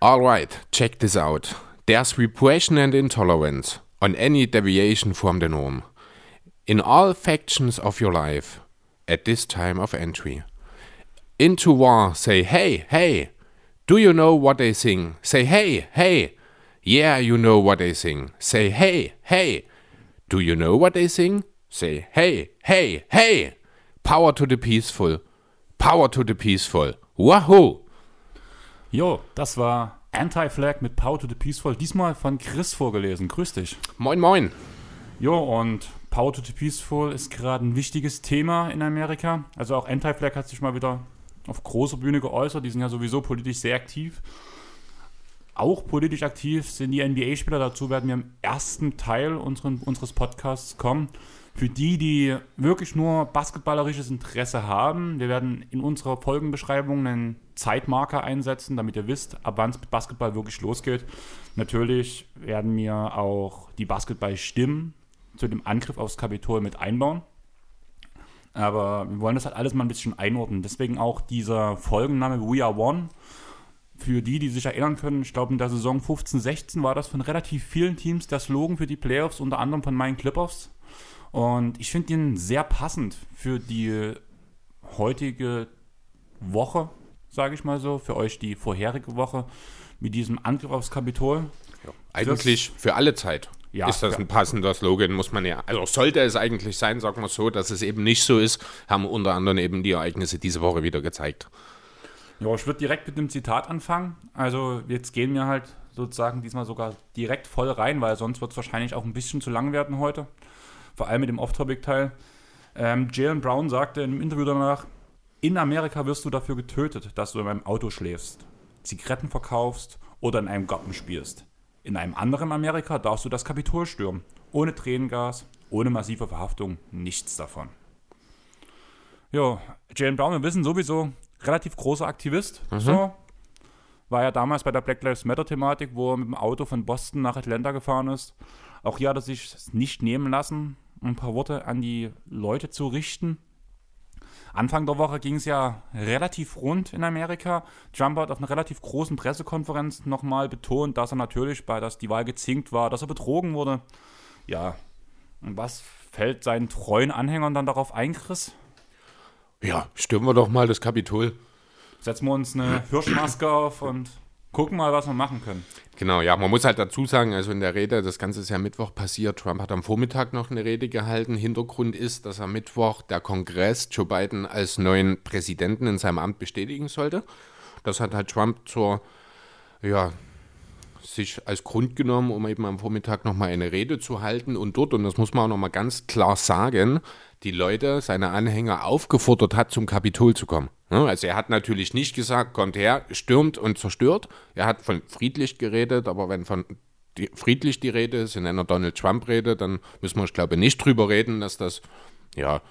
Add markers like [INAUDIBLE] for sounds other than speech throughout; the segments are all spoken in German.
Alright, check this out. There's repression and intolerance on any deviation from the norm. In all factions of your life at this time of entry. Into war, say hey, hey. Do you know what they sing? Say hey, hey. Yeah, you know what they sing. Say hey, hey. Do you know what they sing? Say hey, hey, hey. Power to the peaceful. Power to the peaceful. Wahoo! Jo, das war Anti-Flag mit Power to the Peaceful. Diesmal von Chris vorgelesen. Grüß dich. Moin, moin. Jo, und Power to the Peaceful ist gerade ein wichtiges Thema in Amerika. Also auch Anti-Flag hat sich mal wieder auf großer Bühne geäußert. Die sind ja sowieso politisch sehr aktiv. Auch politisch aktiv sind die NBA-Spieler. Dazu werden wir im ersten Teil unseren, unseres Podcasts kommen. Für die, die wirklich nur basketballerisches Interesse haben, wir werden in unserer Folgenbeschreibung einen Zeitmarker einsetzen, damit ihr wisst, ab wann es mit Basketball wirklich losgeht. Natürlich werden wir auch die Basketballstimmen zu dem Angriff aufs Kapitol mit einbauen. Aber wir wollen das halt alles mal ein bisschen einordnen. Deswegen auch dieser Folgenname We Are One. Für die, die sich erinnern können, ich glaube in der Saison 15-16 war das von relativ vielen Teams der Slogan für die Playoffs, unter anderem von meinen Clippers. Und ich finde ihn sehr passend für die heutige Woche, sage ich mal so, für euch die vorherige Woche mit diesem Angriff aufs Kapitol. Ja, eigentlich für alle Zeit. Ja, ist das ja. ein passender Slogan, muss man ja, also sollte es eigentlich sein, sagen wir so, dass es eben nicht so ist, haben unter anderem eben die Ereignisse diese Woche wieder gezeigt. Ja, ich würde direkt mit einem Zitat anfangen. Also jetzt gehen wir halt sozusagen diesmal sogar direkt voll rein, weil sonst wird es wahrscheinlich auch ein bisschen zu lang werden heute vor allem mit dem Off-Topic-Teil. Ähm, Jalen Brown sagte in einem Interview danach, in Amerika wirst du dafür getötet, dass du in einem Auto schläfst, Zigaretten verkaufst oder in einem Garten spielst. In einem anderen Amerika darfst du das Kapitol stürmen, ohne Tränengas, ohne massive Verhaftung, nichts davon. Ja, Jalen Brown, wir wissen sowieso, relativ großer Aktivist. Mhm. So, war ja damals bei der Black Lives Matter-Thematik, wo er mit dem Auto von Boston nach Atlanta gefahren ist. Auch hier hat er sich nicht nehmen lassen, ein paar Worte an die Leute zu richten. Anfang der Woche ging es ja relativ rund in Amerika. Trump hat auf einer relativ großen Pressekonferenz nochmal betont, dass er natürlich, bei dass die Wahl gezinkt war, dass er betrogen wurde. Ja, und was fällt seinen treuen Anhängern dann darauf ein, Chris? Ja, stürmen wir doch mal das Kapitol. Setzen wir uns eine [CLEARS THROAT] Hirschmaske auf und gucken mal, was wir machen können. Genau, ja, man muss halt dazu sagen, also in der Rede, das Ganze ist ja Mittwoch passiert, Trump hat am Vormittag noch eine Rede gehalten. Hintergrund ist, dass am Mittwoch der Kongress Joe Biden als neuen Präsidenten in seinem Amt bestätigen sollte. Das hat halt Trump zur, ja, sich als Grund genommen, um eben am Vormittag nochmal eine Rede zu halten und dort, und das muss man auch nochmal ganz klar sagen, die Leute, seine Anhänger aufgefordert hat, zum Kapitol zu kommen. Also er hat natürlich nicht gesagt, kommt her, stürmt und zerstört. Er hat von friedlich geredet, aber wenn von friedlich die Rede ist, in einer Donald Trump-Rede, dann müssen wir, ich glaube, nicht drüber reden, dass das, ja,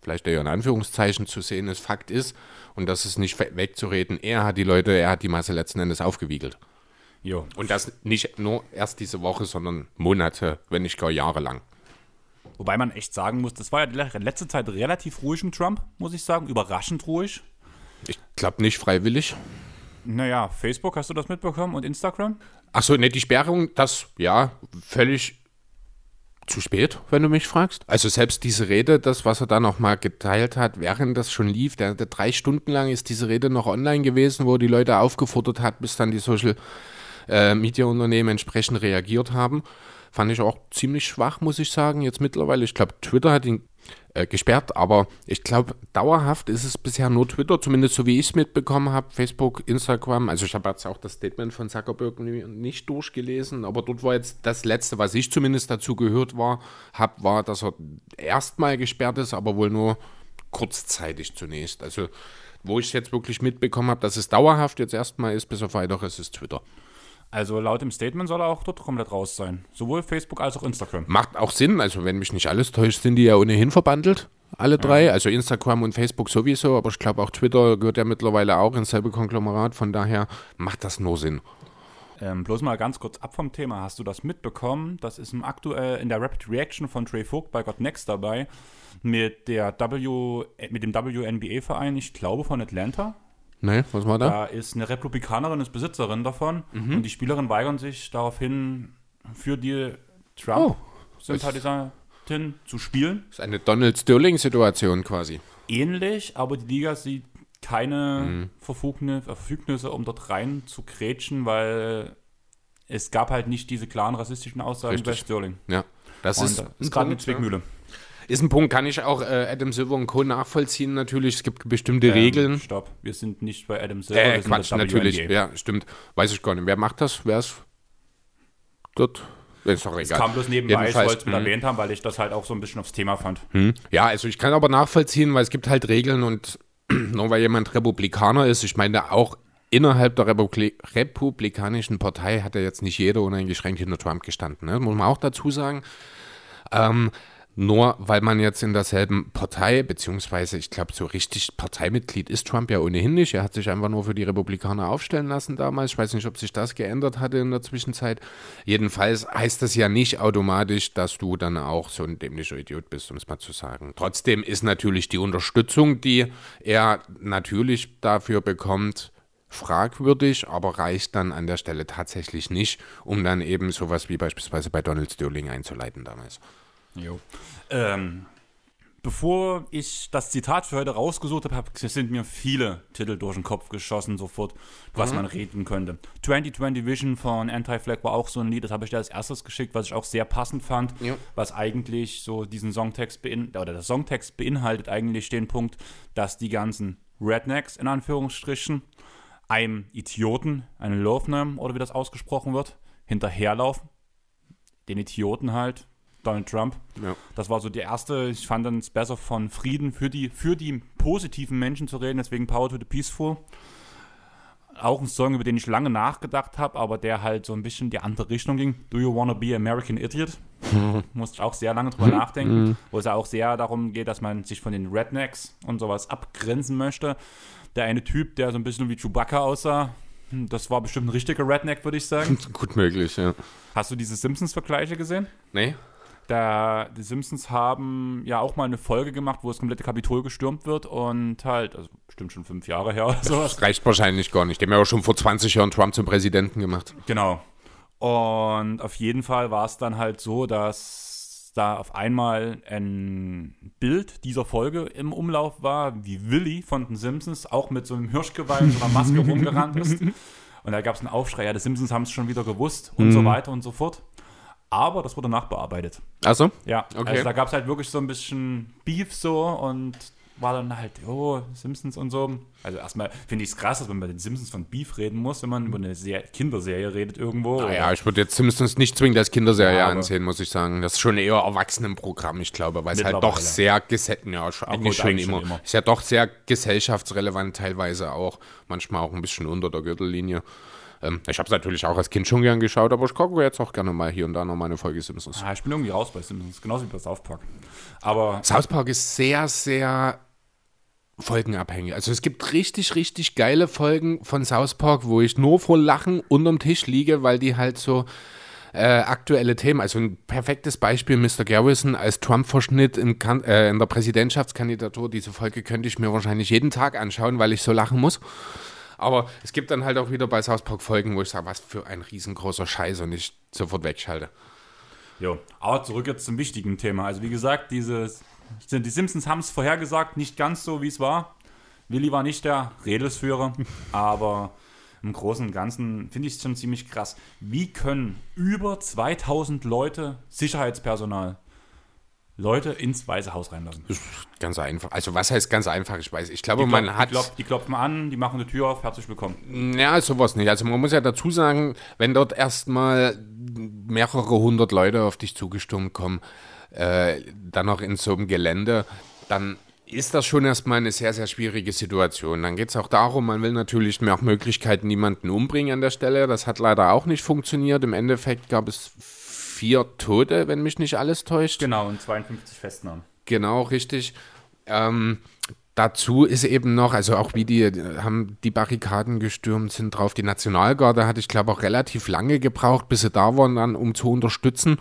vielleicht eher in Anführungszeichen zu sehen ist, Fakt ist und das ist nicht wegzureden. Er hat die Leute, er hat die Masse letzten Endes aufgewiegelt. Jo. Und das nicht nur erst diese Woche, sondern Monate, wenn nicht gar Jahre lang. Wobei man echt sagen muss, das war ja die letzte Zeit relativ ruhig im Trump, muss ich sagen. Überraschend ruhig. Ich glaube nicht freiwillig. Naja, Facebook, hast du das mitbekommen und Instagram? Achso, ne, die Sperrung, das, ja, völlig zu spät, wenn du mich fragst. Also selbst diese Rede, das, was er da nochmal geteilt hat, während das schon lief, der, der, drei Stunden lang ist diese Rede noch online gewesen, wo die Leute aufgefordert hat, bis dann die Social äh, Media Unternehmen entsprechend reagiert haben. Fand ich auch ziemlich schwach, muss ich sagen, jetzt mittlerweile. Ich glaube, Twitter hat ihn äh, gesperrt, aber ich glaube, dauerhaft ist es bisher nur Twitter, zumindest so wie ich es mitbekommen habe, Facebook, Instagram. Also ich habe jetzt auch das Statement von Zuckerberg nicht durchgelesen, aber dort war jetzt das Letzte, was ich zumindest dazu gehört war, habe, war, dass er erstmal gesperrt ist, aber wohl nur kurzzeitig zunächst. Also wo ich es jetzt wirklich mitbekommen habe, dass es dauerhaft jetzt erstmal ist, bis auf weiteres, ist Twitter. Also laut dem Statement soll er auch dort komplett raus sein. Sowohl Facebook als auch Instagram. Macht auch Sinn. Also wenn mich nicht alles täuscht, sind die ja ohnehin verbandelt. Alle drei. Ja. Also Instagram und Facebook sowieso. Aber ich glaube auch Twitter gehört ja mittlerweile auch ins selbe Konglomerat. Von daher macht das nur Sinn. Ähm, bloß mal ganz kurz ab vom Thema. Hast du das mitbekommen? Das ist im aktuell in der Rapid Reaction von Trey Vogt bei God Next dabei mit der W äh, mit dem WNBA-Verein, ich glaube von Atlanta. Nee, was war da? Da ist eine Republikanerin, ist Besitzerin davon und die Spielerin weigern sich daraufhin für die Trump-Sympathisantin zu spielen. Das ist eine Donald Sterling-Situation quasi. Ähnlich, aber die Liga sieht keine äh, Verfügnisse, um dort rein zu grätschen, weil es gab halt nicht diese klaren rassistischen Aussagen Richtig. bei Sterling. Ja. Das Und ist, ist gerade eine Punkt, ja. Ist ein Punkt, kann ich auch äh, Adam Silver und Co. nachvollziehen natürlich. Es gibt bestimmte Ähm, Regeln. Stopp, wir sind nicht bei Adam Silver, Äh, wir sind Quatsch, natürlich. WNBA. Ja, stimmt. Weiß ich gar nicht. Wer macht das? Wer ist dort? Ist doch Es egal. kam bloß nebenbei, ich Jedenfalls, wollte es mit mh. erwähnt haben, weil ich das halt auch so ein bisschen aufs Thema fand. Hm. Ja, also ich kann aber nachvollziehen, weil es gibt halt Regeln und [CLEARS THROAT] nur weil jemand Republikaner ist, ich meine auch innerhalb der Republi Republikanischen Partei hat ja jetzt nicht jeder uneingeschränkt hinter Trump gestanden. Ne? Muss man auch dazu sagen. Ähm, nur weil man jetzt in derselben Partei, beziehungsweise ich glaube, so richtig Parteimitglied ist Trump ja ohnehin nicht. Er hat sich einfach nur für die Republikaner aufstellen lassen damals. Ich weiß nicht, ob sich das geändert hatte in der Zwischenzeit. Jedenfalls heißt das ja nicht automatisch, dass du dann auch so ein dämlicher Idiot bist, um es mal zu sagen. Trotzdem ist natürlich die Unterstützung, die er natürlich dafür bekommt, fragwürdig, aber reicht dann an der Stelle tatsächlich nicht, um dann eben sowas wie beispielsweise bei Donald Sterling einzuleiten damals. Jo. Ähm, bevor ich das Zitat für heute rausgesucht habe, hab, sind mir viele Titel durch den Kopf geschossen, sofort, was man reden könnte. 2020 Vision von Anti-Flag war auch so ein Lied, das habe ich dir als erstes geschickt, was ich auch sehr passend fand, Ja. was eigentlich so diesen Songtext beinhaltet, oder der Songtext beinhaltet eigentlich den Punkt, dass die ganzen Rednecks in Anführungsstrichen einem Idioten, einem Loafname oder wie das ausgesprochen wird, hinterherlaufen. Den Idioten halt, Donald Trump. Ja. Das war so die erste, ich fand dann es besser von Frieden für die, für die positiven Menschen zu reden, deswegen Power to the Peaceful. Auch ein Song, über den ich lange nachgedacht habe, aber der halt so ein bisschen in die andere Richtung ging. Do you wanna be American Idiot? [LAUGHS] Musste ich auch sehr lange drüber nachdenken, wo es ja auch sehr darum geht, dass man sich von den Rednecks und sowas abgrenzen möchte. Der eine Typ, der so ein bisschen wie Chewbacca aussah, hm, das war bestimmt ein richtiger Redneck, würde ich sagen. [LAUGHS] Gut möglich, ja. Hast du diese Simpsons-Vergleiche gesehen? Nee? Da, die Simpsons haben ja auch mal eine Folge gemacht, wo das komplette Kapitol gestürmt wird und halt, also bestimmt schon fünf Jahre her oder sowas. Das reicht wahrscheinlich gar nicht. Die haben ja auch schon vor 20 Jahren Trump zum Präsidenten gemacht. Genau. Und auf jeden Fall war es dann halt so, dass da auf einmal ein Bild dieser Folge im Umlauf war, wie Willy von den Simpsons auch mit so einem Hirschgeweih und so einer Maske rumgerannt ist. [LAUGHS] Und da gab es einen Aufschrei, ja, die Simpsons haben es schon wieder gewusst und so weiter und so fort. Aber das wurde nachbearbeitet. Also? Ja, Okay. also da gab es halt wirklich so ein bisschen Beef so und war dann halt, oh, Simpsons und so. Also erstmal finde ich es krass, dass man bei den Simpsons von Beef reden muss, wenn man über eine Ser Kinderserie redet irgendwo. Naja, ich würde jetzt Simpsons nicht zwingend als Kinderserie Ja, aber- ansehen, muss ich sagen. Das ist schon eher Erwachsenenprogramm, ich glaube, weil es halt doch sehr gesetzt, ja, eigentlich schon immer. immer. Ist ja doch sehr gesellschaftsrelevant teilweise auch. Manchmal auch ein bisschen unter der Gürtellinie. Ähm, ich habe es natürlich auch als Kind schon gern geschaut, aber ich gucke jetzt auch gerne mal hier und da noch mal eine Folge Simpsons. Ah, ich bin irgendwie raus bei Simpsons, genauso wie bei South Park. Aber South Park ist sehr, sehr folgenabhängig. Also es gibt richtig, richtig geile Folgen von South Park, wo ich nur vor Lachen unterm Tisch liege, weil die halt so äh, aktuelle Themen, also ein perfektes Beispiel, Mr. Garrison als Trump-Verschnitt in, äh, in der Präsidentschaftskandidatur. Diese Folge könnte ich mir wahrscheinlich jeden Tag anschauen, weil ich so lachen muss. Aber es gibt dann halt auch wieder bei South Park Folgen, wo ich sage, was für ein riesengroßer Scheiß und ich sofort wegschalte. Jo, aber zurück jetzt zum wichtigen Thema. Also wie gesagt, dieses, die Simpsons haben es vorhergesagt, nicht ganz so, wie es war. Willi war nicht der Redelsführer, [LAUGHS] aber im Großen und Ganzen finde ich es schon ziemlich krass. Wie können über 2000 Leute, Sicherheitspersonal, Leute ins Weiße Haus reinlassen? Ganz einfach. Also was heißt ganz einfach? Ich weiß, ich glaube, Die, man klop- hat... die, klop- die klopfen an, die machen die Tür auf, herzlich willkommen. Ja, sowas nicht. Also man muss ja dazu sagen, wenn dort erstmal mehrere hundert Leute auf dich zugestürmt kommen, äh, dann noch in so einem Gelände, dann ist das schon erstmal eine sehr, sehr schwierige Situation. Dann geht es auch darum, man will natürlich nach Möglichkeiten niemanden umbringen an der Stelle. Das hat leider auch nicht funktioniert. Im Endeffekt gab es vier Tote, wenn mich nicht alles täuscht. Genau, und 52 Festnahmen. Genau, richtig. Ähm, dazu ist eben noch, also auch wie die haben die Barrikaden gestürmt, sind drauf. Die Nationalgarde hatte ich glaube auch relativ lange gebraucht, bis sie da waren, dann, um zu unterstützen.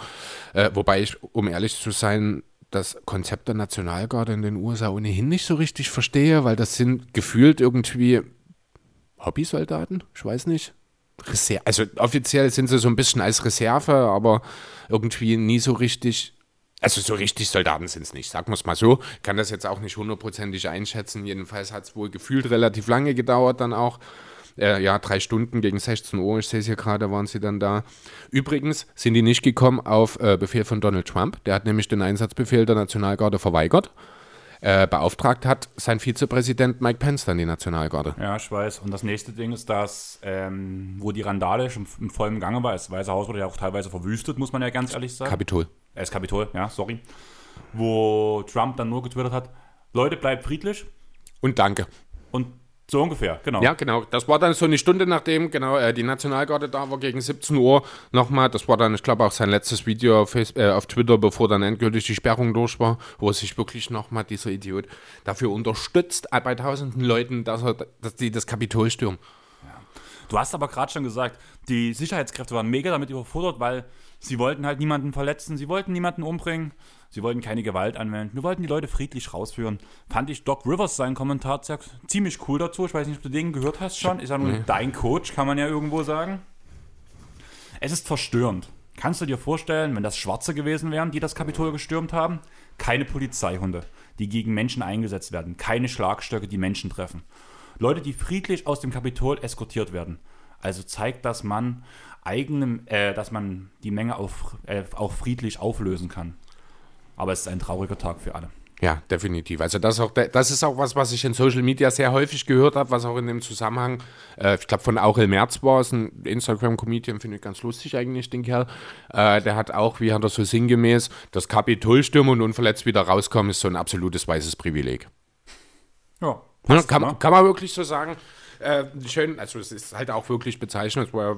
Äh, wobei ich, um ehrlich zu sein, das Konzept der Nationalgarde in den USA ohnehin nicht so richtig verstehe, weil das sind gefühlt irgendwie Hobbysoldaten, ich weiß nicht. Reser also offiziell sind sie so ein bisschen als Reserve, aber irgendwie nie so richtig also so richtig Soldaten sind es nicht, sagen wir es mal so. Kann das jetzt auch nicht hundertprozentig einschätzen. Jedenfalls hat es wohl gefühlt relativ lange gedauert dann auch. Äh, ja, drei Stunden gegen 16 Uhr, ich sehe es hier gerade, waren sie dann da. Übrigens sind die nicht gekommen auf äh, Befehl von Donald Trump. Der hat nämlich den Einsatzbefehl der Nationalgarde verweigert. Äh, beauftragt hat sein Vizepräsident Mike Pence dann die Nationalgarde. Ja, ich weiß. Und das nächste Ding ist, dass, ähm, wo die Randale schon im vollen Gange war, das Weiße Haus wurde ja auch teilweise verwüstet, muss man ja ganz ehrlich sagen. Kapitol. Äh, das Kapitol, ja, sorry. Wo Trump dann nur getwittert hat, Leute, bleibt friedlich. Und danke. Und so ungefähr, genau. Ja, genau. Das war dann so eine Stunde nachdem genau äh, die Nationalgarde da war, gegen 17 Uhr nochmal. Das war dann, ich glaube, auch sein letztes Video auf, äh, auf, Twitter, bevor dann endgültig die Sperrung durch war, wo sich wirklich nochmal, dieser Idiot, dafür unterstützt, äh, bei tausenden Leuten, dass, er, dass die das Kapitol stürmen. Ja. Du hast aber gerade schon gesagt, die Sicherheitskräfte waren mega damit überfordert, weil sie wollten halt niemanden verletzen, sie wollten niemanden umbringen. Sie wollten keine Gewalt anwenden. Wir wollten die Leute friedlich rausführen. Fand ich Doc Rivers seinen Kommentar ziemlich cool dazu. Ich weiß nicht, ob du den gehört hast schon. Ist ja nur nee. dein Coach, kann man ja irgendwo sagen. Es ist verstörend. Kannst du dir vorstellen, wenn das Schwarze gewesen wären, die das Kapitol gestürmt haben? Keine Polizeihunde, die gegen Menschen eingesetzt werden. Keine Schlagstöcke, die Menschen treffen. Leute, die friedlich aus dem Kapitol eskortiert werden. Also zeigt, dass man eigenem, äh, dass man die Menge auf, äh, auch friedlich auflösen kann. Aber es ist ein trauriger Tag für alle. Ja, definitiv. Also das, auch, das ist auch was, was ich in Social Media sehr häufig gehört habe, was auch in dem Zusammenhang, äh, ich glaube von Aurel Merz war es, ein Instagram-Comedian, finde ich ganz lustig eigentlich, den Kerl. Äh, der hat auch, wie hat er so sinngemäß, das Kapitol stürmen und unverletzt wieder rauskommen, ist so ein absolutes weißes Privileg. Ja. Passt, kann, kann man wirklich so sagen. Äh, schön, also es ist halt auch wirklich bezeichnend, wo er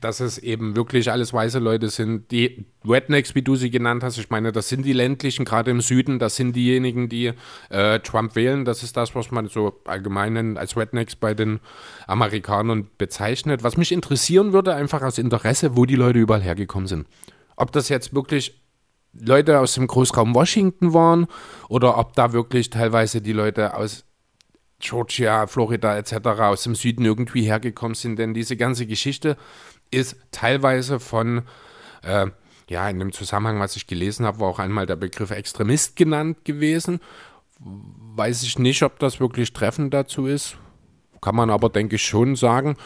dass es eben wirklich alles weiße Leute sind. Die Rednecks, wie du sie genannt hast, ich meine, das sind die ländlichen, gerade im Süden, das sind diejenigen, die äh, Trump wählen. Das ist das, was man so allgemein als Rednecks bei den Amerikanern bezeichnet. Was mich interessieren würde, einfach aus Interesse, wo die Leute überall hergekommen sind. Ob das jetzt wirklich Leute aus dem Großraum Washington waren oder ob da wirklich teilweise die Leute aus Georgia, Florida etc. aus dem Süden irgendwie hergekommen sind. Denn diese ganze Geschichte ist teilweise von, äh, ja, in dem Zusammenhang, was ich gelesen habe, war auch einmal der Begriff Extremist genannt gewesen. Weiß ich nicht, ob das wirklich treffend dazu ist. Kann man aber, denke ich, schon sagen.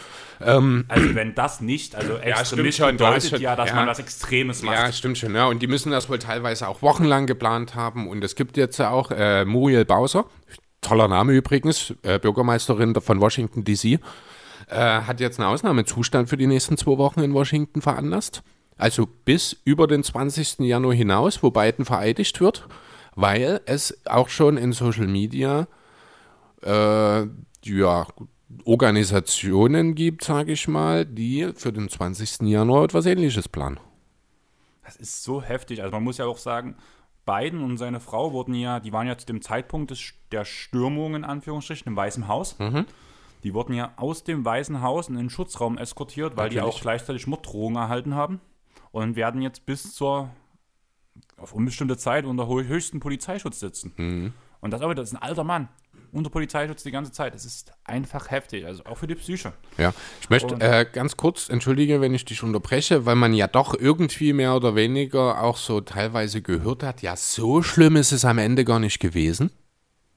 Ähm, also wenn das nicht, also Extremist ja, bedeutet schon, ja, dass ja, man was Extremes macht. Ja, stimmt schon. Ja. Und die müssen das wohl teilweise auch wochenlang geplant haben. Und es gibt jetzt auch äh, Muriel Bowser, toller Name übrigens, äh, Bürgermeisterin von Washington, D.C., äh, hat jetzt einen Ausnahmezustand für die nächsten zwei Wochen in Washington veranlasst. Also bis über den 20. Januar hinaus, wo Biden vereidigt wird, weil es auch schon in Social Media äh, ja, Organisationen gibt, sage ich mal, die für den 20. Januar etwas Ähnliches planen. Das ist so heftig. Also man muss ja auch sagen, Biden und seine Frau wurden ja, die waren ja zu dem Zeitpunkt des, der Stürmung in Anführungsstrichen im Weißen Haus. Mhm. Die wurden ja aus dem Weißen Haus in den Schutzraum eskortiert, weil Natürlich. die auch gleichzeitig Morddrohungen erhalten haben und werden jetzt bis zur auf unbestimmte Zeit unter höchsten Polizeischutz sitzen. Mhm. Und das aber, das ist ein alter Mann unter Polizeischutz die ganze Zeit. Es ist einfach heftig, also auch für die Psyche. Ja, ich möchte äh, ganz kurz, entschuldige, wenn ich dich unterbreche, weil man ja doch irgendwie mehr oder weniger auch so teilweise gehört hat, ja, so schlimm ist es am Ende gar nicht gewesen.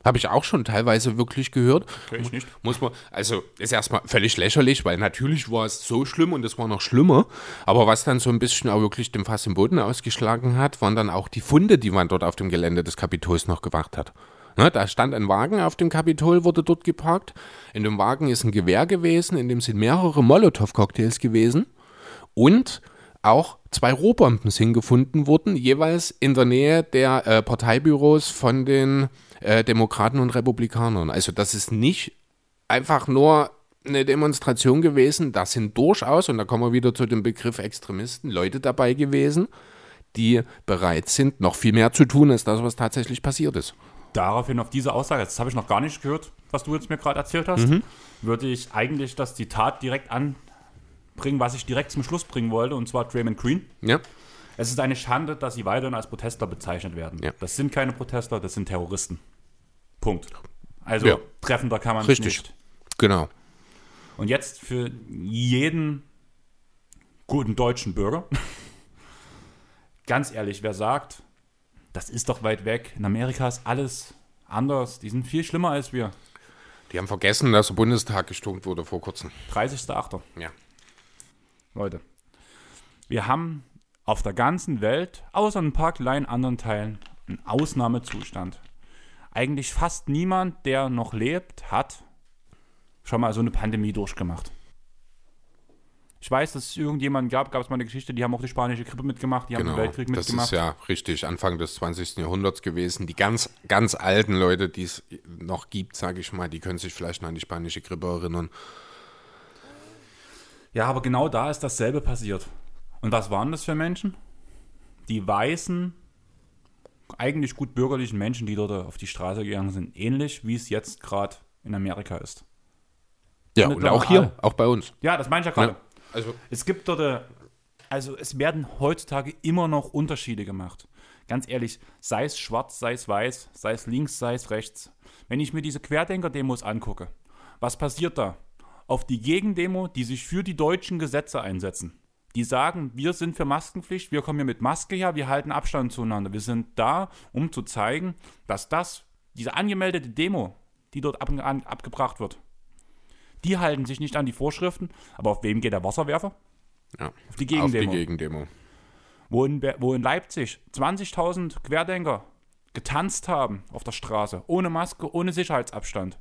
Habe ich auch schon teilweise wirklich gehört. Okay, ich nicht. Muss man, also ist erstmal völlig lächerlich, weil natürlich war es so schlimm und es war noch schlimmer. Aber was dann so ein bisschen auch wirklich dem Fass im Boden ausgeschlagen hat, waren dann auch die Funde, die man dort auf dem Gelände des Kapitols noch gemacht hat. Ne, da stand ein Wagen auf dem Kapitol, wurde dort geparkt. In dem Wagen ist ein Gewehr gewesen, in dem sind mehrere Molotow-Cocktails gewesen. Und auch zwei Rohbomben sind gefunden worden, jeweils in der Nähe der äh, Parteibüros von den äh, Demokraten und Republikanern. Also das ist nicht einfach nur eine Demonstration gewesen, da sind durchaus, und da kommen wir wieder zu dem Begriff Extremisten, Leute dabei gewesen, die bereit sind, noch viel mehr zu tun, als das, was tatsächlich passiert ist. daraufhin auf diese Aussage, das habe ich noch gar nicht gehört, was du jetzt mir gerade erzählt hast, Mhm. würde ich eigentlich das Zitat direkt anbringen, was ich direkt zum Schluss bringen wollte, und zwar Draymond Green. Ja, Es ist eine Schande, dass sie weiterhin als Protestler bezeichnet werden. Ja. Das sind keine Protestler, das sind Terroristen. Punkt. Also Ja. treffender kann man Richtig. nicht. genau. Und jetzt für jeden guten deutschen Bürger, [LAUGHS] ganz ehrlich, wer sagt, das ist doch weit weg, in Amerika ist alles anders, die sind viel schlimmer als wir. Die haben vergessen, dass der Bundestag gestürmt wurde vor kurzem. 30.8. Ja. Leute, wir haben auf der ganzen Welt, außer ein paar kleinen anderen Teilen, einen Ausnahmezustand. Eigentlich fast niemand, der noch lebt, hat schon mal so eine Pandemie durchgemacht. Ich weiß, dass es irgendjemanden gab, gab es mal eine Geschichte, die haben auch die spanische Grippe mitgemacht, die haben Genau. den Weltkrieg das mitgemacht. ist ja richtig Anfang des 20. Jahrhunderts gewesen. Die ganz, ganz alten Leute, die es noch gibt, sage ich mal, die können sich vielleicht noch an die spanische Grippe erinnern. Ja, aber genau da ist dasselbe passiert. Und was waren das für Menschen? Die weißen, eigentlich gut bürgerlichen Menschen, die dort auf die Straße gegangen sind. Ähnlich wie es jetzt gerade in Amerika ist. Ja, und auch hier, auch bei uns. Ja, das meine ich ja gerade. Ja. Also, Es gibt dort, äh, also es werden heutzutage immer noch Unterschiede gemacht. Ganz ehrlich, sei es schwarz, sei es weiß, sei es links, sei es rechts. Wenn ich mir diese Querdenker-Demos angucke, was passiert da? Auf die Gegendemo, die sich für die deutschen Gesetze einsetzen. Die sagen, wir sind für Maskenpflicht, wir kommen hier mit Maske her, wir halten Abstand zueinander. Wir sind da, um zu zeigen, dass das, diese angemeldete Demo, die dort ab, an, abgebracht wird, die halten sich nicht an die Vorschriften. Aber auf wem geht der Wasserwerfer? ja, Auf die auf die Gegendemo. Gegendemo. wo, in, wo in Leipzig 20.000 Querdenker getanzt haben auf der Straße, ohne Maske, ohne Sicherheitsabstand.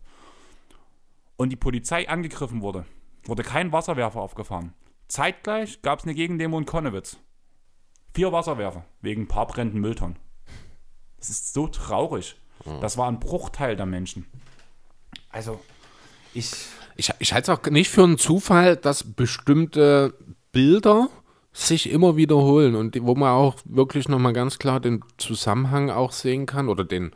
Und die Polizei angegriffen wurde, wurde kein Wasserwerfer aufgefahren. Zeitgleich gab es eine Gegendemo in Konnewitz. Vier Wasserwerfer wegen ein paar brennenden Mülltonnen. Das ist so traurig. Das war ein Bruchteil der Menschen. Also, ich. Ich, ich halte es auch nicht für einen Zufall, dass bestimmte Bilder sich immer wiederholen und die, wo man auch wirklich nochmal ganz klar den Zusammenhang auch sehen kann oder den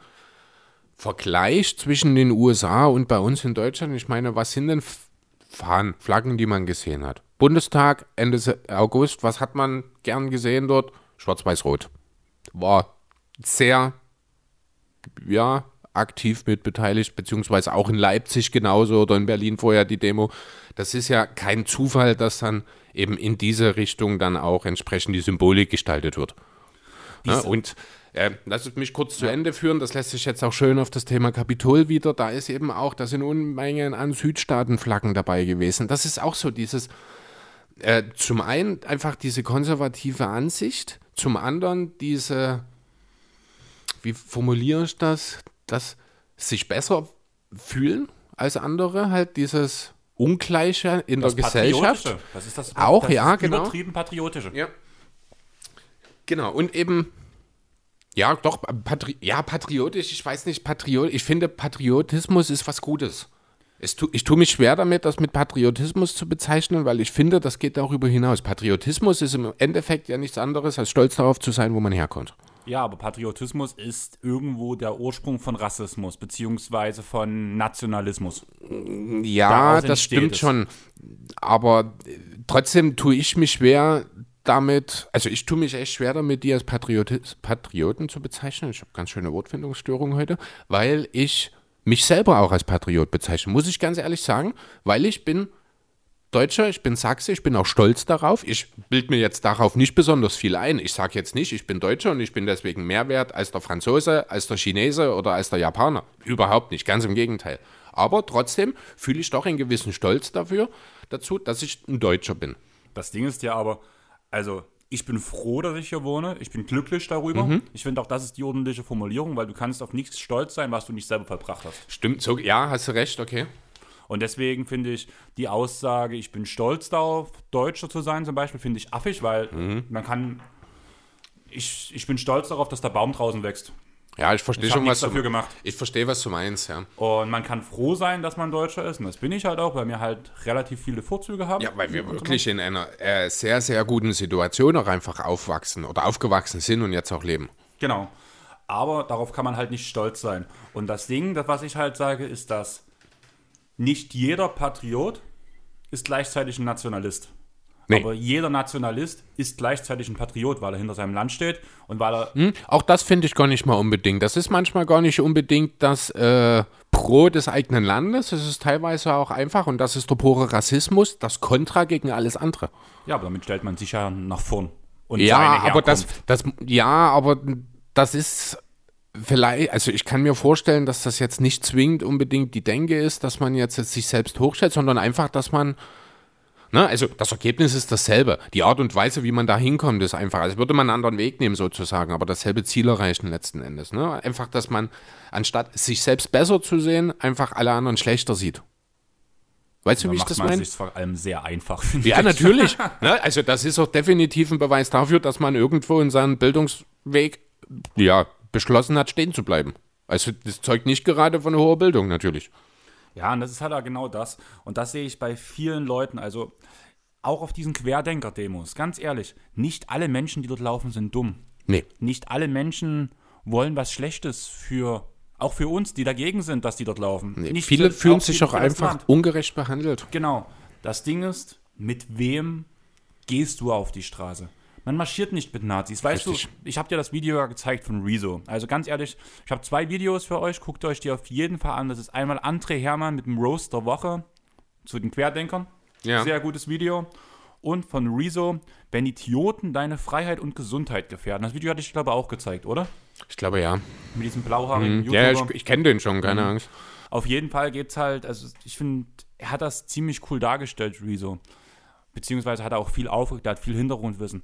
Vergleich zwischen den USA und bei uns in Deutschland. Ich meine, was sind denn F- Fahnen, Flaggen, die man gesehen hat? Bundestag, Ende August, was hat man gern gesehen dort? Schwarz-Weiß-Rot. War sehr ja, aktiv mit beteiligt, beziehungsweise auch in Leipzig genauso oder in Berlin vorher die Demo. Das ist ja kein Zufall, dass dann eben in diese Richtung dann auch entsprechend die Symbolik gestaltet wird. Ja, und äh, lass es mich kurz zu Ende führen, das lässt sich jetzt auch schön auf das Thema Kapitol wieder. Da ist eben auch, da sind Unmengen an Südstaatenflaggen dabei gewesen. Das ist auch so dieses, äh, zum einen einfach diese konservative Ansicht, zum anderen diese, wie formuliere ich das, das sich besser fühlen als andere, halt dieses Ungleiche in der Gesellschaft. Das ist das, Auch, das ja, genau. Übertrieben patriotische. Ja. Genau, und eben, ja, doch, Patri ja, patriotisch, ich weiß nicht, Patriot, ich finde, Patriotismus ist was Gutes. Tu, ich tue mich schwer damit, das mit Patriotismus zu bezeichnen, weil ich finde, das geht darüber hinaus. Patriotismus ist im Endeffekt ja nichts anderes, als stolz darauf zu sein, wo man herkommt. Ja, aber Patriotismus ist irgendwo der Ursprung von Rassismus beziehungsweise von Nationalismus. Ja, Daraus das stimmt es. schon. Aber äh, trotzdem tue ich mich schwer damit, also ich tue mich echt schwer damit, die als Patriotis, Patrioten zu bezeichnen. Ich habe ganz schöne Wortfindungsstörungen heute, weil ich mich selber auch als Patriot bezeichne, muss ich ganz ehrlich sagen, weil ich bin Deutscher, ich bin Sachse, ich bin auch stolz darauf. Ich bilde mir jetzt darauf nicht besonders viel ein. Ich sage jetzt nicht, ich bin Deutscher und ich bin deswegen mehr wert als der Franzose, als der Chinese oder als der Japaner. Überhaupt nicht, ganz im Gegenteil. Aber trotzdem fühle ich doch einen gewissen Stolz dafür, dazu, dass ich ein Deutscher bin. Das Ding ist ja aber, also ich bin froh, dass ich hier wohne. Ich bin glücklich darüber. Ich finde auch, das ist die ordentliche Formulierung, weil du kannst auf nichts stolz sein, was du nicht selber verbracht hast. Stimmt, so, ja, hast du recht, okay. Und deswegen finde ich die Aussage, ich bin stolz darauf, Deutscher zu sein zum Beispiel, finde ich affig, weil man kann, ich, ich bin stolz darauf, dass der Baum draußen wächst. Ja, ich verstehe schon, was dafür du gemacht. Ich verstehe, was du meinst, ja. Und man kann froh sein, dass man Deutscher ist. Und das bin ich halt auch, weil wir halt relativ viele Vorzüge haben. Ja, weil wir wirklich in einer äh, sehr, sehr guten Situation auch einfach aufwachsen oder aufgewachsen sind und jetzt auch leben. Genau. Aber darauf kann man halt nicht stolz sein. Und das Ding, das, was ich halt sage, ist, dass nicht jeder Patriot ist gleichzeitig ein Nationalist. Nee. Aber jeder Nationalist ist gleichzeitig ein Patriot, weil er hinter seinem Land steht und weil er Hm? Auch das finde ich gar nicht mal unbedingt. Das ist manchmal gar nicht unbedingt das äh, Pro des eigenen Landes. Es ist teilweise auch einfach, und das ist der pure Rassismus, das Kontra gegen alles andere. Ja, aber damit stellt man sich ja nach vorn. Und Ja, aber das, das, ja, aber das ist vielleicht, also ich kann mir vorstellen, dass das jetzt nicht zwingend unbedingt die Denke ist, dass man jetzt, jetzt sich selbst hochstellt, sondern einfach, dass man, ne, also das Ergebnis ist dasselbe. Die Art und Weise, wie man da hinkommt, ist einfach, als würde man einen anderen Weg nehmen sozusagen, aber dasselbe Ziel erreichen letzten Endes. Ne? Einfach, dass man, anstatt sich selbst besser zu sehen, einfach alle anderen schlechter sieht. Weißt du, wie ich das meine? sich vor allem sehr einfach, Ja, ich. natürlich. [LAUGHS] ne? Also das ist auch definitiv ein Beweis dafür, dass man irgendwo in seinem Bildungsweg ja, beschlossen hat, stehen zu bleiben. Also das zeugt nicht gerade von hoher Bildung, natürlich. Ja, und das ist halt auch genau das. Und das sehe ich bei vielen Leuten. Also auch auf diesen Querdenker-Demos. Ganz ehrlich, nicht alle Menschen, die dort laufen, sind dumm. Nee. Nicht alle Menschen wollen was Schlechtes für, auch für uns, die dagegen sind, dass die dort laufen. nee. Viele für- fühlen auch sich auch einfach ungerecht behandelt. Genau. Das Ding ist, mit wem gehst du auf die Straße? Man marschiert nicht mit Nazis. Weißt Richtig. du, ich habe dir das Video ja gezeigt von Rezo. Also ganz ehrlich, ich habe zwei Videos für euch. Guckt euch die auf jeden Fall an. Das ist einmal André Hermann mit dem Roast der Woche zu den Querdenkern. Ja. Sehr gutes Video. Und von Rezo, wenn Idioten deine Freiheit und Gesundheit gefährden. Das Video hatte ich, glaube ich, auch gezeigt, oder? Ich glaube ja. Mit diesem blauhaarigen Mhm. Ja, YouTuber. ich, ich kenne den schon, keine Mhm. Angst. Auf jeden Fall geht's halt, also ich finde, er hat das ziemlich cool dargestellt, Rezo. Beziehungsweise hat er auch viel aufgeregt, er hat viel Hintergrundwissen.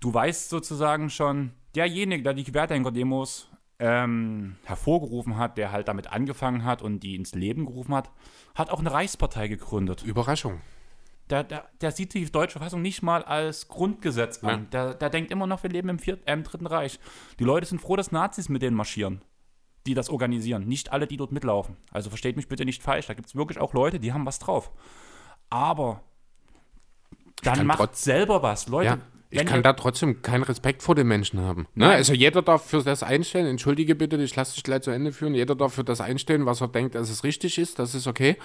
Du weißt sozusagen schon, derjenige, der die Querdenker-Demos ähm, hervorgerufen hat, der halt damit angefangen hat und die ins Leben gerufen hat, hat auch eine Reichspartei gegründet. Überraschung. Der, der, der sieht die deutsche Verfassung nicht mal als Grundgesetz an. Der, der denkt immer noch, wir leben im, vierten, äh, im Dritten Reich. Die Leute sind froh, dass Nazis mit denen marschieren, die das organisieren. Nicht alle, die dort mitlaufen. Also versteht mich bitte nicht falsch. Da gibt es wirklich auch Leute, die haben was drauf. Aber dann macht selber was. Leute, Ja, ich kann da trotzdem keinen Respekt vor den Menschen haben. Ne? Also jeder darf für das einstellen, entschuldige bitte, ich lasse dich gleich zu Ende führen, jeder darf für das einstellen, was er denkt, dass es richtig ist, das ist okay.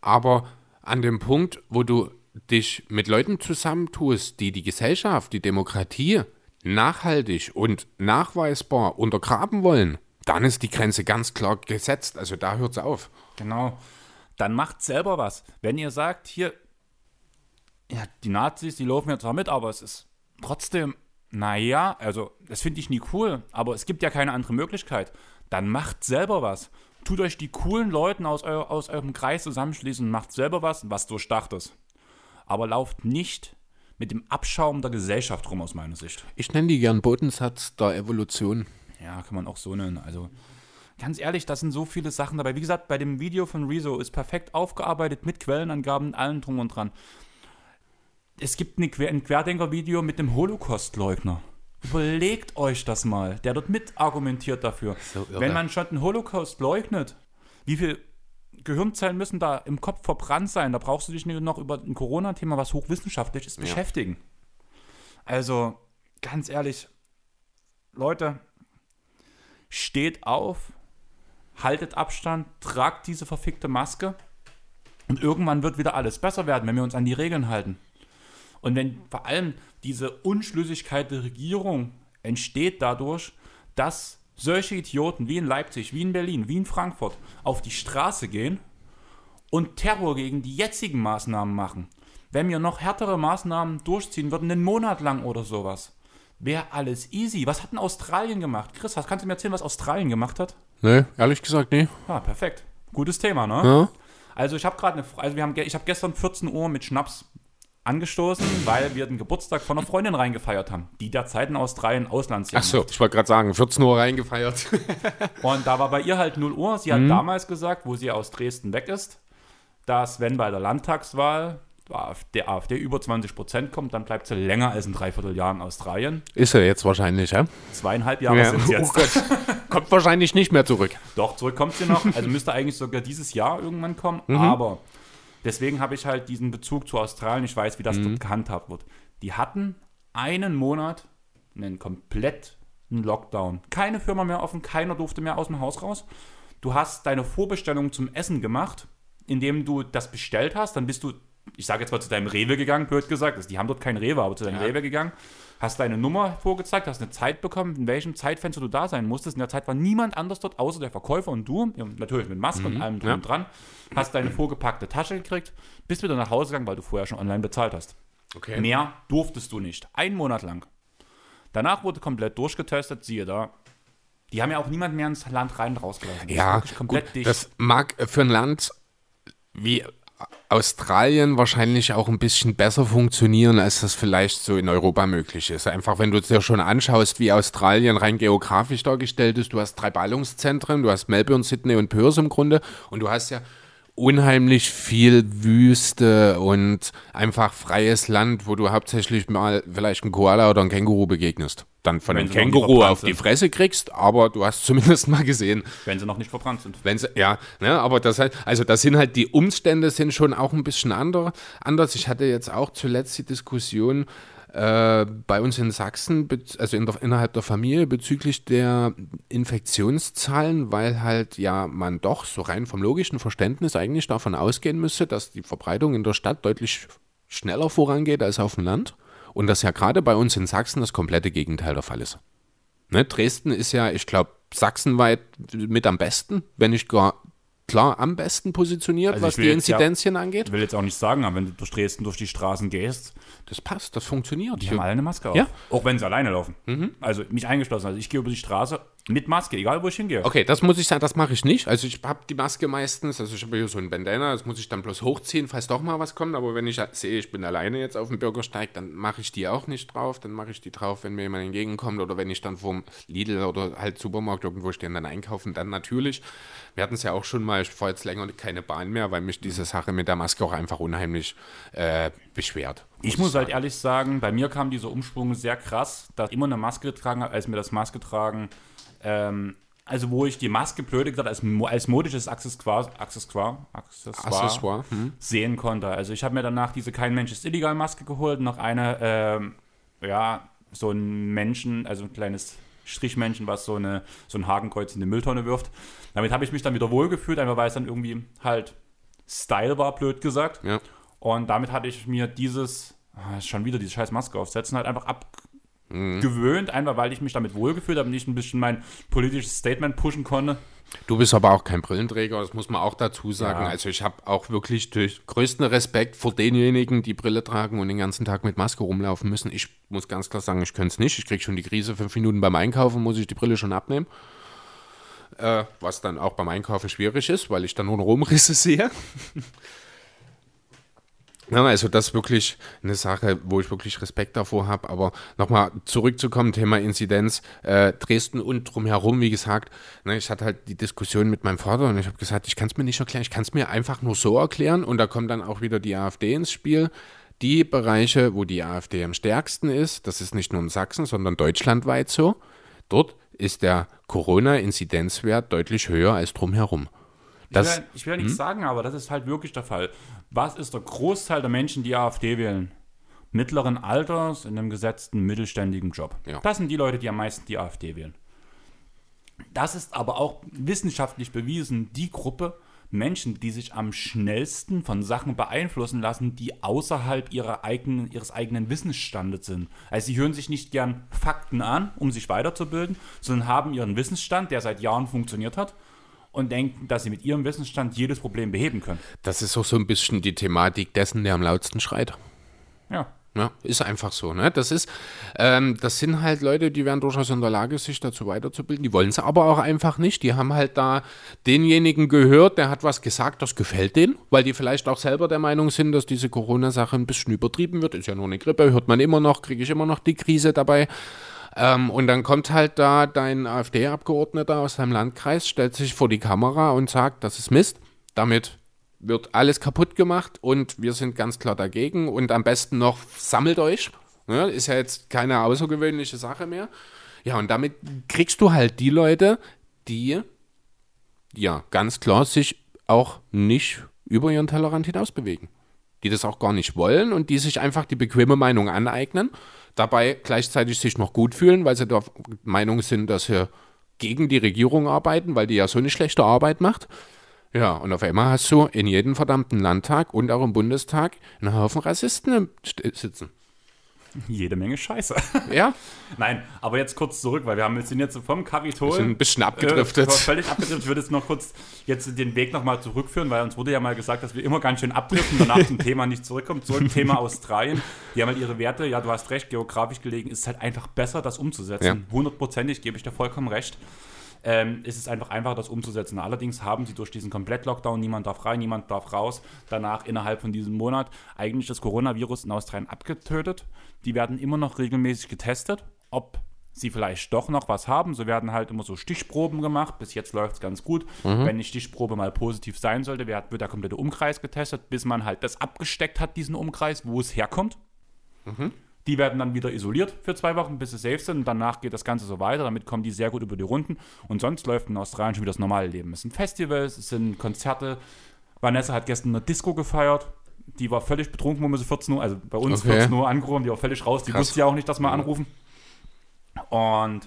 Aber an dem Punkt, wo du dich mit Leuten zusammentust, die die Gesellschaft, die Demokratie nachhaltig und nachweisbar untergraben wollen, dann ist die Grenze ganz klar gesetzt. Also da hört es auf. Genau. Dann macht selber was. Wenn ihr sagt, hier, ja, die Nazis, die laufen ja zwar mit, aber es ist trotzdem, naja, also das finde ich nie cool, aber es gibt ja keine andere Möglichkeit. Dann macht selber was. Tut euch die coolen Leuten aus, eu aus eurem Kreis zusammenschließen und macht selber was, was durchdacht ist. Aber lauft nicht mit dem Abschaum der Gesellschaft rum, aus meiner Sicht. Ich nenne die gern Bodensatz der Evolution. Ja, kann man auch so nennen. Also, ganz ehrlich, da sind so viele Sachen dabei. Wie gesagt, bei dem Video von Rezo ist perfekt aufgearbeitet mit Quellenangaben, allem drum und dran. Es gibt ein Querdenker-Video mit dem Holocaust-Leugner. Überlegt euch das mal, der dort mit argumentiert dafür. So. Wenn man schon den Holocaust leugnet, wie viel Gehirnzellen müssen da im Kopf verbrannt sein? Da brauchst du dich nicht noch über ein Corona-Thema, was hochwissenschaftlich ist, beschäftigen. Also, ganz ehrlich, Leute, steht auf, haltet Abstand, tragt diese verfickte Maske und irgendwann wird wieder alles besser werden, wenn wir uns an die Regeln halten. Und wenn vor allem diese Unschlüssigkeit der Regierung entsteht dadurch, dass solche Idioten wie in Leipzig, wie in Berlin, wie in Frankfurt auf die Straße gehen und Terror gegen die jetzigen Maßnahmen machen. Wenn wir noch härtere Maßnahmen durchziehen würden, einen Monat lang oder sowas, wäre alles easy. Was hat denn Australien gemacht? Chris, was kannst du mir erzählen, was Australien gemacht hat? Ne, ehrlich gesagt, nee. Ah, perfekt. Gutes Thema, ne? Ja? Also ich habe gerade eine, also wir haben, ich habe gestern 14 Uhr mit Schnaps angestoßen, weil wir den Geburtstag von einer Freundin reingefeiert haben, die derzeit in Australien Auslandsjahr Ach so, ich wollte gerade sagen, 14 Uhr reingefeiert. [LAUGHS] Und da war bei ihr halt 0 Uhr. Sie hat Mhm. damals gesagt, wo sie aus Dresden weg ist, dass wenn bei der Landtagswahl der AfD über 20 Prozent kommt, dann bleibt sie länger als ein Dreivierteljahr in Australien. Ist er jetzt wahrscheinlich, ja? Zweieinhalb Jahre ja. sind es jetzt. [LAUGHS] Oh Gott. [LAUGHS] Kommt wahrscheinlich nicht mehr zurück. Doch, zurück kommt sie noch. Also müsste eigentlich sogar dieses Jahr irgendwann kommen. Mhm. Aber deswegen habe ich halt diesen Bezug zu Australien. Ich weiß, wie das Mhm. dort gehandhabt wird. Die hatten einen Monat einen komplett ein Lockdown. Keine Firma mehr offen, keiner durfte mehr aus dem Haus raus. Du hast deine Vorbestellung zum Essen gemacht, indem du das bestellt hast. Dann bist du, ich sage jetzt mal zu deinem Rewe gegangen, blöd gesagt. Also die haben dort kein Rewe, aber zu deinem ja. Rewe gegangen. Hast deine Nummer vorgezeigt, hast eine Zeit bekommen, in welchem Zeitfenster du da sein musstest. In der Zeit war niemand anders dort, außer der Verkäufer und du. Natürlich mit Maske mhm. und allem drum ja. und dran. Hast deine vorgepackte Tasche gekriegt, bist wieder nach Hause gegangen, weil du vorher schon online bezahlt hast. Okay. Mehr durftest du nicht. Einen Monat lang. Danach wurde komplett durchgetestet, siehe da. Die haben ja auch niemand mehr ins Land rein und rausgelassen. Ja, gut, das mag für ein Land wie Australien wahrscheinlich auch ein bisschen besser funktionieren, als das vielleicht so in Europa möglich ist. Einfach, wenn du dir schon anschaust, wie Australien rein geografisch dargestellt ist, du hast drei Ballungszentren, du hast Melbourne, Sydney und Perth im Grunde und du hast ja unheimlich viel Wüste und einfach freies Land, wo du hauptsächlich mal vielleicht einen Koala oder einen Känguru begegnest. Dann von einem Känguru auf die Fresse kriegst, aber du hast zumindest mal gesehen. Wenn sie noch nicht verbrannt sind. Wenn sie, ja, ne, aber das halt, also das sind halt die Umstände sind schon auch ein bisschen anders. Ich hatte jetzt auch zuletzt die Diskussion, äh, bei uns in Sachsen, also in der, innerhalb der Familie, bezüglich der Infektionszahlen, weil halt ja man doch so rein vom logischen Verständnis eigentlich davon ausgehen müsste, dass die Verbreitung in der Stadt deutlich schneller vorangeht als auf dem Land. Und dass ja gerade bei uns in Sachsen das komplette Gegenteil der Fall ist. Ne, Dresden ist ja, ich glaube, sachsenweit mit am besten, wenn nicht gar klar am besten positioniert, also was die Inzidenzien ja, angeht. Ich will jetzt auch nicht sagen, aber wenn du durch Dresden durch die Straßen gehst, das passt, das funktioniert. Die haben alle eine Maske auf. Ja? Auch wenn sie alleine laufen. Mhm. Also mich eingeschlossen. Also ich gehe über die Straße mit Maske, egal wo ich hingehe. Okay, das muss ich sagen, das mache ich nicht. Also ich habe die Maske meistens, also ich habe hier so ein Bandana, das muss ich dann bloß hochziehen, falls doch mal was kommt. Aber wenn ich sehe, ich bin alleine jetzt auf dem Bürgersteig, dann mache ich die auch nicht drauf. Dann mache ich die drauf, wenn mir jemand entgegenkommt oder wenn ich dann vom Lidl oder halt Supermarkt irgendwo stehe und dann einkaufen, dann natürlich. Wir hatten es ja auch schon mal, ich fahre jetzt länger keine Bahn mehr, weil mich diese Sache mit der Maske auch einfach unheimlich äh, beschwert. Muss ich muss halt ehrlich sagen, bei mir kam dieser Umsprung sehr krass, dass ich immer eine Maske getragen habe, als mir das Maske tragen, ähm, also wo ich die Maske blöde gesagt als, als modisches Accessoire, Accessoire, Accessoire, Accessoire hm. sehen konnte. Also ich habe mir danach diese Kein Mensch ist illegal Maske geholt, noch eine, ähm, ja, so ein Menschen, also ein kleines Strichmännchen, was so, eine, so ein Hakenkreuz in die Mülltonne wirft. Damit habe ich mich dann wieder wohlgefühlt, einfach weil es dann irgendwie halt Style war, blöd gesagt. Ja. Und damit hatte ich mir dieses, ah, schon wieder diese scheiß Maske aufsetzen, halt einfach abgewöhnt, mhm. einfach weil ich mich damit wohlgefühlt habe und nicht ein bisschen mein politisches Statement pushen konnte. Du bist aber auch kein Brillenträger, das muss man auch dazu sagen. Ja. Also ich habe auch wirklich durch größten Respekt vor denjenigen, die Brille tragen und den ganzen Tag mit Maske rumlaufen müssen. Ich muss ganz klar sagen, ich könnte es nicht. Ich kriege schon die Krise, fünf Minuten beim Einkaufen muss ich die Brille schon abnehmen. Äh, was dann auch beim Einkaufen schwierig ist, weil ich dann nur Rumrisse sehe. [LAUGHS] Ja, also das ist wirklich eine Sache, wo ich wirklich Respekt davor habe. Aber nochmal zurückzukommen, Thema Inzidenz, äh, Dresden und drumherum, wie gesagt, ne, ich hatte halt die Diskussion mit meinem Vater und ich habe gesagt, ich kann es mir nicht erklären, ich kann es mir einfach nur so erklären und da kommt dann auch wieder die AfD ins Spiel. Die Bereiche, wo die AfD am stärksten ist, das ist nicht nur in Sachsen, sondern deutschlandweit so, dort ist der Corona-Inzidenzwert deutlich höher als drumherum. Das, ich will, ich will ja nichts hm? sagen, aber das ist halt wirklich der Fall. Was ist der Großteil der Menschen, die AfD wählen? Mittleren Alters, in einem gesetzten, mittelständigen Job. Ja. Das sind die Leute, die am meisten die AfD wählen. Das ist aber auch wissenschaftlich bewiesen, die Gruppe Menschen, die sich am schnellsten von Sachen beeinflussen lassen, die außerhalb ihrer eigenen, ihres eigenen Wissensstandes sind. Also sie hören sich nicht gern Fakten an, um sich weiterzubilden, sondern haben ihren Wissensstand, der seit Jahren funktioniert hat, und denken, dass sie mit ihrem Wissensstand jedes Problem beheben können. Das ist auch so ein bisschen die Thematik dessen, der am lautsten schreit. Ja. Ja, ist einfach so. Ne? Das, ist, ähm, das sind halt Leute, die wären durchaus in der Lage, sich dazu weiterzubilden. Die wollen es aber auch einfach nicht. Die haben halt da denjenigen gehört, der hat was gesagt, das gefällt denen, weil die vielleicht auch selber der Meinung sind, dass diese Corona-Sache ein bisschen übertrieben wird. Ist ja nur eine Grippe, hört man immer noch, kriege ich immer noch die Krise dabei. Ähm, und dann kommt halt da dein AfD-Abgeordneter aus deinem Landkreis, stellt sich vor die Kamera und sagt, das ist Mist. Damit wird alles kaputt gemacht und wir sind ganz klar dagegen. Und am besten noch sammelt euch. Ja, ist ja jetzt keine außergewöhnliche Sache mehr. Ja, und damit kriegst du halt die Leute, die ja ganz klar sich auch nicht über ihren Tellerrand hinaus bewegen. die das auch gar nicht wollen und die sich einfach die bequeme Meinung aneignen, dabei gleichzeitig sich noch gut fühlen, weil sie der Meinung sind, dass sie gegen die Regierung arbeiten, weil die ja so eine schlechte Arbeit macht. Ja, und auf einmal hast du in jedem verdammten Landtag und auch im Bundestag einen Haufen Rassisten sitzen. Jede Menge Scheiße. [LAUGHS] Ja. Nein, aber jetzt kurz zurück, weil wir haben jetzt sind jetzt vom Kapitol. Sind ein bisschen abgedriftet. Äh, [LAUGHS] völlig abgedriftet. Ich würde jetzt noch kurz jetzt den Weg nochmal zurückführen, weil uns wurde ja mal gesagt, dass wir immer ganz schön abdriften und danach zum Thema nicht zurückkommen. Zurück [LAUGHS] Thema Australien. Die haben halt ihre Werte, ja, du hast recht, geografisch gelegen, ist halt einfach besser, das umzusetzen. Hundertprozentig, ja. gebe ich dir vollkommen recht ähm, ist es einfach einfacher, das umzusetzen. Allerdings haben sie durch diesen Komplett-Lockdown, niemand darf rein, niemand darf raus, danach innerhalb von diesem Monat eigentlich das Coronavirus in Australien abgetötet. Die werden immer noch regelmäßig getestet, ob sie vielleicht doch noch was haben. So werden halt immer so Stichproben gemacht. Bis jetzt läuft es ganz gut. Mhm. Wenn die Stichprobe mal positiv sein sollte, wird der komplette Umkreis getestet, bis man halt das abgesteckt hat, diesen Umkreis, wo es herkommt. Mhm. Die werden dann wieder isoliert für zwei Wochen, bis sie safe sind. Und danach geht das Ganze so weiter. Damit kommen die sehr gut über die Runden. Und sonst läuft in Australien schon wieder das normale Leben. Es sind Festivals, es sind Konzerte. Vanessa hat gestern eine Disco gefeiert. Die war völlig betrunken, wo wir sie 14 Uhr, also bei uns okay. 14 Uhr angerufen. Die war völlig raus. Die Krass. wusste ja auch nicht, dass wir anrufen. Und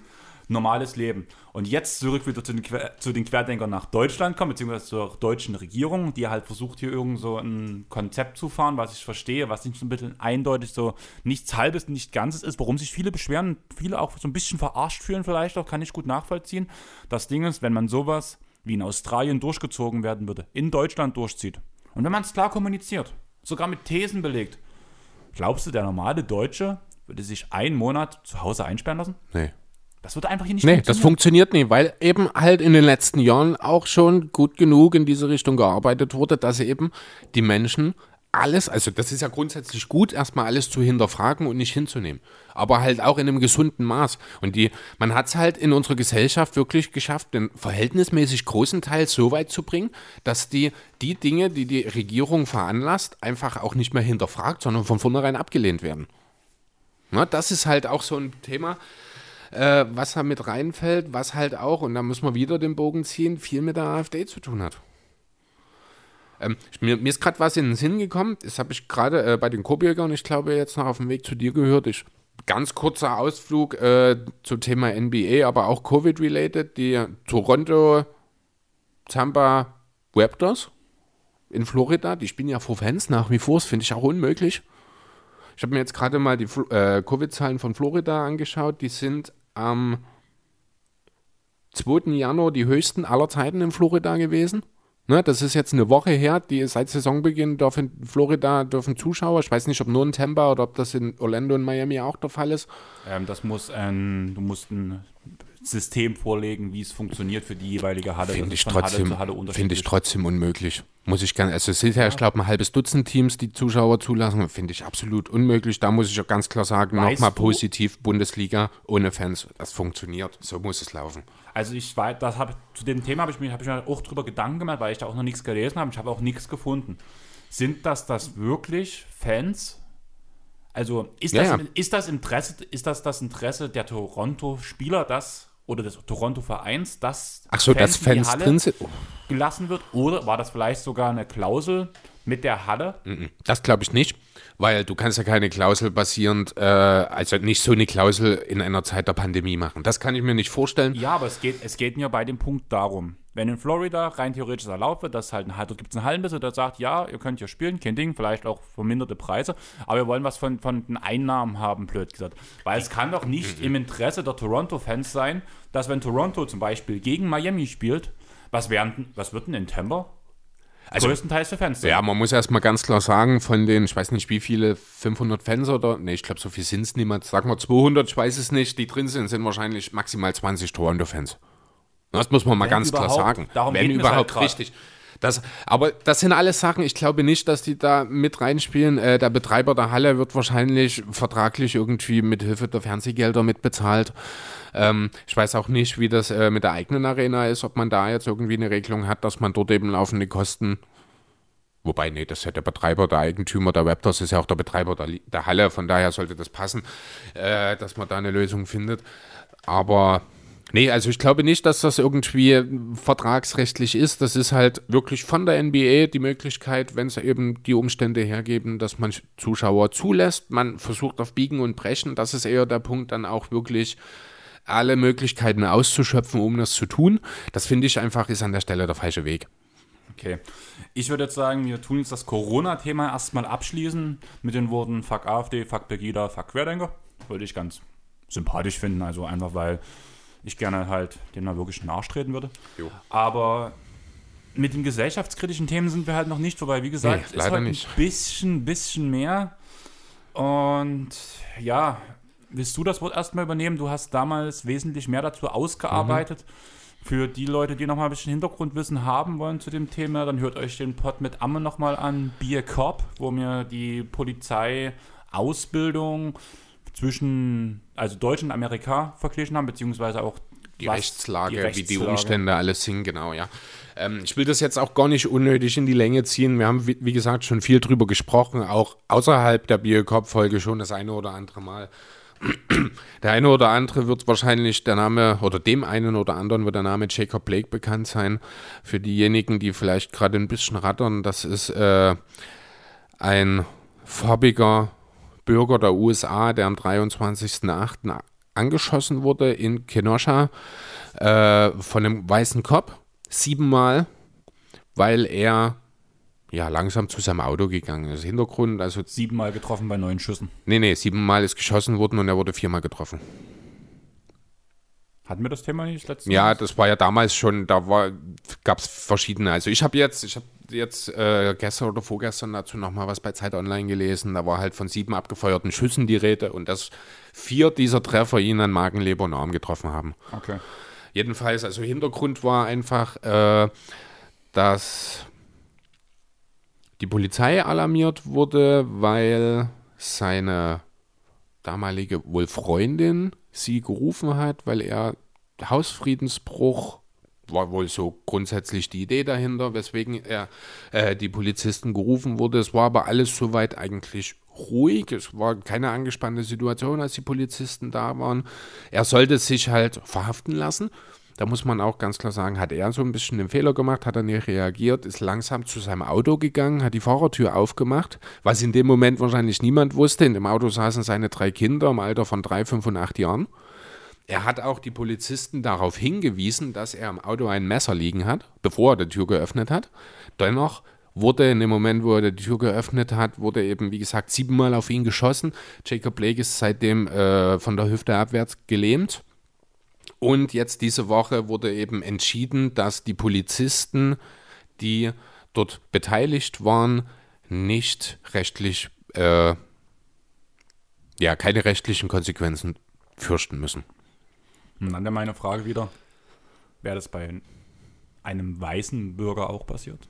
normales Leben. Und jetzt zurück wieder zu den, zu den Querdenkern nach Deutschland kommen, beziehungsweise zur deutschen Regierung, die halt versucht, hier irgend so ein Konzept zu fahren, was ich verstehe, was nicht so ein bisschen eindeutig so nichts Halbes, nicht Ganzes ist, warum sich viele beschweren, viele auch so ein bisschen verarscht fühlen vielleicht auch, kann ich gut nachvollziehen. Das Ding ist, wenn man sowas wie in Australien durchgezogen werden würde, in Deutschland durchzieht, und wenn man es klar kommuniziert, sogar mit Thesen belegt, glaubst du, der normale Deutsche würde sich einen Monat zu Hause einsperren lassen? Nee. Das wird einfach hier nicht nee, funktionieren. das funktioniert nicht, weil eben halt in den letzten Jahren auch schon gut genug in diese Richtung gearbeitet wurde, dass eben die Menschen alles, also das ist ja grundsätzlich gut, erstmal alles zu hinterfragen und nicht hinzunehmen. Aber halt auch in einem gesunden Maß. Und die, man hat es halt in unserer Gesellschaft wirklich geschafft, den verhältnismäßig großen Teil so weit zu bringen, dass die, die Dinge, die die Regierung veranlasst, einfach auch nicht mehr hinterfragt, sondern von vornherein abgelehnt werden. Na, das ist halt auch so ein Thema, äh, was da mit reinfällt, was halt auch, und da muss man wieder den Bogen ziehen, viel mit der AfD zu tun hat. Ähm, mir, mir, ist gerade was in den Sinn gekommen, das habe ich gerade äh, bei den Kobiergern, ich glaube, jetzt noch auf dem Weg zu dir gehört. Ich, ganz kurzer Ausflug äh, zum Thema NBA, aber auch Covid-related. Die Toronto Tampa Raptors in Florida, die spielen ja vor Fans nach wie vor, das finde ich auch unmöglich. Ich habe mir jetzt gerade mal die äh, Covid-Zahlen von Florida angeschaut, die sind am 2. Januar die höchsten aller Zeiten in Florida gewesen. Ne, das ist jetzt eine Woche her, die seit Saisonbeginn dürfen Florida dürfen Zuschauer, ich weiß nicht, ob nur in Tampa oder ob das in Orlando und Miami auch der Fall ist. Ähm, das muss ein, du musst ein System vorlegen, wie es funktioniert für die jeweilige Halle. Finde ich, trotzdem, find ich trotzdem unmöglich. Muss ich gerne, also es sind ja, ich glaube, ein halbes Dutzend Teams, die Zuschauer zulassen, finde ich absolut unmöglich. Da muss ich auch ganz klar sagen, nochmal positiv, Bundesliga ohne Fans, das funktioniert. So muss es laufen. Also ich weiß, das hab, zu dem Thema habe ich, hab ich mir auch drüber Gedanken gemacht, weil ich da auch noch nichts gelesen habe. Ich habe auch nichts gefunden. Sind das das wirklich Fans? Also ist, ja, das, ja. ist das Interesse, ist das das Interesse der Toronto-Spieler, das oder des Toronto-Vereins, dass Ach so, Fans, dass Fans drin sind? Oh. gelassen wird? Oder war das vielleicht sogar eine Klausel mit der Halle? Das glaube ich nicht, weil du kannst ja keine Klausel basierend, äh, also nicht so eine Klausel in einer Zeit der Pandemie machen. Das kann ich mir nicht vorstellen. Ja, aber es geht, es geht mir bei dem Punkt darum, wenn in Florida rein theoretisch erlaubt wird, dass halt ein, dort gibt es einen Hallenbesitzer, der sagt, ja, ihr könnt hier spielen, kein Ding, vielleicht auch verminderte Preise, aber wir wollen was von, von den Einnahmen haben, blöd gesagt. Weil es kann doch nicht im Interesse der Toronto-Fans sein, dass wenn Toronto zum Beispiel gegen Miami spielt, was, wären, was wird denn in Tampa? Also, größtenteils für Fans. Ja, man muss erstmal ganz klar sagen, von den, ich weiß nicht wie viele, 500 Fans oder, ne, ich glaube, so viel sind es niemand, sagen wir 200, ich weiß es nicht, die drin sind, sind wahrscheinlich maximal 20 Toronto-Fans. Das muss man mal Wenn ganz klar sagen. Darum Wenn halt überhaupt halt richtig. Das, aber das sind alles Sachen, ich glaube nicht, dass die da mit reinspielen. Äh, der Betreiber der Halle wird wahrscheinlich vertraglich irgendwie mit Hilfe der Fernsehgelder mitbezahlt. Ähm, ich weiß auch nicht, wie das äh, mit der eigenen Arena ist, ob man da jetzt irgendwie eine Regelung hat, dass man dort eben laufende Kosten Wobei, nee, das ist ja der Betreiber, der Eigentümer der Raptors ist ja auch der Betreiber der, der Halle, von daher sollte das passen, äh, dass man da eine Lösung findet. Aber Nee, also ich glaube nicht, dass das irgendwie vertragsrechtlich ist. Das ist halt wirklich von der NBA die Möglichkeit, wenn es eben die Umstände hergeben, dass man Zuschauer zulässt. Man versucht auf Biegen und Brechen. Das ist eher der Punkt, dann auch wirklich alle Möglichkeiten auszuschöpfen, um das zu tun. Das finde ich einfach ist an der Stelle der falsche Weg. Okay. Ich würde jetzt sagen, wir tun jetzt das Corona-Thema erstmal abschließen mit den Worten Fuck AfD, Fuck Pegida, Fuck Querdenker. Würde ich ganz sympathisch finden. Also einfach, weil ich gerne halt dem da wirklich nachtreten würde. Jo. Aber mit den gesellschaftskritischen Themen sind wir halt noch nicht vorbei. Wie gesagt, nee, ist nicht. ein bisschen, bisschen mehr. Und ja, willst du das Wort erstmal übernehmen? Du hast damals wesentlich mehr dazu ausgearbeitet. Mhm. Für die Leute, die nochmal ein bisschen Hintergrundwissen haben wollen zu dem Thema, dann hört euch den Pod mit Amme nochmal an, Bier Cop, wo mir die Polizeiausbildung zwischen also Deutschland und Amerika verglichen haben, beziehungsweise auch die Rechtslage, die Rechtslage, wie die Umstände alles sind, genau, ja. Ähm, ich will das jetzt auch gar nicht unnötig in die Länge ziehen. Wir haben, wie, wie gesagt, schon viel drüber gesprochen, auch außerhalb der Biokop-Folge schon das eine oder andere Mal. Der eine oder andere wird wahrscheinlich der Name oder dem einen oder anderen wird der Name Jacob Blake bekannt sein. Für diejenigen, die vielleicht gerade ein bisschen rattern, das ist äh, ein farbiger Bürger der USA, der am 23.08. angeschossen wurde in Kenosha äh, von einem weißen Kopf, siebenmal, weil er ja, langsam zu seinem Auto gegangen ist. Hintergrund, also. Siebenmal getroffen bei neun Schüssen. Nee, nee, siebenmal ist geschossen worden und er wurde viermal getroffen. Hatten wir das Thema nicht letztes Mal? Ja, das war ja damals schon, da gab es verschiedene. Also ich habe jetzt, ich habe jetzt äh, gestern oder vorgestern dazu nochmal was bei Zeit Online gelesen. Da war halt von sieben abgefeuerten Schüssen die Rede und dass vier dieser Treffer ihn an Magen, Leber und Arm getroffen haben. Okay. Jedenfalls, also Hintergrund war einfach, äh, dass die Polizei alarmiert wurde, weil seine damalige wohl Freundin sie gerufen hat, weil er Hausfriedensbruch war wohl so grundsätzlich die Idee dahinter, weswegen er äh, die Polizisten gerufen wurde. Es war aber alles soweit eigentlich ruhig. Es war keine angespannte Situation, als die Polizisten da waren. Er sollte sich halt verhaften lassen. Da muss man auch ganz klar sagen, hat er so ein bisschen den Fehler gemacht, hat er nicht reagiert, ist langsam zu seinem Auto gegangen, hat die Fahrertür aufgemacht, was in dem Moment wahrscheinlich niemand wusste. In dem Auto saßen seine drei Kinder im Alter von drei, fünf und acht Jahren. Er hat auch die Polizisten darauf hingewiesen, dass er im Auto ein Messer liegen hat, bevor er die Tür geöffnet hat. Dennoch wurde in dem Moment, wo er die Tür geöffnet hat, wurde eben, wie gesagt, siebenmal auf ihn geschossen. Jacob Blake ist seitdem äh, von der Hüfte abwärts gelähmt. Und jetzt diese Woche wurde eben entschieden, dass die Polizisten, die dort beteiligt waren, nicht rechtlich, äh, ja, keine rechtlichen Konsequenzen fürchten müssen. Und dann meine Frage wieder, wäre das bei einem weißen Bürger auch passiert?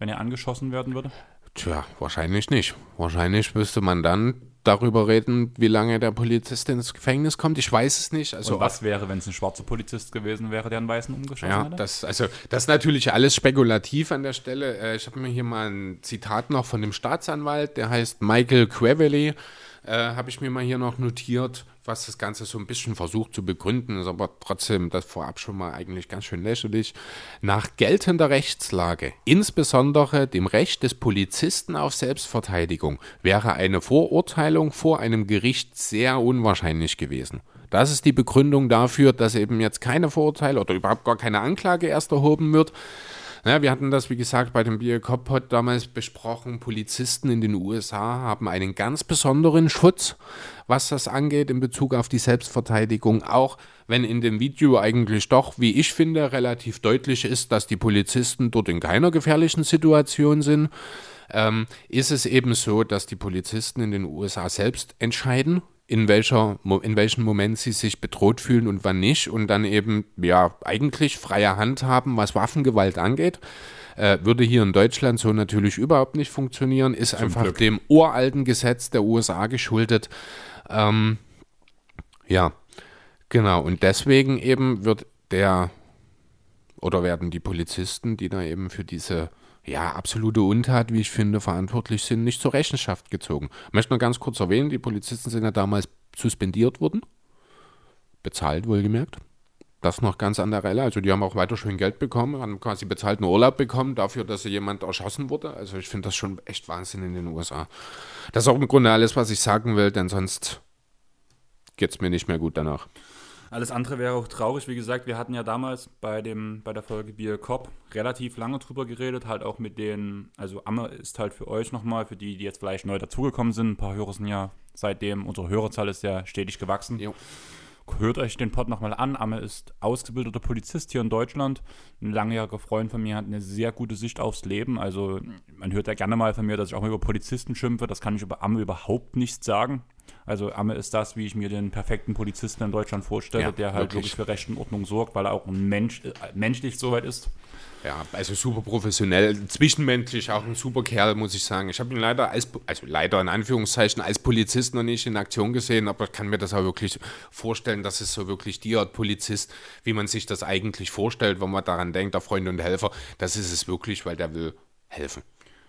Wenn er angeschossen werden würde? Tja, wahrscheinlich nicht. Wahrscheinlich müsste man dann darüber reden, wie lange der Polizist ins Gefängnis kommt. Ich weiß es nicht. Also Und was wäre, wenn es ein schwarzer Polizist gewesen wäre, der einen Weißen umgeschossen ja, hätte? Das, also, das ist natürlich alles spekulativ an der Stelle. Äh, ich habe mir hier mal ein Zitat noch von dem Staatsanwalt, der heißt Michael Quevelly äh, habe ich mir mal hier noch notiert, was das Ganze so ein bisschen versucht zu begründen, ist aber trotzdem das vorab schon mal eigentlich ganz schön lächerlich. Nach geltender Rechtslage, insbesondere dem Recht des Polizisten auf Selbstverteidigung, wäre eine Vorurteilung vor einem Gericht sehr unwahrscheinlich gewesen. Das ist die Begründung dafür, dass eben jetzt keine Vorurteile oder überhaupt gar keine Anklage erst erhoben wird. Ja, wir hatten das, wie gesagt, bei dem Biocop-Pod damals besprochen. Polizisten in den USA haben einen ganz besonderen Schutz, was das angeht, in Bezug auf die Selbstverteidigung. Auch wenn in dem Video eigentlich doch, wie ich finde, relativ deutlich ist, dass die Polizisten dort in keiner gefährlichen Situation sind. Ähm, ist es eben so, dass die Polizisten in den USA selbst entscheiden, in, welcher, in welchem Moment sie sich bedroht fühlen und wann nicht und dann eben ja eigentlich freie Hand haben, was Waffengewalt angeht. Äh, würde hier in Deutschland so natürlich überhaupt nicht funktionieren, ist Zum einfach Glück. dem uralten Gesetz der USA geschuldet. Ähm, ja, genau. Und deswegen eben wird der oder werden die Polizisten, die da eben für diese ja, absolute Untat, wie ich finde, verantwortlich sind, nicht zur Rechenschaft gezogen. Ich möchte noch ganz kurz erwähnen, die Polizisten sind ja damals suspendiert worden. bezahlt wohlgemerkt. Das noch ganz an der Relle. Also die haben auch weiter schön Geld bekommen, haben quasi bezahlten Urlaub bekommen dafür, dass jemand erschossen wurde. Also ich finde das schon echt Wahnsinn in den USA. Das ist auch im Grunde alles, was ich sagen will, denn sonst geht es mir nicht mehr gut danach. Alles andere wäre auch traurig. Wie gesagt, wir hatten ja damals bei, dem, bei der Folge Bier Cop relativ lange drüber geredet, halt auch mit den, also Amme ist halt für euch nochmal, für die, die jetzt vielleicht neu dazugekommen sind, ein paar Hörer sind ja seitdem, unsere Hörerzahl ist ja stetig gewachsen. Jo. Hört euch den Pod nochmal an. Amme ist ausgebildeter Polizist hier in Deutschland. Ein langjähriger Freund von mir hat eine sehr gute Sicht aufs Leben. Also man hört ja gerne mal von mir, dass ich auch mal über Polizisten schimpfe. Das kann ich über Amme überhaupt nicht sagen. Also Amme ist das, wie ich mir den perfekten Polizisten in Deutschland vorstelle, ja, der halt wirklich. wirklich für Recht und Ordnung sorgt, weil er auch ein Mensch, äh, menschlich soweit ist. Ja, also super professionell, zwischenmenschlich auch ein super Kerl, muss ich sagen. Ich habe ihn leider als, also leider in Anführungszeichen, als Polizist noch nicht in Aktion gesehen, aber ich kann mir das auch wirklich vorstellen, dass es so wirklich die Art Polizist, wie man sich das eigentlich vorstellt, wenn man daran denkt, der Freund und Helfer, das ist es wirklich, weil der will helfen.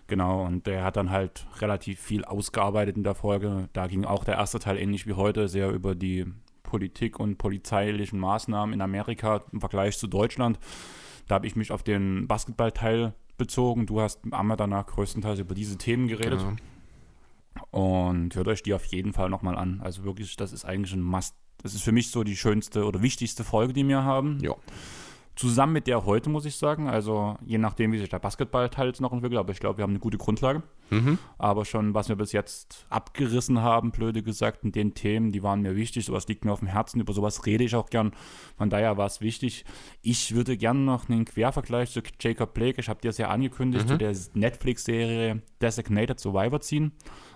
Genau, und der hat dann halt relativ viel ausgearbeitet in der Folge. Da ging auch der erste Teil ähnlich wie heute sehr über die Politik und polizeilichen Maßnahmen in Amerika im Vergleich zu Deutschland. Da habe ich mich auf den Basketballteil bezogen. Du hast einmal danach größtenteils über diese Themen geredet. Genau. Und hört euch die auf jeden Fall nochmal an. Also wirklich, das ist eigentlich ein Must. Das ist für mich so die schönste oder wichtigste Folge, die wir haben. Ja. Zusammen mit der heute, muss ich sagen. Also je nachdem, wie sich der Basketballteil jetzt noch entwickelt. Aber ich glaube, wir haben eine gute Grundlage. Mhm. Aber schon, was wir bis jetzt abgerissen haben, blöde gesagt, in den Themen, die waren mir wichtig. Sowas liegt mir auf dem Herzen. Über sowas rede ich auch gern. Von daher war es wichtig. Ich würde gerne noch einen Quervergleich zu Jacob Blake, ich habe dir das ja angekündigt, mhm. zu der Netflix-Serie Designated Survivor ziehen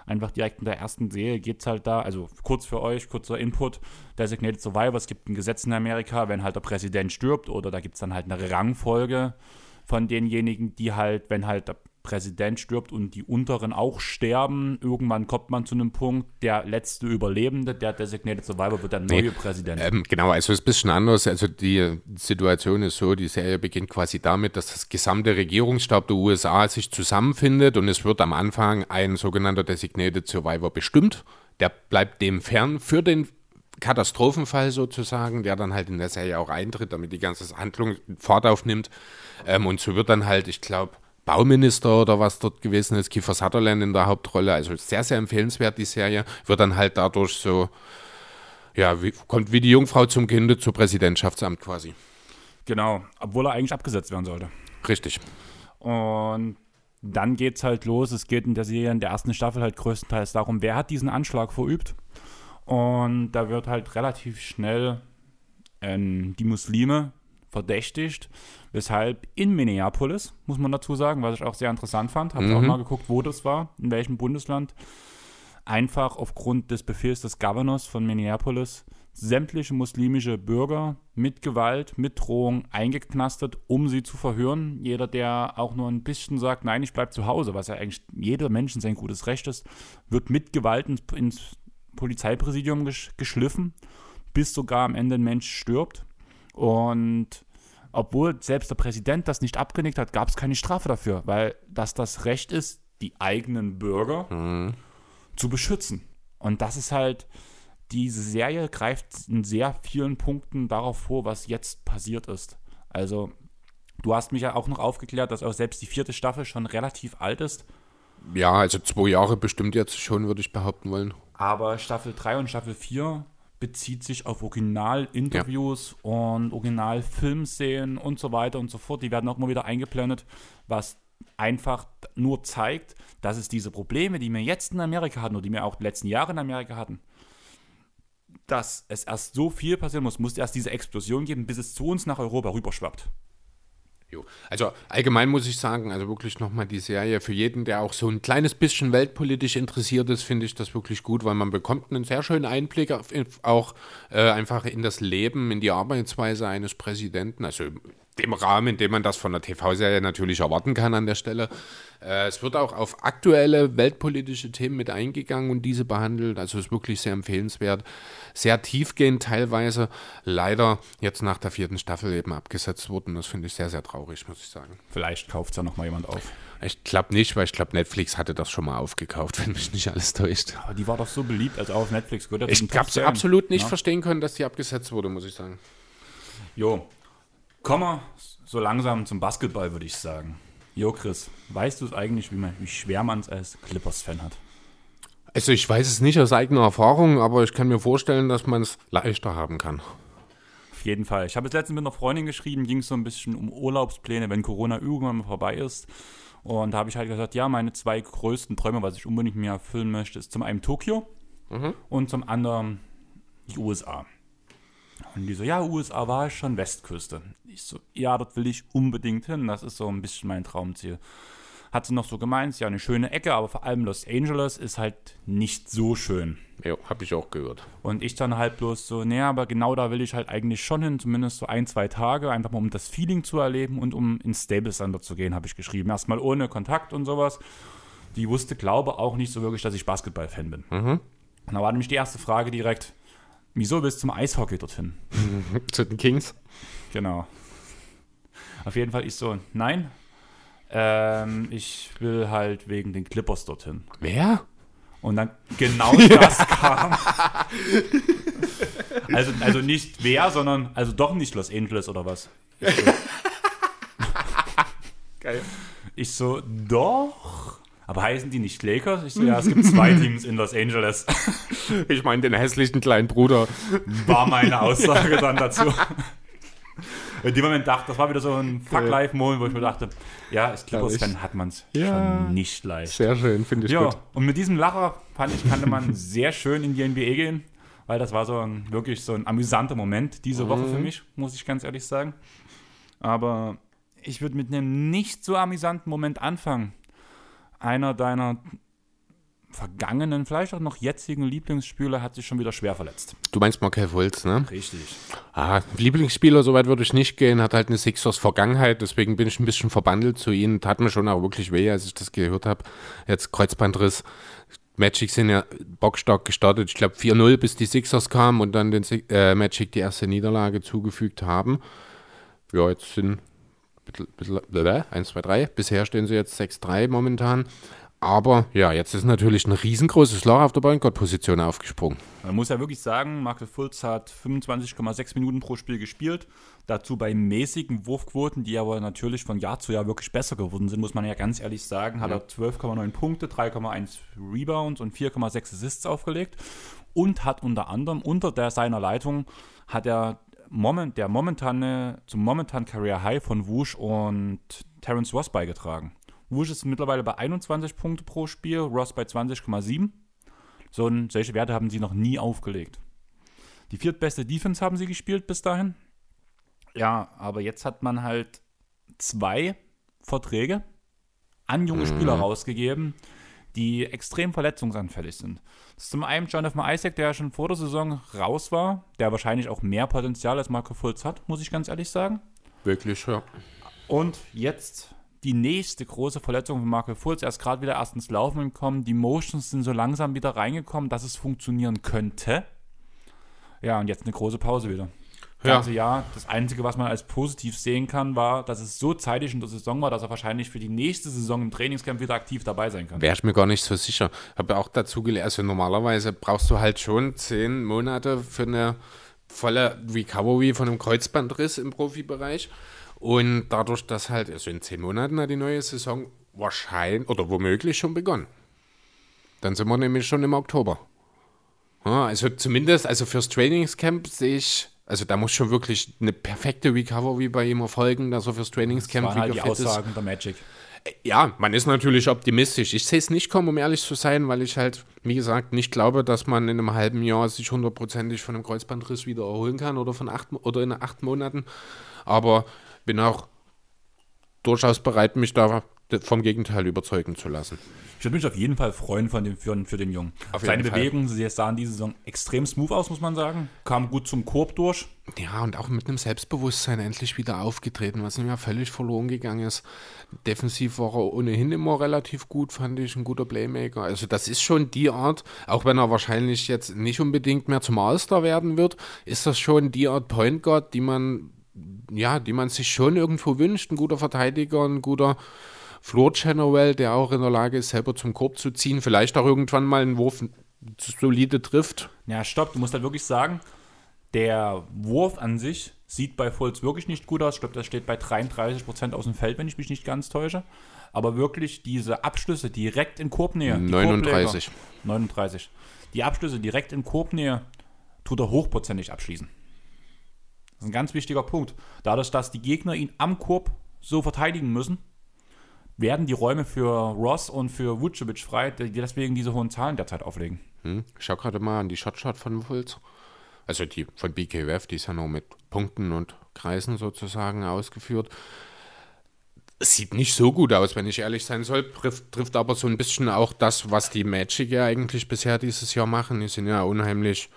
einfach direkt in der ersten Serie geht es halt da, also kurz für euch, kurzer Input, Designated Survivor, es gibt ein Gesetz in Amerika, wenn halt der Präsident stirbt oder da gibt es dann halt eine Rangfolge von denjenigen, die halt, wenn halt Präsident stirbt und die unteren auch sterben, irgendwann kommt man zu einem Punkt, der letzte Überlebende, der Designated Survivor, wird der neue nee, Präsident. Ähm, genau, also es ist ein bisschen anders. Also die Situation ist so, die Serie beginnt quasi damit, dass das gesamte Regierungsstab der USA sich zusammenfindet und es wird am Anfang ein sogenannter Designated Survivor bestimmt. Der bleibt dem fern für den Katastrophenfall sozusagen, der dann halt in der Serie auch eintritt, damit die ganze Handlung Fahrt aufnimmt. Ähm, und so wird dann halt, ich glaube, Bauminister oder was dort gewesen ist, Kiefer Sutherland in der Hauptrolle. Also sehr, sehr empfehlenswert, die Serie. Wird dann halt dadurch so, ja, wie, kommt wie die Jungfrau zum Kinde zu Präsidentschaftsamt quasi. Genau, obwohl er eigentlich abgesetzt werden sollte. Richtig. Und dann geht es halt los. Es geht in der Serie in der ersten Staffel halt größtenteils darum, wer hat diesen Anschlag verübt. Und da wird halt relativ schnell ähm, die Muslime verdächtigt, weshalb in Minneapolis, muss man dazu sagen, was ich auch sehr interessant fand, habe mhm. auch mal geguckt, wo das war, in welchem Bundesland, einfach aufgrund des Befehls des Governors von Minneapolis sämtliche muslimische Bürger mit Gewalt, mit Drohung eingeknastet, um sie zu verhören. Jeder, der auch nur ein bisschen sagt, nein, ich bleibe zu Hause, was ja eigentlich jeder Mensch sein gutes Recht ist, wird mit Gewalt ins, ins Polizeipräsidium geschliffen, bis sogar am Ende ein Mensch stirbt. Und obwohl selbst der Präsident das nicht abgenickt hat, gab es keine Strafe dafür, weil das das Recht ist, die eigenen Bürger mhm. zu beschützen. Und das ist halt, diese Serie greift in sehr vielen Punkten darauf vor, was jetzt passiert ist. Also, du hast mich ja auch noch aufgeklärt, dass auch selbst die vierte Staffel schon relativ alt ist. Ja, also zwei Jahre bestimmt jetzt schon, würde ich behaupten wollen. Aber Staffel 3 und Staffel 4 bezieht sich auf Originalinterviews ja. und Originalfilmszenen und so weiter und so fort. Die werden auch immer wieder eingeblendet, was einfach nur zeigt, dass es diese Probleme, die wir jetzt in Amerika hatten oder die wir auch die letzten Jahre in Amerika hatten, dass es erst so viel passieren muss, muss erst diese Explosion geben, bis es zu uns nach Europa rüberschwappt. Also allgemein muss ich sagen, also wirklich nochmal die Serie für jeden, der auch so ein kleines bisschen weltpolitisch interessiert ist, finde ich das wirklich gut, weil man bekommt einen sehr schönen Einblick auf, auch äh, einfach in das Leben, in die Arbeitsweise eines Präsidenten. Also dem Rahmen, in dem man das von der TV-Serie natürlich erwarten kann an der Stelle. Äh, es wird auch auf aktuelle weltpolitische Themen mit eingegangen und diese behandelt. Also ist wirklich sehr empfehlenswert. Sehr tiefgehend teilweise. Leider jetzt nach der vierten Staffel eben abgesetzt worden. Das finde ich sehr, sehr traurig, muss ich sagen. Vielleicht kauft es ja nochmal jemand auf. Ich glaube nicht, weil ich glaube, Netflix hatte das schon mal aufgekauft, [LAUGHS] wenn mich nicht alles täuscht. Aber die war doch so beliebt, also auch auf Netflix. Gehört ich habe es absolut nicht ja? verstehen können, dass die abgesetzt wurde, muss ich sagen. Jo, kommen wir so langsam zum Basketball, würde ich sagen. Jo, Chris, weißt du es eigentlich, wie, man, wie schwer man es als Clippers-Fan hat? Also ich weiß es nicht aus eigener Erfahrung, aber ich kann mir vorstellen, dass man es leichter haben kann. Auf jeden Fall. Ich habe es letztens mit einer Freundin geschrieben, ging es so ein bisschen um Urlaubspläne, wenn Corona irgendwann mal vorbei ist. Und da habe ich halt gesagt, ja, meine zwei größten Träume, was ich unbedingt mir erfüllen möchte, ist zum einen Tokio mhm. und zum anderen die USA. Und die so, ja, USA war ich schon, Westküste. Ich so, ja, dort will ich unbedingt hin. Das ist so ein bisschen mein Traumziel. Hat sie noch so gemeint, ja, eine schöne Ecke, aber vor allem Los Angeles ist halt nicht so schön. Ja, habe ich auch gehört. Und ich dann halt bloß so, naja, aber genau da will ich halt eigentlich schon hin, zumindest so ein, zwei Tage, einfach mal um das Feeling zu erleben und um ins Stable Center zu gehen, habe ich geschrieben. Erstmal ohne Kontakt und sowas. Die wusste, glaube auch nicht so wirklich, dass ich Basketball-Fan bin. Mhm. Und da war nämlich die erste Frage direkt, wieso willst du zum Eishockey dorthin? [LAUGHS] zu den Kings? Genau. Auf jeden Fall ich so, nein, ähm, ich will halt wegen den Clippers dorthin. Wer? Und dann genau [LAUGHS] das kam. Also, also nicht wer, sondern also doch nicht Los Angeles oder was. Ich so, [LAUGHS] Geil. Ich so, doch. Aber heißen die nicht Lakers? Ich so, ja, es gibt zwei [LAUGHS] Teams in Los Angeles. [LAUGHS] Ich meine den hässlichen kleinen Bruder. War meine Aussage dann dazu [LAUGHS] in dem Moment dachte, das war wieder so ein Fuck-Life-Moment, wo ich mir dachte, ja, als Clippers-Fan hat man es ja, schon nicht leicht. Sehr schön, finde ich ja, gut. Und mit diesem Lacher, fand ich, kannte man sehr schön in die NBA gehen, weil das war so ein, wirklich so ein amüsanter Moment diese Woche für mhm. mich, muss ich ganz ehrlich sagen. Aber ich würde mit einem nicht so amüsanten Moment anfangen. Einer deiner vergangenen, vielleicht auch noch jetzigen Lieblingsspieler hat sich schon wieder schwer verletzt. Du meinst Markel Wulz, ne? Richtig. Ah, Lieblingsspieler, soweit würde ich nicht gehen, hat halt eine Sixers Vergangenheit, deswegen bin ich ein bisschen verbandelt zu ihnen. Tat mir schon auch wirklich weh, als ich das gehört habe. Jetzt Kreuzbandriss. Magic sind ja bockstark gestartet. Ich glaube 4-0, bis die Sixers kamen und dann den äh, Magic die erste Niederlage zugefügt haben. Ja, jetzt sind 1, 2, 3. Bisher stehen sie jetzt 6-3 momentan. Aber ja, jetzt ist natürlich ein riesengroßes Loch auf der Point-Guard-Position aufgesprungen. Man muss ja wirklich sagen, Marcel Fultz hat 25,6 Minuten pro Spiel gespielt. Dazu bei mäßigen Wurfquoten, die aber natürlich von Jahr zu Jahr wirklich besser geworden sind, muss man ja ganz ehrlich sagen. Hat ja. er 12,9 Punkte, 3,1 Rebounds und 4,6 Assists aufgelegt. Und hat unter anderem unter der, seiner Leitung hat er moment, der momentane, zum momentanen Career High von Wush und Terence Ross beigetragen. Wush ist mittlerweile bei 21 Punkte pro Spiel, Ross bei 20,7. So, solche Werte haben sie noch nie aufgelegt. Die viertbeste Defense haben sie gespielt bis dahin. Ja, aber jetzt hat man halt zwei Verträge an junge mhm. Spieler rausgegeben, die extrem verletzungsanfällig sind. Das ist zum einen Jonathan Isaac, der ja schon vor der Saison raus war, der wahrscheinlich auch mehr Potenzial als Marco Fultz hat, muss ich ganz ehrlich sagen. Wirklich, ja. Und jetzt die nächste große Verletzung von Marco Fultz. Er ist gerade wieder erst ins Laufen gekommen. Die Motions sind so langsam wieder reingekommen, dass es funktionieren könnte. Ja, und jetzt eine große Pause wieder. Ja. ganze Jahr. Das Einzige, was man als positiv sehen kann, war, dass es so zeitig in der Saison war, dass er wahrscheinlich für die nächste Saison im Trainingscamp wieder aktiv dabei sein kann. Wäre ich mir gar nicht so sicher. Habe auch dazu gelernt, also normalerweise brauchst du halt schon zehn Monate für eine volle Recovery von einem Kreuzbandriss im Profibereich. Und dadurch, dass halt, also in zehn Monaten hat die neue Saison wahrscheinlich oder womöglich schon begonnen. Dann sind wir nämlich schon im Oktober. Ja, also zumindest, also fürs Trainingscamp sehe ich, also da muss schon wirklich eine perfekte Recovery bei ihm erfolgen, dass er fürs Trainingscamp das waren halt die Aussagen ist. der Magic. Äh, ja, man ist natürlich optimistisch. Ich sehe es nicht kommen, um ehrlich zu sein, weil ich halt, wie gesagt, nicht glaube, dass man in einem halben Jahr sich hundertprozentig von einem Kreuzbandriss wieder erholen kann oder von acht oder in acht Monaten. Aber bin auch durchaus bereit, mich da vom Gegenteil überzeugen zu lassen. Ich würde mich auf jeden Fall freuen von dem, für, für den Jungen. Auf Seine Bewegungen sahen diese Saison extrem smooth aus, muss man sagen. Kam gut zum Korb durch. Ja, und auch mit einem Selbstbewusstsein endlich wieder aufgetreten, was ihm ja völlig verloren gegangen ist. Defensiv war er ohnehin immer relativ gut, fand ich, ein guter Playmaker. Also das ist schon die Art, auch wenn er wahrscheinlich jetzt nicht unbedingt mehr zum All-Star werden wird, ist das schon die Art Point Guard, die man, ja, die man sich schon irgendwo wünscht. Ein guter Verteidiger, ein guter Floor General, der auch in der Lage ist, selber zum Korb zu ziehen, vielleicht auch irgendwann mal einen Wurf solide trifft. Ja, stopp, du musst halt wirklich sagen, der Wurf an sich sieht bei Fultz wirklich nicht gut aus. Ich glaube, das steht bei 33% aus dem Feld, wenn ich mich nicht ganz täusche. Aber wirklich diese Abschlüsse direkt in Korbnähe. 39. 39. Die Abschlüsse direkt in Korbnähe tut er hochprozentig abschließen. Das ist ein ganz wichtiger Punkt. Dadurch, dass die Gegner ihn am Korb so verteidigen müssen, werden die Räume für Ross und für Vucevic frei, die deswegen diese hohen Zahlen derzeit auflegen. Hm. Ich schau gerade mal an die Shotshot von Fultz. Also die von BKUF, die ist ja noch mit Punkten und Kreisen sozusagen ausgeführt. Sieht nicht so gut aus, wenn ich ehrlich sein soll. Trifft, trifft aber so ein bisschen auch das, was die Magic ja eigentlich bisher dieses Jahr machen. Die sind ja unheimlich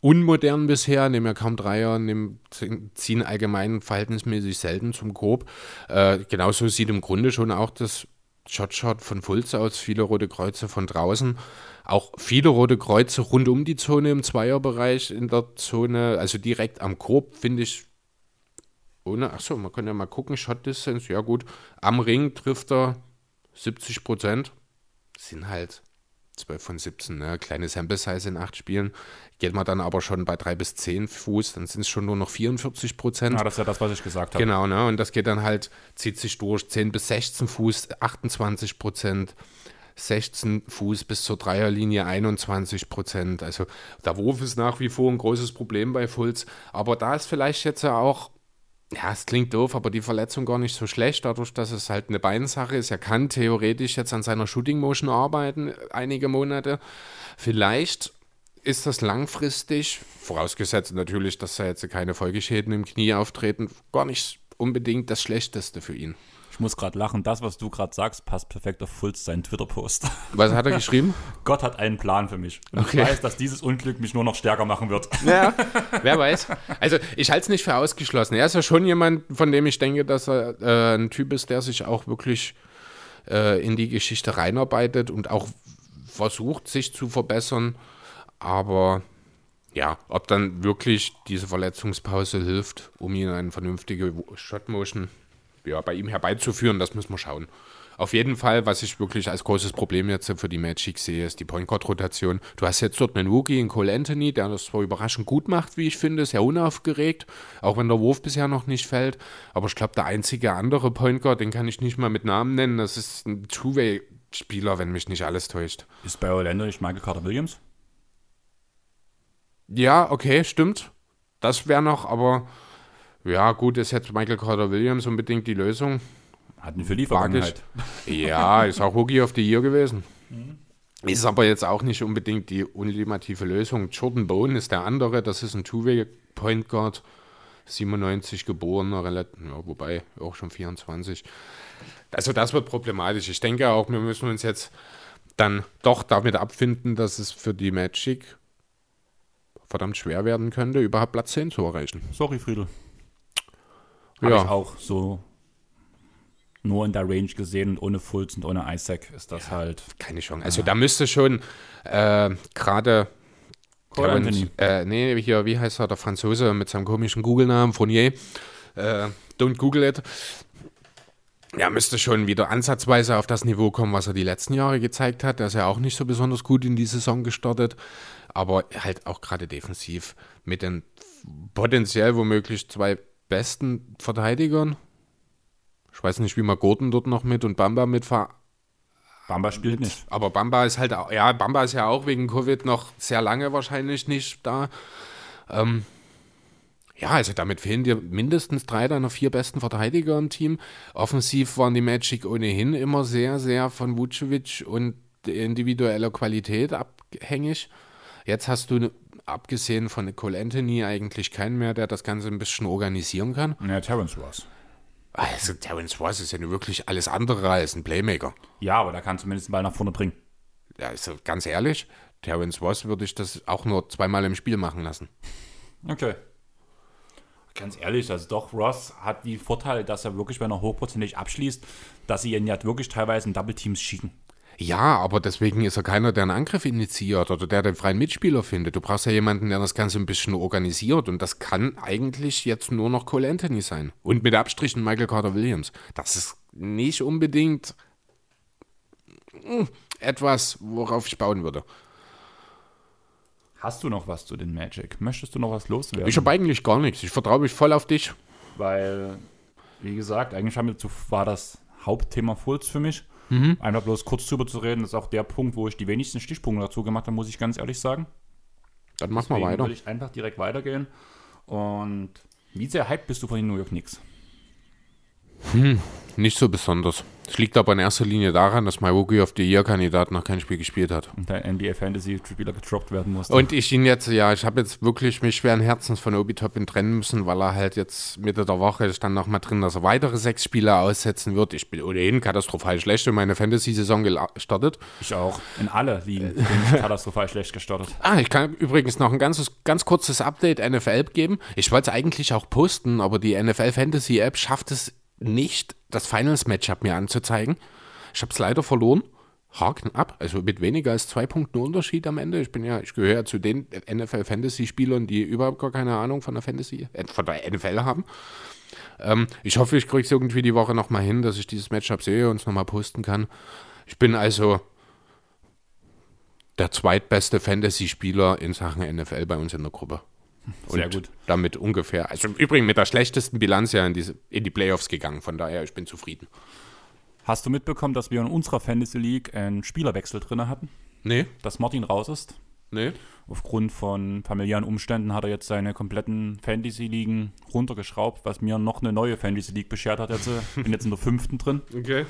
unmodern bisher, nehmen ja kaum Dreier, nehmen, ziehen allgemein verhältnismäßig selten zum Korb. Äh, genauso sieht im Grunde schon auch das Shotshot von Fulz aus, viele rote Kreuze von draußen. Auch viele rote Kreuze rund um die Zone im Zweierbereich in der Zone, also direkt am Korb, finde ich. Ohne, achso, man kann ja mal gucken, Shot Distance, ja gut. Am Ring trifft er 70 Prozent. Sind halt 12 von 17, ne? kleine Sample Size in acht Spielen. Geht man dann aber schon bei 3 bis 10 Fuß, dann sind es schon nur noch 44 Prozent. Ja, das ist ja das, was ich gesagt habe. Genau, ne? und das geht dann halt, zieht sich durch 10 bis 16 Fuß, 28 Prozent. 16 Fuß bis zur Dreierlinie 21 Prozent. Also der Wurf ist nach wie vor ein großes Problem bei Fulz. Aber da ist vielleicht jetzt ja auch ja, es klingt doof, aber die Verletzung gar nicht so schlecht, dadurch, dass es halt eine Beinsache ist. Er kann theoretisch jetzt an seiner Shooting Motion arbeiten, einige Monate. Vielleicht ist das langfristig, vorausgesetzt natürlich, dass da jetzt keine Folgeschäden im Knie auftreten, gar nicht unbedingt das Schlechteste für ihn. Ich muss gerade lachen. Das, was du gerade sagst, passt perfekt auf Fulz seinen Twitter-Post. Was hat er [LAUGHS] geschrieben? Gott hat einen Plan für mich. Und okay. ich weiß, dass dieses Unglück mich nur noch stärker machen wird. Ja, [LAUGHS] wer weiß. Also, ich halte es nicht für ausgeschlossen. Er ist ja schon jemand, von dem ich denke, dass er äh, ein Typ ist, der sich auch wirklich äh, in die Geschichte reinarbeitet und auch versucht, sich zu verbessern. Aber ja, ob dann wirklich diese Verletzungspause hilft, um ihn eine vernünftige Shot-Motion ja, bei ihm herbeizuführen, das müssen wir schauen. Auf jeden Fall, was ich wirklich als großes Problem jetzt für die Magic sehe, ist die Point Guard Rotation. Du hast jetzt dort einen Rookie in Cole Anthony, der das zwar überraschend gut macht, wie ich finde, sehr unaufgeregt, auch wenn der Wurf bisher noch nicht fällt. Aber ich glaube, der einzige andere Point Guard, den kann ich nicht mal mit Namen nennen, das ist ein Two-Way-Spieler, wenn mich nicht alles täuscht. Ist bei Orlando nicht Michael Carter Williams? Ja, okay, stimmt. Das wäre noch, aber ja, gut, ist jetzt Michael Carter Williams unbedingt die Lösung. Hat eine Vergangenheit. [LAUGHS] Ja, ist auch Rookie of the Year gewesen. Mhm. Ist aber jetzt auch nicht unbedingt die ultimative Lösung. Jordan Bone ist der andere, das ist ein Two-Way-Point Guard, 97 geborener, ja, wobei auch schon 24. Also das wird problematisch. Ich denke auch, wir müssen uns jetzt dann doch damit abfinden, dass es für die Magic verdammt schwer werden könnte, überhaupt Platz 10 zu erreichen. Sorry, Friedel. Habe ja. ich auch so nur in der Range gesehen und ohne Fulz und ohne Isaac ist das ja, halt. Keine Chance. Also ja. da müsste schon äh, gerade. Äh, nee, hier, wie heißt er, der Franzose mit seinem komischen Google-Namen, Fournier. Äh, don't Google it. Er müsste schon wieder ansatzweise auf das Niveau kommen, was er die letzten Jahre gezeigt hat. Er ist ja auch nicht so besonders gut in die Saison gestartet, aber halt auch gerade defensiv mit den potenziell womöglich zwei besten Verteidigern. Ich weiß nicht, wie man Gordon dort noch mit und Bamba mitfahren. Bamba spielt nicht. Aber Bamba ist halt, ja, Bamba ist ja auch wegen Covid noch sehr lange wahrscheinlich nicht da. Ähm, ja, also damit fehlen dir mindestens drei deiner vier besten Verteidiger im Team. Offensiv waren die Magic ohnehin immer sehr, sehr von Vucevic und individueller Qualität abhängig. Jetzt hast du abgesehen von Nicole Anthony eigentlich keinen mehr, der das Ganze ein bisschen organisieren kann. Ja, Terrence Ross. Also Terence Ross ist ja nur wirklich alles andere als ein Playmaker. Ja, aber der kann zumindest den Ball nach vorne bringen. Ja, also ganz ehrlich, Terence Ross würde ich das auch nur zweimal im Spiel machen lassen. Okay. Ganz ehrlich, also doch, Ross hat die Vorteile, dass er wirklich, wenn er hochprozentig abschließt, dass sie ihn ja wirklich teilweise in Double Teams schicken. Ja, aber deswegen ist er keiner, der einen Angriff initiiert oder der den freien Mitspieler findet. Du brauchst ja jemanden, der das Ganze ein bisschen organisiert und das kann eigentlich jetzt nur noch Cole Anthony sein. Und mit Abstrichen Michael Carter Williams. Das ist nicht unbedingt hm, etwas, worauf ich bauen würde. Hast du noch was zu den Magic? Möchtest du noch was loswerden? Ich habe eigentlich gar nichts. Ich vertraue mich voll auf dich. Weil, wie gesagt, eigentlich war das Hauptthema Fulz für mich. Mhm. Einfach bloß kurz drüber zu reden, das ist auch der Punkt, wo ich die wenigsten Stichpunkte dazu gemacht habe, muss ich ganz ehrlich sagen. Dann machen wir Deswegen weiter. würde ich einfach direkt weitergehen. Und wie sehr hyped bist du von den New York Knicks? Nicht so besonders. Es liegt aber in erster Linie daran, dass mein Rookie of the Year-Kandidat noch kein Spiel gespielt hat. Und dein NBA Fantasy-Spieler gedroppt werden musste. Und ich ihn jetzt, ja, ich habe jetzt wirklich mich schweren Herzens von Obi Toppin trennen müssen, weil er halt jetzt Mitte der Woche stand noch mal drin, dass er weitere sechs Spiele aussetzen wird. Ich bin ohnehin katastrophal schlecht in meine Fantasy-Saison gestartet. ich auch. In alle Ligen bin ich [LAUGHS] katastrophal schlecht gestartet. Ah, ich kann übrigens noch ein ganzes, ganz kurzes Update NFL geben. Ich wollte es eigentlich auch posten, aber die NFL Fantasy App schafft es nicht, das Finals Matchup mir anzuzeigen. Ich habe es leider verloren. Haken ab, also mit weniger als zwei Punkten Unterschied am Ende. Ich bin ja, ich gehöre ja zu den NFL Fantasy Spielern, die überhaupt gar keine Ahnung von der Fantasy, äh, von der NFL haben. Ähm, ich hoffe, ich kriege es irgendwie die Woche nochmal hin, dass ich dieses Matchup sehe und es nochmal posten kann. Ich bin also der zweitbeste Fantasy-Spieler in Sachen NFL bei uns in der Gruppe. Sehr und gut. damit ungefähr, also im Übrigen mit der schlechtesten Bilanz ja in, diese, in die Playoffs gegangen. Von daher, ich bin zufrieden. Hast du mitbekommen, dass wir in unserer Fantasy League einen Spielerwechsel drin hatten? Nee, Dass Martin raus ist? nee. Aufgrund von familiären Umständen hat er jetzt seine kompletten Fantasy-Ligen runtergeschraubt, was mir noch eine neue Fantasy-League beschert hat. Jetzt äh, [LAUGHS] bin jetzt in der fünften drin. Okay.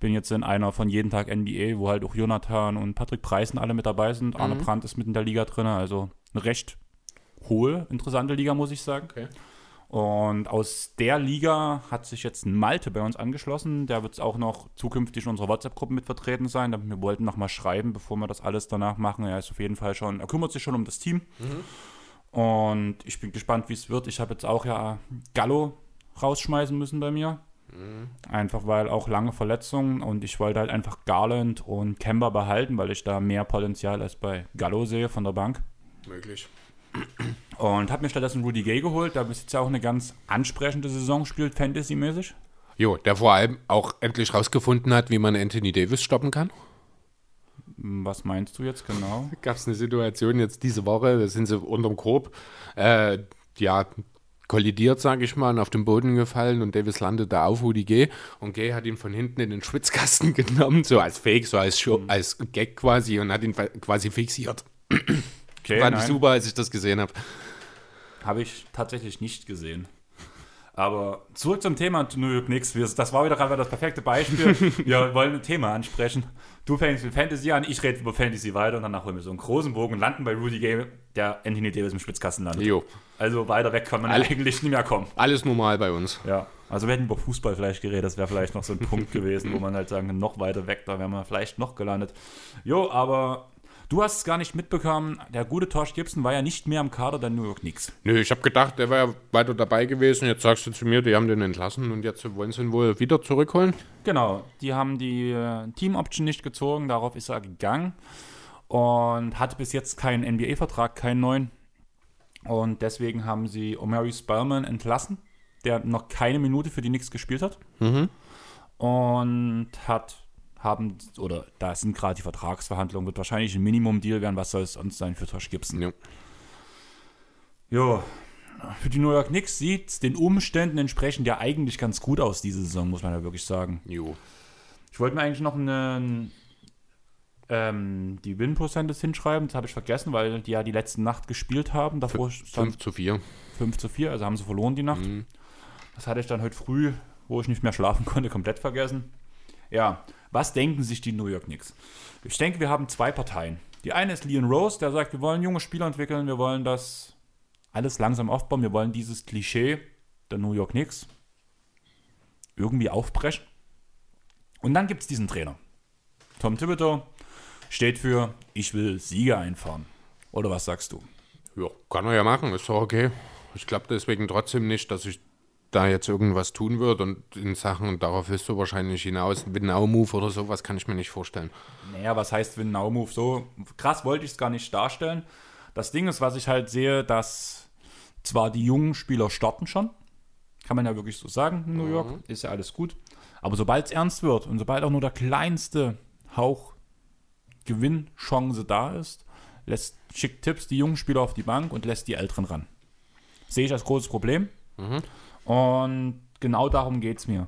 Bin jetzt in einer von jeden Tag NBA, wo halt auch Jonathan und Patrick Preisen alle mit dabei sind. Arne Brandt ist mit in der Liga drin. Also eine recht hohe, interessante Liga, muss ich sagen. Okay. Und aus der Liga hat sich jetzt ein Malte bei uns angeschlossen. Der wird auch noch zukünftig in unserer WhatsApp-Gruppe mit vertreten sein. Wir wollten noch mal schreiben, bevor wir das alles danach machen. Er ist auf jeden Fall schon, er kümmert sich schon um das Team. Und ich bin gespannt, wie es wird. Ich habe jetzt auch ja Gallo rausschmeißen müssen bei mir. Einfach weil auch lange Verletzungen und ich wollte halt einfach Garland und Kemba behalten, weil ich da mehr Potenzial als bei Gallo sehe von der Bank. Möglich. Und habe mir stattdessen Rudy Gay geholt, der bis jetzt ja auch eine ganz ansprechende Saison spielt, Fantasy-mäßig. Jo, der vor allem auch endlich rausgefunden hat, wie man Anthony Davis stoppen kann. Was meinst du jetzt genau? [LAUGHS] Gab es eine Situation jetzt diese Woche, da sind sie unterm Korb, äh, ja, kollidiert, sage ich mal, und auf den Boden gefallen und Davis landet da auf Rudy G. Und G hat ihn von hinten in den Schwitzkasten [LAUGHS] genommen, so als Fake, so als, Show, als Gag quasi und hat ihn quasi fixiert. Okay, Fand ich super, als ich das gesehen habe. Habe ich tatsächlich nicht gesehen. Aber zurück zum Thema New York Knicks. Das war wieder gerade das perfekte Beispiel. [LAUGHS] Wir wollen ein Thema ansprechen. Du fängst mit Fantasy an, ich rede über Fantasy weiter und danach holen wir so einen großen Bogen und landen bei Rudy Gay, der Anthony Davis im Spitzkasten landet. Jo, Also weiter weg kann man Alle- eigentlich nicht mehr kommen. alles normal bei uns. Ja, also wir hätten über Fußball vielleicht geredet, das wäre vielleicht noch so ein Punkt gewesen, wo man halt sagen kann, noch weiter weg, da wären wir vielleicht noch gelandet. Jo, aber du hast es gar nicht mitbekommen, der gute Tosh Gibson war ja nicht mehr am Kader der New York Knicks. Nö, ich habe gedacht, der wäre weiter dabei gewesen. Jetzt sagst du zu mir, die haben den entlassen und jetzt wollen sie ihn wohl wieder zurückholen. Genau, die haben die äh, Team-Option nicht gezogen, darauf ist er gegangen und hatte bis jetzt keinen NBA-Vertrag, keinen neuen. Und deswegen haben sie Omari Spellman entlassen, der noch keine Minute für die Knicks gespielt hat. Und hat, haben, oder da sind gerade die Vertragsverhandlungen, wird wahrscheinlich ein Minimum-Deal werden, was soll es sonst sein für Tosh Gibson. Jo. Jo, für die New York Knicks sieht es den Umständen entsprechend ja eigentlich ganz gut aus diese Saison, muss man ja wirklich sagen. Jo. Ich wollte mir eigentlich noch einen, ähm, die Win-Percentage hinschreiben. Das habe ich vergessen, weil die ja die letzte Nacht gespielt haben. Davor stand 5 zu 4. 5 zu 4, also haben sie verloren die Nacht. Mhm. Das hatte ich dann heute früh, wo ich nicht mehr schlafen konnte, komplett vergessen. Ja, was denken sich die New York Knicks? Ich denke, wir haben zwei Parteien. Die eine ist Leon Rose, der sagt, wir wollen junge Spieler entwickeln, wir wollen das alles langsam aufbauen, wir wollen dieses Klischee der New York Knicks irgendwie aufbrechen. Und dann gibt es diesen Trainer. Tom Thibodeau steht für, ich will Siege einfahren. Oder was sagst du? Ja, kann er ja machen, ist doch okay. Ich glaube deswegen trotzdem nicht, dass ich da jetzt irgendwas tun wird und in Sachen, darauf willst du wahrscheinlich hinaus, Win-Now-Move oder sowas kann ich mir nicht vorstellen. Naja, was heißt Win-Now-Move? So krass wollte ich es gar nicht darstellen. Das Ding ist, was ich halt sehe, dass zwar die jungen Spieler starten schon, kann man ja wirklich so sagen in New York, mhm. ist ja alles gut, aber sobald es ernst wird und sobald auch nur der kleinste Hauch Gewinnchance da ist, lässt, schickt Tipps die jungen Spieler auf die Bank und lässt die Älteren ran. Sehe ich als großes Problem. Mhm. Und genau darum geht es mir.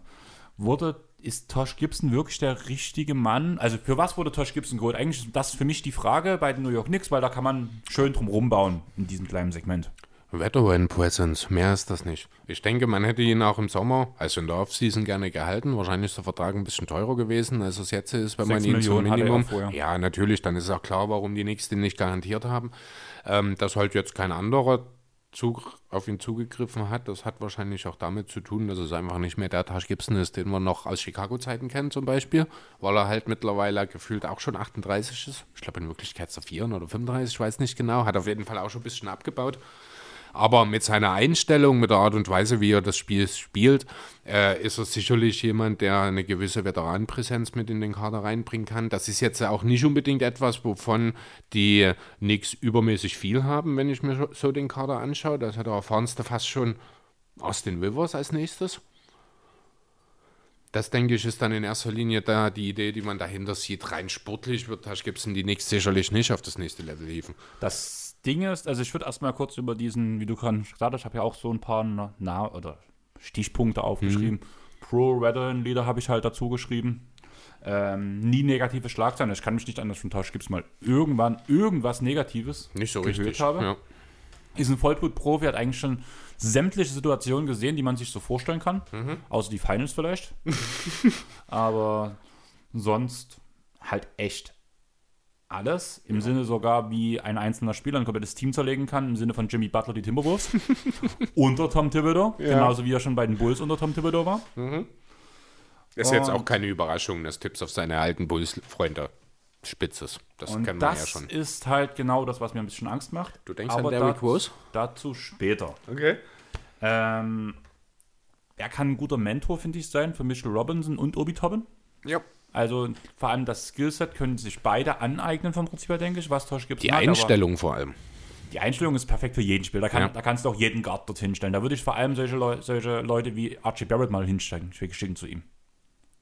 Wurde, ist Tosh Gibson wirklich der richtige Mann? Also für was wurde Tosh Gibson geholt? Eigentlich ist das für mich die Frage bei den New York Knicks, weil da kann man schön drum rumbauen in diesem kleinen Segment. Veteran Presence, mehr ist das nicht. Ich denke, man hätte ihn auch im Sommer, also in der Offseason, gerne gehalten. Wahrscheinlich ist der Vertrag ein bisschen teurer gewesen, als es jetzt ist, wenn man ihn Millionen zum Minimum. Ja, natürlich, dann ist auch klar, warum die Knicks den nicht garantiert haben. Ähm, dass halt jetzt kein anderer Zug auf ihn zugegriffen hat. Das hat wahrscheinlich auch damit zu tun, dass es einfach nicht mehr der Taj Gibson ist, den man noch aus Chicago-Zeiten kennt zum Beispiel, weil er halt mittlerweile gefühlt auch schon 38 ist. Ich glaube in Wirklichkeit so 4 oder 35, ich weiß nicht genau. Hat auf jeden Fall auch schon ein bisschen abgebaut. Aber mit seiner Einstellung, mit der Art und Weise, wie er das Spiel spielt, äh, ist er sicherlich jemand, der eine gewisse Veteranenpräsenz mit in den Kader reinbringen kann. Das ist jetzt auch nicht unbedingt etwas, wovon die Knicks übermäßig viel haben, wenn ich mir so den Kader anschaue. Das hat der erfahrenste fast schon Austin Rivers als nächstes. Das denke ich ist dann in erster Linie da die Idee, die man dahinter sieht. Rein sportlich wird Tasch Gibson die Knicks sicherlich nicht auf das nächste Level hieven. Das Ding ist, also ich würde erstmal kurz über diesen, wie du gerade gesagt hast, ich habe ja auch so ein paar Na oder Stichpunkte aufgeschrieben. Mhm. Pro Veteran Leader habe ich halt dazu geschrieben. Ähm, nie negative Schlagzeilen. Ich kann mich nicht anders von Tausch. Gibt es mal irgendwann irgendwas Negatives nicht so gehört richtig, habe? Ja. Ist ein Vollblut-Profi, hat eigentlich schon sämtliche Situationen gesehen, die man sich so vorstellen kann. Mhm. Außer die Finals vielleicht. [LAUGHS] Aber sonst halt echt alles, im ja. Sinne sogar, wie ein einzelner Spieler ein komplettes Team zerlegen kann, im Sinne von Jimmy Butler die Timberwolves, [LAUGHS] unter Tom Thibodeau, ja. genauso wie er schon bei den Bulls unter Tom Thibodeau war. Mhm. Ist jetzt auch keine Überraschung, dass Tipps auf seine alten Bulls-Freunde spitz ist. Das und kennen wir ja schon. Das ist halt genau das, was mir ein bisschen Angst macht. Du denkst Aber an Derrick Rose? Dazu später. Okay. Ähm, er kann ein guter Mentor, finde ich, sein für Mitchell Robinson und Obi Toppin. Ja. Also vor allem das Skillset können sich beide aneignen vom Prinzip her, denke ich, was Tosh gibt. Die hat, Einstellung vor allem. Die Einstellung ist perfekt für jeden Spiel. Da, kann, ja. da kannst du auch jeden Guard dorthin stellen. Da würde ich vor allem solche, Leu solche Leute wie Archie Barrett mal hinstellen, schicken zu ihm.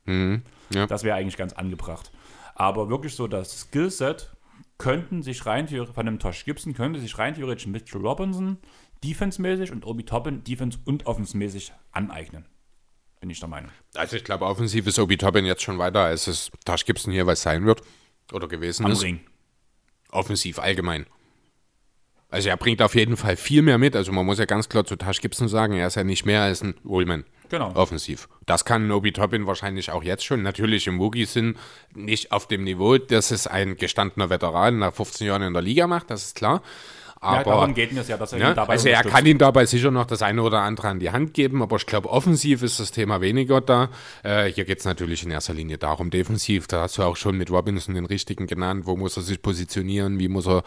Mhm. Ja. Das wäre eigentlich ganz angebracht. Aber wirklich so das Skillset könnten sich rein von einem Tosh Gibson könnte sich rein theoretisch Mitchell Robinson defensemäßig und Obi Toppin defense- und offensmäßig aneignen bin ich der Meinung. Also ich glaube, offensiv ist Obi Toppin jetzt schon weiter, als es Tasch Gibson hier was sein wird oder gewesen Am ist. Ring. Offensiv allgemein. Also er bringt auf jeden Fall viel mehr mit. Also man muss ja ganz klar zu Tasch Gibson sagen, er ist ja nicht mehr als ein Wohlman. Genau. Offensiv. Das kann Obi Toppin wahrscheinlich auch jetzt schon. Natürlich im Woogie-Sinn nicht auf dem Niveau, dass es ein gestandener Veteran nach 15 Jahren in der Liga macht, das ist klar. Aber, ja, darum geht es ja, dass er ja, ihn dabei Also er kann ihm dabei sicher noch das eine oder andere an die Hand geben, aber ich glaube, offensiv ist das Thema weniger da. Äh, hier geht es natürlich in erster Linie darum, defensiv. Da hast du auch schon mit Robinson den richtigen genannt. Wo muss er sich positionieren? Wie muss er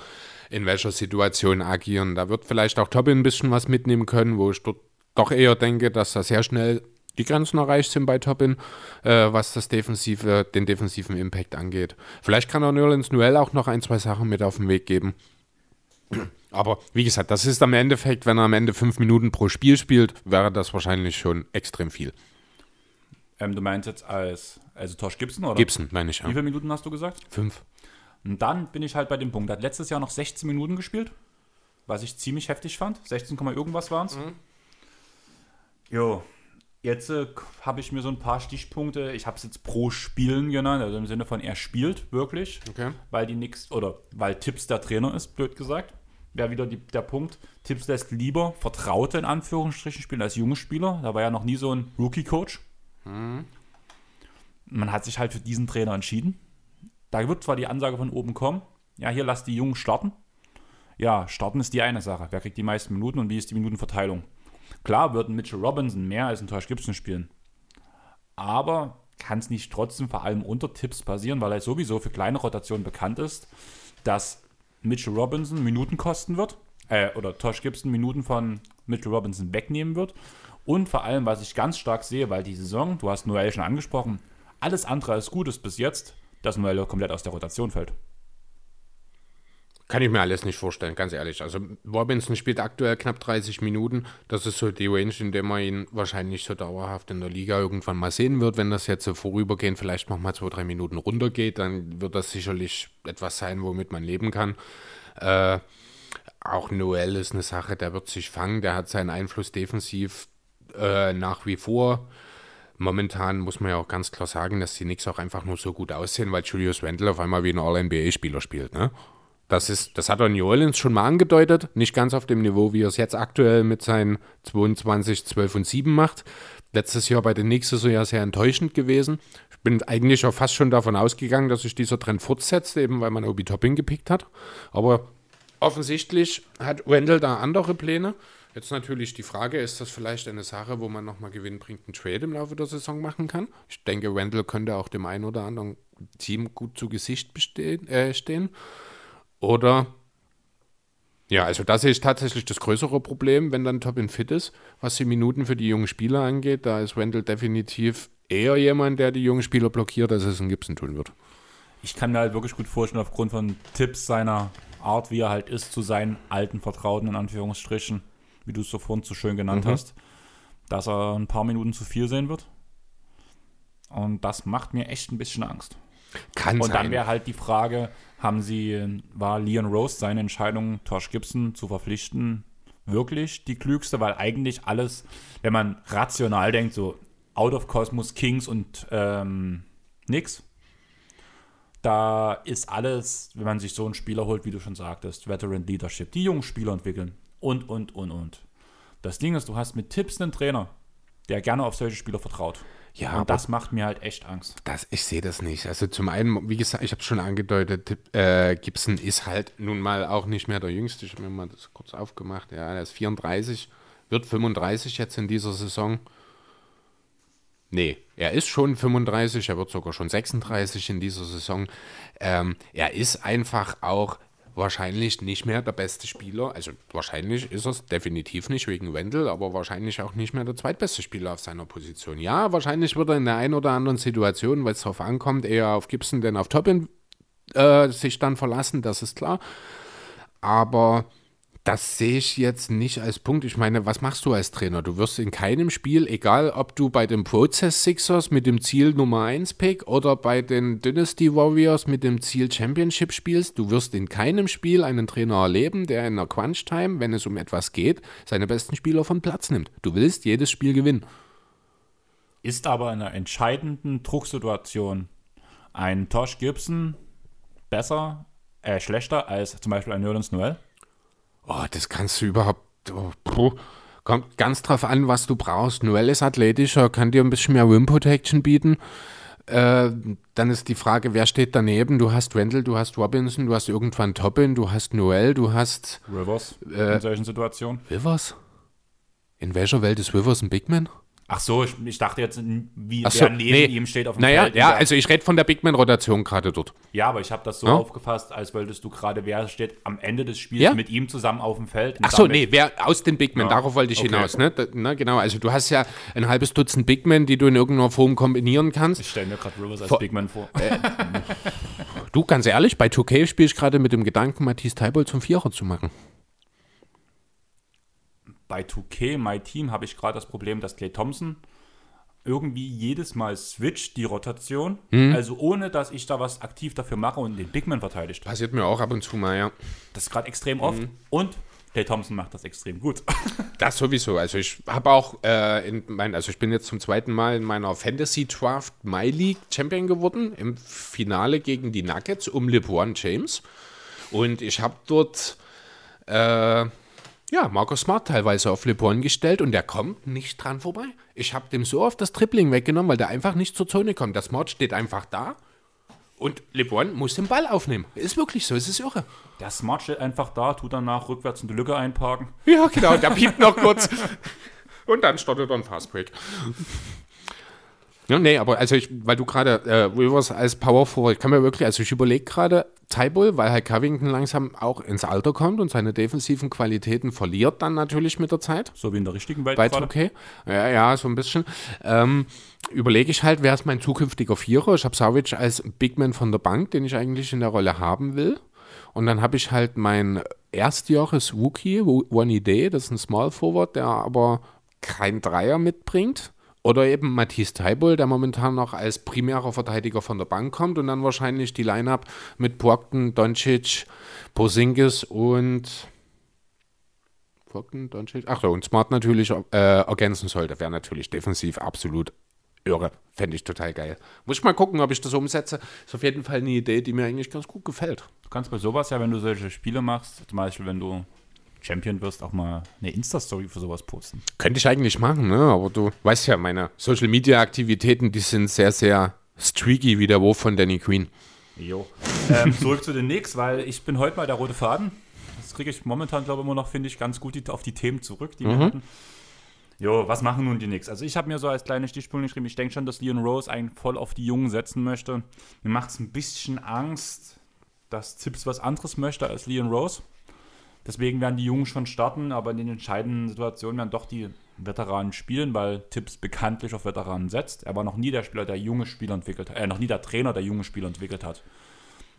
in welcher Situation agieren? Da wird vielleicht auch Tobin ein bisschen was mitnehmen können, wo ich dort doch eher denke, dass da sehr schnell die Grenzen erreicht sind bei Topin, äh, was das defensive, den defensiven Impact angeht. Vielleicht kann er Nerlens Noel auch noch ein, zwei Sachen mit auf den Weg geben. Aber wie gesagt, das ist am Endeffekt, wenn er am Ende fünf Minuten pro Spiel spielt, wäre das wahrscheinlich schon extrem viel. Ähm, du meinst jetzt als also Tosh Gibson, oder? Gibson, meine ich, ja. Wie viele Minuten hast du gesagt? Fünf. Und dann bin ich halt bei dem Punkt. Er hat letztes Jahr noch 16 Minuten gespielt, was ich ziemlich heftig fand. 16, irgendwas waren es. Mhm. Jo, jetzt äh, habe ich mir so ein paar Stichpunkte. Ich habe es jetzt pro Spielen genannt, also im Sinne von er spielt wirklich, okay. weil die nix oder weil Tipps der Trainer ist, blöd gesagt wäre wieder die, der Punkt. Tipps lässt lieber Vertraute in Anführungsstrichen spielen als junge Spieler. Da war ja noch nie so ein Rookie-Coach. Mhm. Man hat sich halt für diesen Trainer entschieden. Da wird zwar die Ansage von oben kommen, ja, hier lass die Jungen starten. Ja, starten ist die eine Sache. Wer kriegt die meisten Minuten und wie ist die Minutenverteilung? Klar würden Mitchell Robinson mehr als ein Tosh Gibson spielen. aber kann es nicht trotzdem vor allem unter Tipps passieren, weil er sowieso für kleine Rotationen bekannt ist, dass Mitchell Robinson Minuten kosten wird, äh, oder Tosh Gibson Minuten von Mitchell Robinson wegnehmen wird. Und vor allem, was ich ganz stark sehe, weil die Saison, du hast Noel schon angesprochen, alles andere als gut ist bis jetzt, dass Noel komplett aus der Rotation fällt. Kann ich mir alles nicht vorstellen, ganz ehrlich. Also Robinson spielt aktuell knapp 30 Minuten. Das ist so die Range, in der man ihn wahrscheinlich so dauerhaft in der Liga irgendwann mal sehen wird. Wenn das jetzt so vorübergehend vielleicht noch mal zwei, drei Minuten runtergeht, dann wird das sicherlich etwas sein, womit man leben kann. Äh, auch Noel ist eine Sache, der wird sich fangen. Der hat seinen Einfluss defensiv äh, nach wie vor. Momentan muss man ja auch ganz klar sagen, dass die Knicks auch einfach nur so gut aussehen, weil Julius Wendel auf einmal wie ein All-NBA-Spieler spielt. Ne? Das, ist, das hat er New Orleans schon mal angedeutet. Nicht ganz auf dem Niveau, wie er es jetzt aktuell mit seinen 22, 12 und 7 macht. Letztes Jahr bei den Knicks ist er ja sehr enttäuschend gewesen. Ich bin eigentlich auch fast schon davon ausgegangen, dass sich dieser Trend fortsetzt, eben weil man Obi Topping gepickt hat. Aber offensichtlich hat Wendell da andere Pläne. Jetzt natürlich die Frage, ist das vielleicht eine Sache, wo man nochmal gewinnbringenden Trade im Laufe der Saison machen kann? Ich denke, Wendell könnte auch dem einen oder anderen Team gut zu Gesicht bestehen, äh, stehen. Oder ja, also das ist tatsächlich das größere Problem, wenn dann Topin fit ist, was die Minuten für die jungen Spieler angeht. Da ist Wendell definitiv eher jemand, der die jungen Spieler blockiert, als es ein Gibson tun wird. Ich kann mir halt wirklich gut vorstellen, aufgrund von Tipps seiner Art, wie er halt ist, zu seinen alten Vertrauten, in Anführungsstrichen, wie du es so vorhin so schön genannt mhm. hast, dass er ein paar Minuten zu viel sehen wird. Und das macht mir echt ein bisschen Angst. Kann Und sein. dann wäre halt die Frage, haben sie, war Leon Rose seine Entscheidung, Tosh Gibson zu verpflichten, wirklich die klügste? Weil eigentlich alles, wenn man rational denkt, so out of Cosmos, Kings und ähm, nix, da ist alles, wenn man sich so einen Spieler holt, wie du schon sagtest, Veteran Leadership, die jungen Spieler entwickeln und, und, und, und. Das Ding ist, du hast mit Tipps einen Trainer, der gerne auf solche Spieler vertraut. Ja, und das macht mir halt echt Angst. Das, ich sehe das nicht. Also zum einen, wie gesagt, ich habe es schon angedeutet, äh, Gibson ist halt nun mal auch nicht mehr der Jüngste. Ich habe mir mal das kurz aufgemacht. Ja, er ist 34, wird 35 jetzt in dieser Saison. Nee, er ist schon 35, er wird sogar schon 36 in dieser Saison. Ähm, er ist einfach auch wahrscheinlich nicht mehr der beste Spieler. Also wahrscheinlich ist es definitiv nicht wegen Wendell, aber wahrscheinlich auch nicht mehr der zweitbeste Spieler auf seiner Position. Ja, wahrscheinlich wird er in der einen oder anderen Situation, weil es darauf ankommt, eher auf Gibson denn auf Toppin äh, sich dann verlassen, das ist klar. Aber das sehe ich jetzt nicht als Punkt. Ich meine, was machst du als Trainer? Du wirst in keinem Spiel, egal ob du bei den Process Sixers mit dem Ziel Nummer 1 Pick oder bei den Dynasty Warriors mit dem Ziel Championship spielst, du wirst in keinem Spiel einen Trainer erleben, der in der Crunch Time, wenn es um etwas geht, seine besten Spieler von Platz nimmt. Du willst jedes Spiel gewinnen. Ist aber in einer entscheidenden Drucksituation ein Tosh Gibson besser, äh, schlechter als zum Beispiel ein Nerlens Noel? Oh, das kannst du überhaupt. Oh. Kommt ganz drauf an, was du brauchst. Noel ist athletischer, kann dir ein bisschen mehr Rim Protection bieten. Äh, dann ist die Frage, wer steht daneben? Du hast Wendell, du hast Robinson, du hast irgendwann Toppin, du hast Noel, du hast. Rivers äh, in solchen Situationen. Rivers? In welcher Welt ist Rivers ein Big Man? Ach so, ich, ich dachte jetzt, wie Ach so, wer neben nee. ihm steht auf dem Naja, Feld. ja, also ich rede von der Big Man-Rotation gerade dort. Ja, aber ich habe das so Ja? aufgefasst, als wolltest du gerade, wer steht am Ende des Spiels Ja? mit ihm zusammen auf dem Feld. Ach so, nee, wer aus den Big Men, Ja, darauf wollte ich okay. hinaus. Ne? Da, na, genau, also du hast ja ein halbes Dutzend Big Men, die du in irgendeiner Form kombinieren kannst. Ich stelle mir gerade Rivers als Vor- Big Man vor. Du, ganz ehrlich, bei 2K spiele ich gerade mit dem Gedanken, Matthias Teibold zum Vierer zu machen. Bei 2K, My Team, habe ich gerade das Problem, dass Clay Thompson irgendwie jedes Mal switcht die Rotation. Mhm. Also ohne, dass ich da was aktiv dafür mache und den Big Man verteidigt. Passiert mir auch ab und zu mal, ja. Das ist gerade extrem oft. Mhm. Und Clay Thompson macht das extrem gut. [LAUGHS] Das sowieso. Also ich habe auch äh, in mein, also ich bin jetzt zum zweiten Mal in meiner Fantasy Draft My League Champion geworden im Finale gegen die Nuggets um LeBron James. Und ich habe dort äh, ja, Marcus Smart teilweise auf LeBron gestellt und der kommt nicht dran vorbei. Ich habe dem so oft das Tripling weggenommen, weil der einfach nicht zur Zone kommt. Das Smart steht einfach da und LeBron muss den Ball aufnehmen. Ist wirklich so, es ist irre. Der Smart steht einfach da, tut danach rückwärts in die Lücke einparken. Ja, genau, der piept noch kurz. [LAUGHS] Und dann startet er ein Fastbreak. Ja, nee, aber also ich, weil du gerade äh, Rivers als Power Forward, ich kann mir wirklich, also ich überlege gerade Tybull, weil halt Covington langsam auch ins Alter kommt und seine defensiven Qualitäten verliert dann natürlich mit der Zeit. So wie in der richtigen Welt Weit okay. Ja, ja, so ein bisschen. Ähm, überlege ich halt, wer ist mein zukünftiger Vierer? Ich habe Savic als Big Man von der Bank, den ich eigentlich in der Rolle haben will. Und dann habe ich halt mein Erstjahres Wookie, One Day, das ist ein Small Forward, der aber kein Dreier mitbringt. Oder eben Matthias Teibold, der momentan noch als primärer Verteidiger von der Bank kommt und dann wahrscheinlich die Line-Up mit Brockton, Doncic, Posingis und Brockton, Doncic, ach so, und Smart natürlich äh, ergänzen sollte. Wäre natürlich defensiv absolut irre. Fände ich total geil. Muss ich mal gucken, ob ich das umsetze. Ist auf jeden Fall eine Idee, die mir eigentlich ganz gut gefällt. Du kannst bei sowas ja, wenn du solche Spiele machst, zum Beispiel wenn du Champion wirst, auch mal eine Insta-Story für sowas posten. Könnte ich eigentlich machen, ne? aber du weißt ja, meine Social-Media-Aktivitäten, die sind sehr, sehr streaky wie der Wurf von Danny Queen. Jo. ähm, [LAUGHS] zurück zu den Knicks, weil ich bin heute mal der rote Faden. Das kriege ich momentan, glaube ich, immer noch, finde ich, ganz gut auf die Themen zurück, die wir hatten. Jo, was machen nun die Knicks? Also ich habe mir so als kleine Stichpunkt geschrieben, ich denke schon, dass Leon Rose einen voll auf die Jungen setzen möchte. Mir macht es ein bisschen Angst, dass Zips was anderes möchte als Leon Rose. Deswegen werden die Jungen schon starten, aber in den entscheidenden Situationen werden doch die Veteranen spielen, weil Tipps bekanntlich auf Veteranen setzt. Er war noch nie der Spieler, der junge Spieler entwickelt hat, äh, noch nie der Trainer, der junge Spieler entwickelt hat.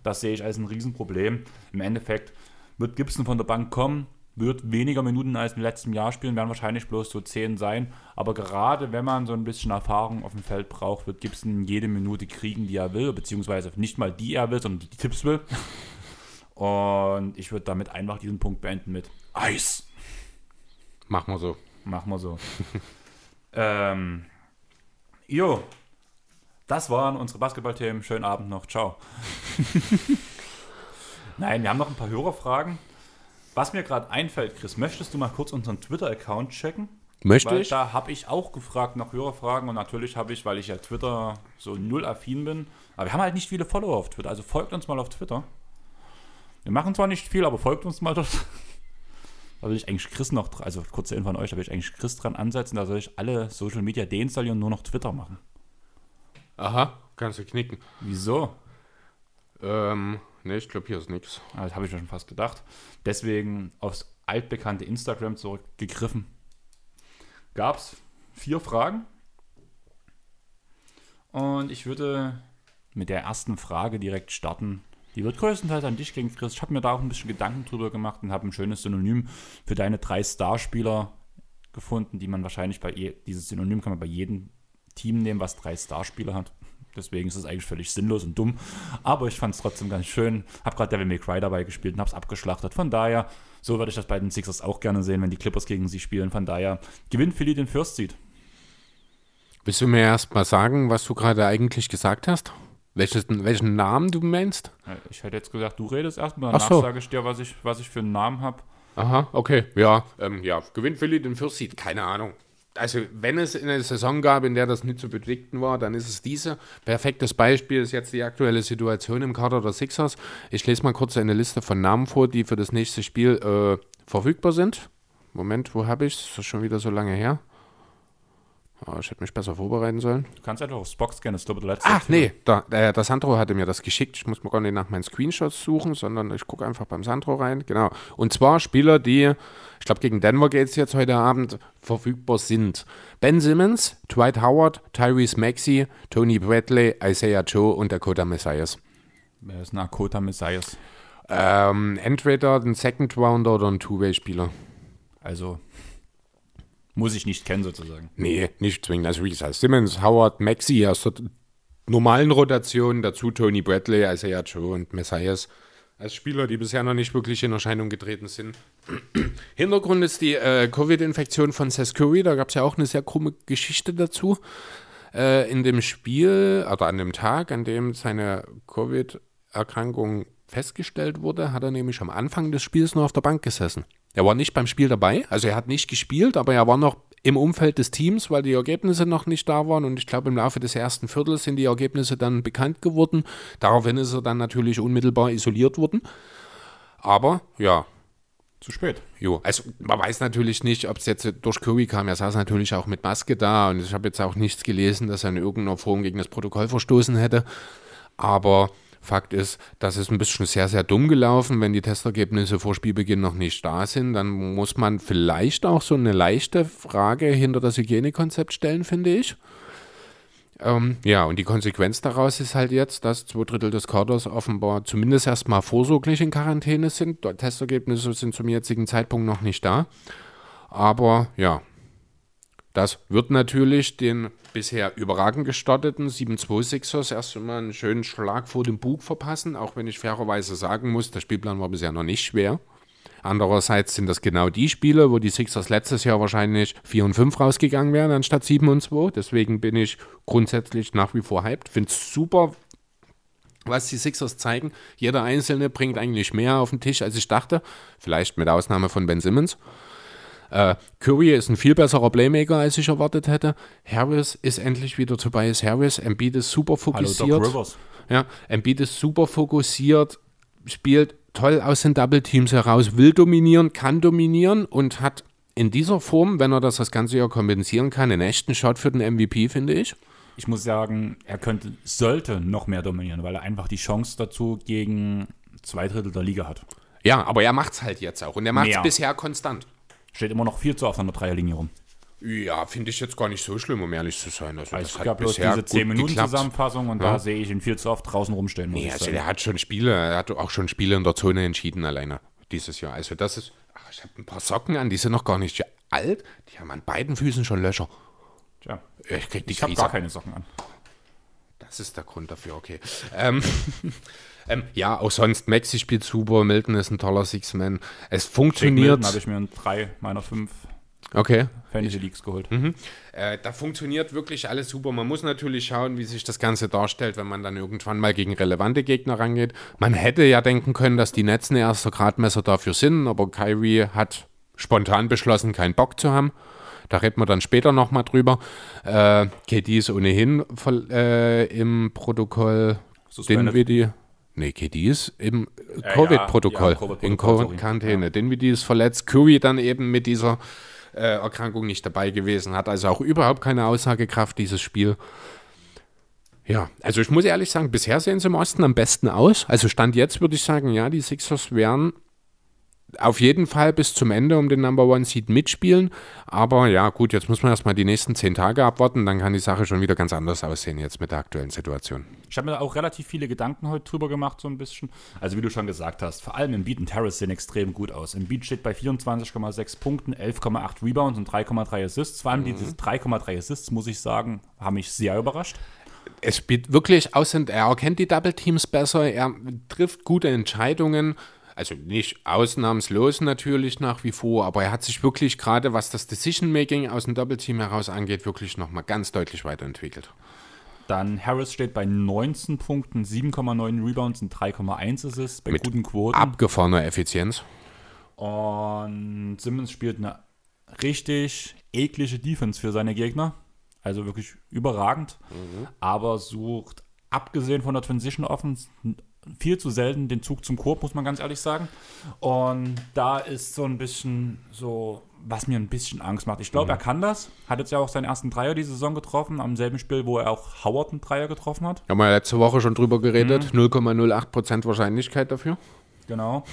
Das sehe ich als ein Riesenproblem. Im Endeffekt wird Gibson von der Bank kommen, wird weniger Minuten als im letzten Jahr spielen, werden wahrscheinlich bloß so 10 sein. Aber gerade wenn man so ein bisschen Erfahrung auf dem Feld braucht, wird Gibson jede Minute kriegen, die er will, beziehungsweise nicht mal die er will, sondern die, Tipps will. Und ich würde damit einfach diesen Punkt beenden mit Eis. Machen wir so. Machen wir so. [LAUGHS] ähm, jo, das waren unsere Basketballthemen. Schönen Abend noch. Ciao. [LAUGHS] Nein, wir haben noch ein paar Hörerfragen. Was mir gerade einfällt, Chris, möchtest du mal kurz unseren Twitter-Account checken? Möchte Weil ich? da habe ich auch gefragt nach Hörerfragen und natürlich habe ich, weil ich ja Twitter so null affin bin, aber wir haben halt nicht viele Follower auf Twitter, also folgt uns mal auf Twitter. Wir machen zwar nicht viel, aber folgt uns mal dort. [LAUGHS] Da will ich eigentlich Chris noch, also kurze Info an euch, da will ich eigentlich Chris dran ansetzen, da soll ich alle Social Media deinstallieren und nur noch Twitter machen. Aha, kannst du knicken. Wieso? Ähm, ne, ich glaube, hier ist nichts. Ah, Das habe ich mir schon fast gedacht. Deswegen aufs altbekannte Instagram zurückgegriffen. Gab es vier Fragen. Und ich würde mit der ersten Frage direkt starten. Die wird größtenteils an dich gehen, Chris. Ich habe mir da auch ein bisschen Gedanken drüber gemacht und habe ein schönes Synonym für deine drei Starspieler gefunden, die man wahrscheinlich bei dieses Synonym kann man bei jedem Team nehmen, was drei Starspieler hat. Deswegen ist es eigentlich völlig sinnlos und dumm. Aber ich fand es trotzdem ganz schön. Hab gerade Devil May Cry dabei gespielt und hab's abgeschlachtet. Von daher, so würde ich das bei den Sixers auch gerne sehen, wenn die Clippers gegen sie spielen. Von daher gewinnt Philly den First Seed. Willst du mir erst mal sagen, was du gerade eigentlich gesagt hast? Welches, welchen Namen du meinst? Ich hätte jetzt gesagt, du redest erstmal, Ach danach so. sage ich dir, was ich, was ich für einen Namen habe. Aha, okay. Ja, ähm, ja. Gewinnt Willi den First Seed? Keine Ahnung. Also, wenn es eine Saison gab, in der das nicht zu bedingten war, dann ist es diese. Perfektes Beispiel ist jetzt die aktuelle Situation im Kader der Sixers. Ich lese mal kurz eine Liste von Namen vor, die für das nächste Spiel äh, verfügbar sind. Moment, wo habe ich es? Das ist schon wieder so lange her. Ah, ich hätte mich besser vorbereiten sollen. Du kannst einfach auf Spox gehen, das ist glaube ich der letzte. Ach, Artikel. nee, da, äh, der Sandro hatte mir das geschickt. Ich muss mir gar nicht nach meinen Screenshots suchen, sondern ich gucke einfach beim Sandro rein. Genau. Und zwar Spieler, die, ich glaube, gegen Denver geht es jetzt heute Abend, verfügbar sind. Ben Simmons, Dwight Howard, Tyrese Maxey, Tony Bradley, Isaiah Joe und Dakota Messias. Wer ist Nakota Messias? Ähm, entweder ein Second Rounder oder ein Two-Way-Spieler. Also, muss ich nicht kennen sozusagen. Nee, nicht zwingend. Also wie gesagt, Simmons, Howard, Maxi aus der normalen Rotation, dazu Tony Bradley, Isaiah Joe und Messias als Spieler, die bisher noch nicht wirklich in Erscheinung getreten sind. [CLEARS THROAT] Hintergrund ist die äh, Covid-Infektion von Seth Curry. Da gab es ja auch eine sehr krumme Geschichte dazu. Äh, in dem Spiel, oder an dem Tag, an dem seine Covid-Erkrankung festgestellt wurde, hat er nämlich am Anfang des Spiels nur auf der Bank gesessen. Er war nicht beim Spiel dabei, also er hat nicht gespielt, aber er war noch im Umfeld des Teams, weil die Ergebnisse noch nicht da waren. Und ich glaube, im Laufe des ersten Viertels sind die Ergebnisse dann bekannt geworden. Daraufhin ist er dann natürlich unmittelbar isoliert worden. Aber ja, zu spät. Jo, also man weiß natürlich nicht, ob es jetzt durch Curry kam. Er saß natürlich auch mit Maske da und ich habe jetzt auch nichts gelesen, dass er in irgendeiner Form gegen das Protokoll verstoßen hätte. Aber Fakt ist, das ist ein bisschen sehr, sehr dumm gelaufen. Wenn die Testergebnisse vor Spielbeginn noch nicht da sind, dann muss man vielleicht auch so eine leichte Frage hinter das Hygienekonzept stellen, finde ich. Ähm, ja, und die Konsequenz daraus ist halt jetzt, dass zwei Drittel des Kaders offenbar zumindest erstmal vorsorglich in Quarantäne sind. Testergebnisse sind zum jetzigen Zeitpunkt noch nicht da. Aber ja, das wird natürlich den bisher überragend gestarteten 7-2 Sixers erst einmal einen schönen Schlag vor dem Bug verpassen, auch wenn ich fairerweise sagen muss, der Spielplan war bisher noch nicht schwer. Andererseits sind das genau die Spiele, wo die Sixers letztes Jahr wahrscheinlich 4 und 5 rausgegangen wären, anstatt 7 und 2. Deswegen bin ich grundsätzlich nach wie vor hyped. Finde es super, was die Sixers zeigen. Jeder Einzelne bringt eigentlich mehr auf den Tisch, als ich dachte. Vielleicht mit Ausnahme von Ben Simmons. Äh, Curry ist ein viel besserer Playmaker, als ich erwartet hätte. Harris ist endlich wieder Tobias Harris. Embiid ist super fokussiert. Hallo, Doc Rivers. Ja, Embiid ist super fokussiert, spielt toll aus den Double Teams heraus, will dominieren, kann dominieren und hat in dieser Form, wenn er das das ganze Jahr kompensieren kann, einen echten Shot für den MVP, finde ich. Ich muss sagen, er könnte, sollte noch mehr dominieren, weil er einfach die Chance dazu gegen zwei Drittel der Liga hat. Ja, aber er macht es halt jetzt auch und er macht es bisher konstant. Steht immer noch viel zu auf seiner Dreierlinie rum. Ja, finde ich jetzt gar nicht so schlimm, um ehrlich zu sein. Also, also es gab bloß diese 10-Minuten-Zusammenfassung und ja. da sehe ich ihn viel zu oft draußen rumstellen. Nee, also der hat schon Spiele, er hat auch schon Spiele in der Zone entschieden alleine dieses Jahr. Also das ist, ach, ich habe ein paar Socken an, die sind noch gar nicht alt, die haben an beiden Füßen schon Löcher. Tja, ich, ich habe gar keine Socken an. Das ist der Grund dafür, okay. Ähm, [LAUGHS] [LAUGHS] ähm, ja, auch sonst, Maxi spielt super, Milton ist ein toller Six-Man. Es funktioniert. habe ich mir drei meiner fünf Okay. Fantasy Leagues geholt. Mhm. Äh, da funktioniert wirklich alles super. Man muss natürlich schauen, wie sich das Ganze darstellt, wenn man dann irgendwann mal gegen relevante Gegner rangeht. Man hätte ja denken können, dass die Netzen erster Gradmesser dafür sind, aber Kyrie hat spontan beschlossen, keinen Bock zu haben. Da reden wir dann später nochmal drüber. Äh, KD ist ohnehin voll, äh, im Protokoll, den wir die. Nee, KD ist im Covid-Protokoll, ja, ja, COVID in Quarantäne. Ja. Den wie die ist verletzt. Curry dann eben mit dieser äh, Erkrankung nicht dabei gewesen, hat also auch überhaupt keine Aussagekraft, dieses Spiel. Ja, also ich muss ehrlich sagen, bisher sehen sie im Osten am besten aus. Also Stand jetzt würde ich sagen, ja, die Sixers wären auf jeden Fall bis zum Ende um den Number One Seed mitspielen. Aber ja, gut, jetzt muss man erstmal die nächsten zehn Tage abwarten. Dann kann die Sache schon wieder ganz anders aussehen jetzt mit der aktuellen Situation. Ich habe mir auch relativ viele Gedanken heute drüber gemacht, so ein bisschen. Also, wie du schon gesagt hast, vor allem im Beat und Harris sehen extrem gut aus. Im Beat steht bei 24,6 Punkten, 11,8 Rebounds und 3,3 Assists. Vor allem mhm. diese 3,3 Assists, muss ich sagen, haben mich sehr überrascht es spielt wirklich aus, er erkennt die Double Teams besser, er trifft gute Entscheidungen also nicht ausnahmslos natürlich nach wie vor, aber er hat sich wirklich gerade, was das Decision-Making aus dem Doppelteam heraus angeht, wirklich nochmal ganz deutlich weiterentwickelt. Dann Harris steht bei 19 Punkten, 7,9 Rebounds und 3,1 Assists bei Mit guten Quoten. Abgefahrener Effizienz. Und Simmons spielt eine richtig eklige Defense für seine Gegner. Also wirklich überragend. Mhm. Aber sucht, abgesehen von der Transition Offense, viel zu selten den Zug zum Korb, muss man ganz ehrlich sagen. Und da ist so ein bisschen so, was mir ein bisschen Angst macht. Ich glaube, mhm. er kann das. Hat jetzt ja auch seinen ersten Dreier die Saison getroffen, am selben Spiel, wo er auch Howard einen Dreier getroffen hat. Haben wir ja letzte Woche schon drüber geredet. Mhm. 0,08% Wahrscheinlichkeit dafür. Genau.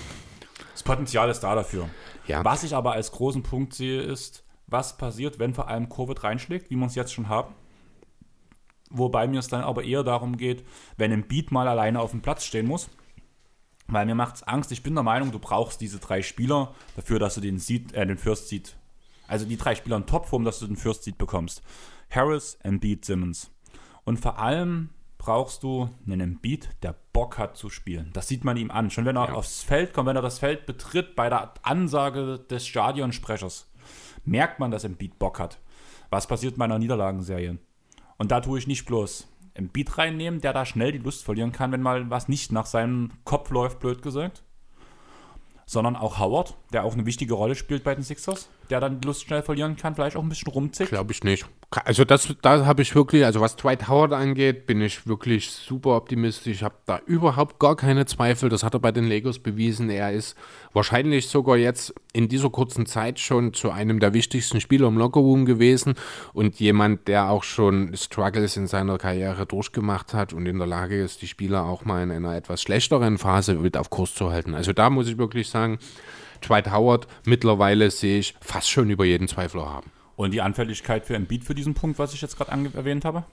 Das Potenzial ist da dafür. Ja. Was ich aber als großen Punkt sehe, ist, was passiert, wenn vor allem Covid reinschlägt, wie wir es jetzt schon haben. Wobei mir es dann aber eher darum geht, wenn ein Beat mal alleine auf dem Platz stehen muss. Weil mir macht es Angst. Ich bin der Meinung, du brauchst diese drei Spieler dafür, dass du den, Seed, äh, den First Seed, also die drei Spieler in Topform, dass du den First Seed bekommst. Harris, Embiid, Simmons. Und vor allem brauchst du einen Embiid, der Bock hat zu spielen. Das sieht man ihm an. Schon wenn er ja. aufs Feld kommt, wenn er das Feld betritt, bei der Ansage des Stadionsprechers, merkt man, dass Embiid Bock hat. Was passiert in meiner Niederlagenserie? Und da tue ich nicht bloß einen Beat reinnehmen, der da schnell die Lust verlieren kann, wenn mal was nicht nach seinem Kopf läuft, blöd gesagt. Sondern auch Howard, der auch eine wichtige Rolle spielt bei den Sixers, der dann Lust schnell verlieren kann, vielleicht auch ein bisschen rumzickt. Glaube ich nicht. also das, da habe ich wirklich, also was Dwight Howard angeht, bin ich wirklich super optimistisch. Ich habe da überhaupt gar keine Zweifel. Das hat er bei den Legos bewiesen. Er ist wahrscheinlich sogar jetzt in dieser kurzen Zeit schon zu einem der wichtigsten Spieler im Lockerroom gewesen und jemand, der auch schon Struggles in seiner Karriere durchgemacht hat und in der Lage ist, die Spieler auch mal in einer etwas schlechteren Phase mit auf Kurs zu halten. Also da muss ich wirklich sagen, Dwight Howard mittlerweile sehe ich fast schon über jeden Zweifler haben. Und die Anfälligkeit für Embiid für diesen Punkt, was ich jetzt gerade erwähnt habe?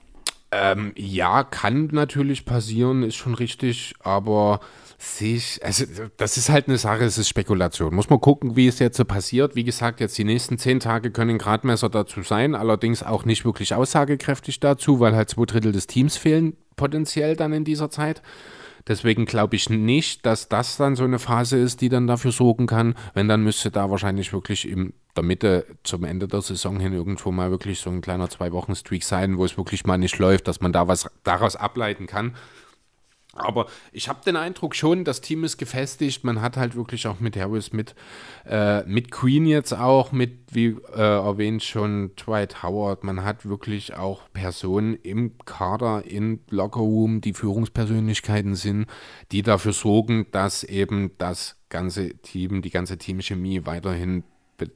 Ähm, ja, kann natürlich passieren, ist schon richtig, aber sehe ich, also das ist halt eine Sache, es ist Spekulation. Muss man gucken, wie es jetzt so passiert. Wie gesagt, jetzt die nächsten zehn Tage können Gradmesser dazu sein, allerdings auch nicht wirklich aussagekräftig dazu, weil halt zwei Drittel des Teams fehlen potenziell dann in dieser Zeit. Deswegen glaube ich nicht, dass das dann so eine Phase ist, die dann dafür sorgen kann. Wenn, dann müsste da wahrscheinlich wirklich in der Mitte zum Ende der Saison hin irgendwo mal wirklich so ein kleiner Zwei-Wochen-Streak sein, wo es wirklich mal nicht läuft, dass man da was daraus ableiten kann. Aber ich habe den Eindruck schon, das Team ist gefestigt. Man hat halt wirklich auch mit Harris, mit, äh, mit Queen jetzt auch, mit, wie äh, erwähnt schon, Dwight Howard. Man hat wirklich auch Personen im Kader, im Lockerroom, die Führungspersönlichkeiten sind, die dafür sorgen, dass eben das ganze Team, die ganze Teamchemie weiterhin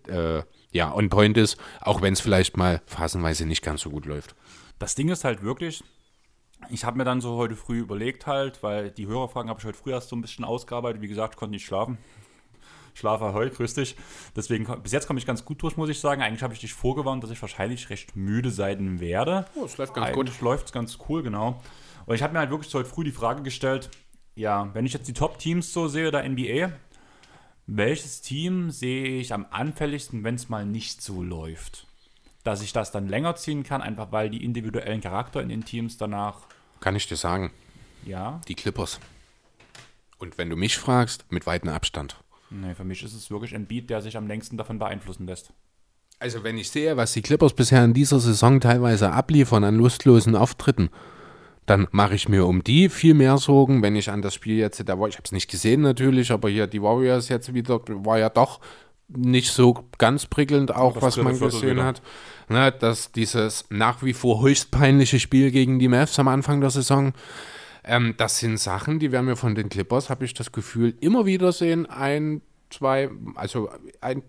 äh, ja, on point ist, auch wenn es vielleicht mal phasenweise nicht ganz so gut läuft. Das Ding ist halt wirklich, ich habe mir dann so heute früh überlegt halt, weil die Hörerfragen habe ich heute früh erst so ein bisschen ausgearbeitet. Wie gesagt, konnte nicht schlafen. Schlafe heute, grüß dich. Deswegen, bis jetzt komme ich ganz gut durch, muss ich sagen. Eigentlich habe ich dich vorgewarnt, dass ich wahrscheinlich recht müde sein werde. Oh, es läuft ganz Eigentlich gut. läuft es ganz cool, genau. Und ich habe mir halt wirklich so heute früh die Frage gestellt, ja, wenn ich jetzt die Top-Teams so sehe der NBA, welches Team sehe ich am anfälligsten, wenn es mal nicht so läuft? Dass ich das dann länger ziehen kann, einfach weil die individuellen Charakter in den Teams danach kann ich dir sagen. Ja. Die Clippers. Und wenn du mich fragst, mit weitem Abstand. Nee, für mich ist es wirklich ein Beat, der sich am längsten davon beeinflussen lässt. Also wenn ich sehe, was die Clippers bisher in dieser Saison teilweise abliefern an lustlosen Auftritten, dann mache ich mir um die viel mehr Sorgen, wenn ich an das Spiel jetzt, da war, ich habe es nicht gesehen natürlich, aber hier die Warriors jetzt wieder, war ja doch nicht so ganz prickelnd auch, was man gesehen hat. Ne, dass dieses nach wie vor höchst peinliche Spiel gegen die Mavs am Anfang der Saison, ähm, das sind Sachen, die werden wir von den Clippers, habe ich das Gefühl, immer wieder sehen. Ein, zwei, also ein,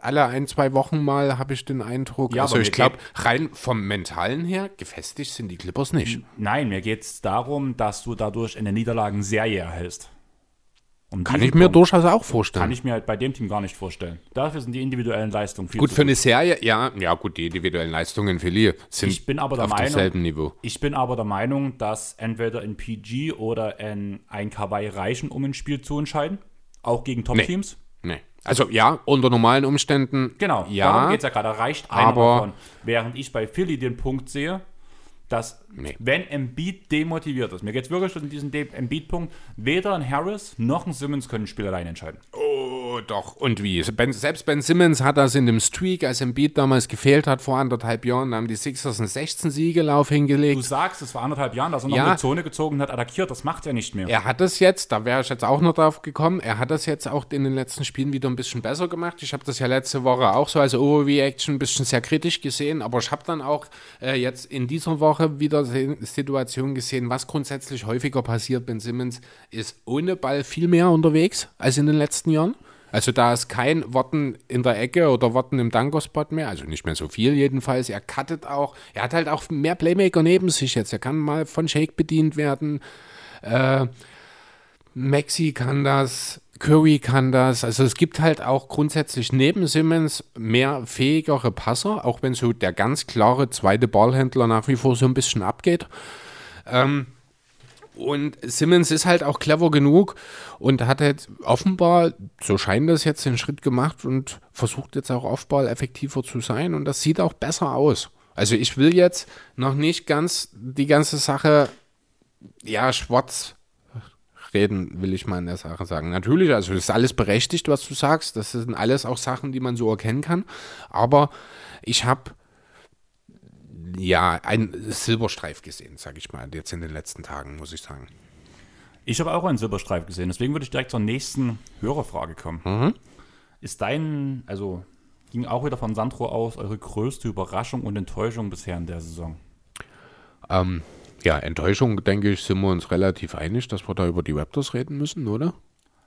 alle ein, zwei Wochen mal habe ich den Eindruck. Ja, also ich glaube, rein vom Mentalen her, gefestigt sind die Clippers nicht. Nein, mir geht es darum, dass du dadurch eine Niederlagenserie erhältst. Um kann ich mir Punkt durchaus auch vorstellen. Kann ich mir halt bei dem Team gar nicht vorstellen. Dafür sind die individuellen Leistungen viel gut zu für eine Serie, ja, ja gut, die individuellen Leistungen für Lee sind ich bin aber der auf Meinung, demselben Niveau. Ich bin aber der Meinung, dass entweder ein PG oder ein, ein Kawaii reichen, um ein Spiel zu entscheiden, auch gegen Top-Teams. Nee. nee. Also ja, unter normalen Umständen. Genau, ja, darum geht es ja gerade. reicht einer aber, davon. Während ich bei Philly den Punkt sehe, dass nee. wenn Embiid demotiviert ist, mir geht es wirklich um diesen Embiid-Punkt, weder ein Harris noch ein Simmons können ein Spiel allein entscheiden. Oh, doch. Und wie? Ben, selbst Ben Simmons hat das in dem Streak, als Embiid damals gefehlt hat, vor anderthalb Jahren, haben die Sixers einen 16-Siegelauf hingelegt. Du sagst, es vor anderthalb Jahren, dass er noch ja, eine Zone gezogen hat, attackiert, das macht er nicht mehr. Er hat das jetzt, da wäre ich jetzt auch noch drauf gekommen, er hat das jetzt auch in den letzten Spielen wieder ein bisschen besser gemacht. Ich habe das ja letzte Woche auch so als Overreaction ein bisschen sehr kritisch gesehen, aber ich habe dann auch äh, jetzt in dieser Woche wieder Situation gesehen, was grundsätzlich häufiger passiert. Ben Simmons ist ohne Ball viel mehr unterwegs als in den letzten Jahren. Also da ist kein Worten in der Ecke oder Worten im Danko-Spot mehr, also nicht mehr so viel jedenfalls. Er cuttet auch, er hat halt auch mehr Playmaker neben sich jetzt. Er kann mal von Shake bedient werden. Äh, Maxi kann das, Curry kann das. Also es gibt halt auch grundsätzlich neben Simmons mehr fähigere Passer, auch wenn so der ganz klare zweite Ballhändler nach wie vor so ein bisschen abgeht. Ähm, und Simmons ist halt auch clever genug und hat halt offenbar, so scheint das jetzt, den Schritt gemacht und versucht jetzt auch Offball effektiver zu sein und das sieht auch besser aus. Also ich will jetzt noch nicht ganz die ganze Sache, ja, schwarz reden, will ich mal in der Sache sagen. Natürlich, also ist alles berechtigt, was du sagst. Das sind alles auch Sachen, die man so erkennen kann. Aber ich habe ja einen Silberstreif gesehen, sage ich mal, jetzt in den letzten Tagen, muss ich sagen. Ich habe auch einen Silberstreif gesehen. Deswegen würde ich direkt zur nächsten Hörerfrage kommen. Mhm. Ist dein, also ging auch wieder von Sandro aus. Eure größte Überraschung und Enttäuschung bisher in der Saison? Ähm, ja, Enttäuschung, denke ich, sind wir uns relativ einig, dass wir da über die Raptors reden müssen, oder?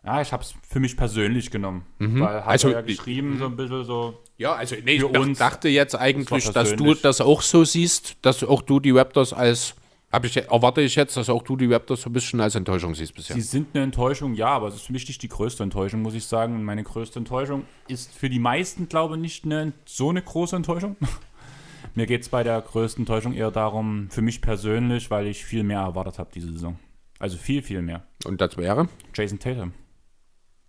Ja, ich habe es für mich persönlich genommen. Mhm. Weil hat Also, er ja geschrieben, so ein bisschen so. Ja, also nee, ich uns, dachte jetzt eigentlich, das dass du das auch so siehst, dass auch du die Raptors als, ich, erwarte ich jetzt, dass auch du die Raptors so ein bisschen als Enttäuschung siehst bisher. Sie sind eine Enttäuschung, ja, aber es ist für mich nicht die größte Enttäuschung, muss ich sagen. Und meine größte Enttäuschung ist für die meisten, glaube ich, nicht eine, so eine große Enttäuschung. [LAUGHS] Mir geht es bei der größten Enttäuschung eher darum, für mich persönlich, weil ich viel mehr erwartet habe diese Saison. Also viel, viel mehr. Und das wäre Jason Tatum.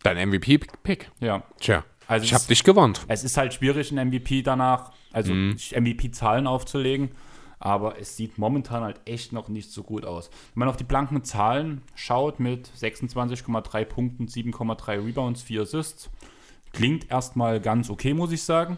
Dein MVP-Pick. Ja. Tja, Also ich habe dich gewarnt. Es ist halt schwierig, einen MVP danach, also MVP-Zahlen aufzulegen, aber es sieht momentan halt echt noch nicht so gut aus. Wenn man auf die blanken Zahlen schaut mit 26,3 Punkten, 7,3 Rebounds, 4 Assists, klingt erstmal ganz okay, muss ich sagen.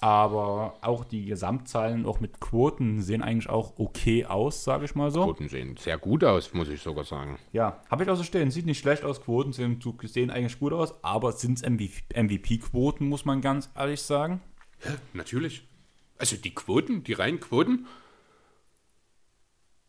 Aber auch die Gesamtzahlen, auch mit Quoten, sehen eigentlich auch okay aus, sage ich mal so. Quoten sehen sehr gut aus, muss ich sogar sagen. Ja, habe ich auch so stehen. Sieht nicht schlecht aus, Quoten sehen, sehen eigentlich gut aus, aber sind es MVP-Quoten, muss man ganz ehrlich sagen. Natürlich. Also die Quoten, die reinen Quoten.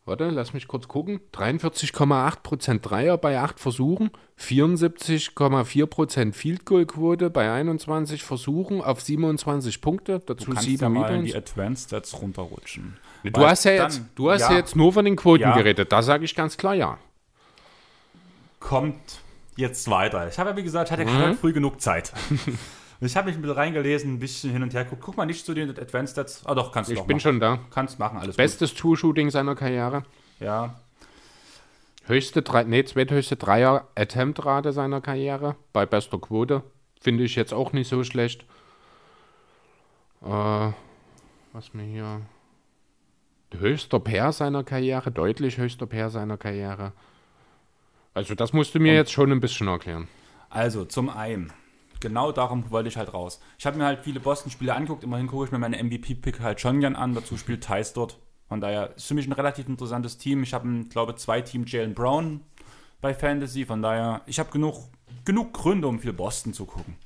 Warte, lass mich kurz gucken. 43,8% Dreier bei 8 Versuchen, 74,4% Field Goal Quote bei 21 Versuchen auf 27 Punkte, dazu Du kannst 7 ja mal in die Advanced Stats runterrutschen. Du Weil hast ja dann- jetzt, du hast ja. ja. jetzt nur von den Quoten Ja. geredet. Da sage ich ganz klar ja. Kommt jetzt weiter. Ich habe ja, wie gesagt, ich hatte Mhm. früh genug Zeit. [LAUGHS] ich habe mich ein bisschen reingelesen, ein bisschen hin und her geguckt. Guck mal nicht zu den Advanced Stats. Ah doch, kannst du Ich bin machen. schon da. Kannst machen, alles Bestes Two-Shooting seiner Karriere. Ja, Höchste, drei, nee, zweithöchste Dreier-Attempt-Rate seiner Karriere bei bester Quote. Finde ich jetzt auch nicht so schlecht. Äh, was mir hier. Höchster Pair seiner Karriere, deutlich höchster Pair seiner Karriere. Also, das musst du mir jetzt schon ein bisschen erklären. Also, zum einen, genau darum wollte ich halt raus. Ich habe mir halt viele Boston-Spiele angeguckt, immerhin gucke ich mir meine MVP-Pick halt schon gern an, dazu spielt Thais dort. Von daher ist für mich ein relativ interessantes Team. Ich habe, glaube zwei Team Jalen Brown bei Fantasy, von daher, ich habe genug, genug Gründe, um viel Boston zu gucken.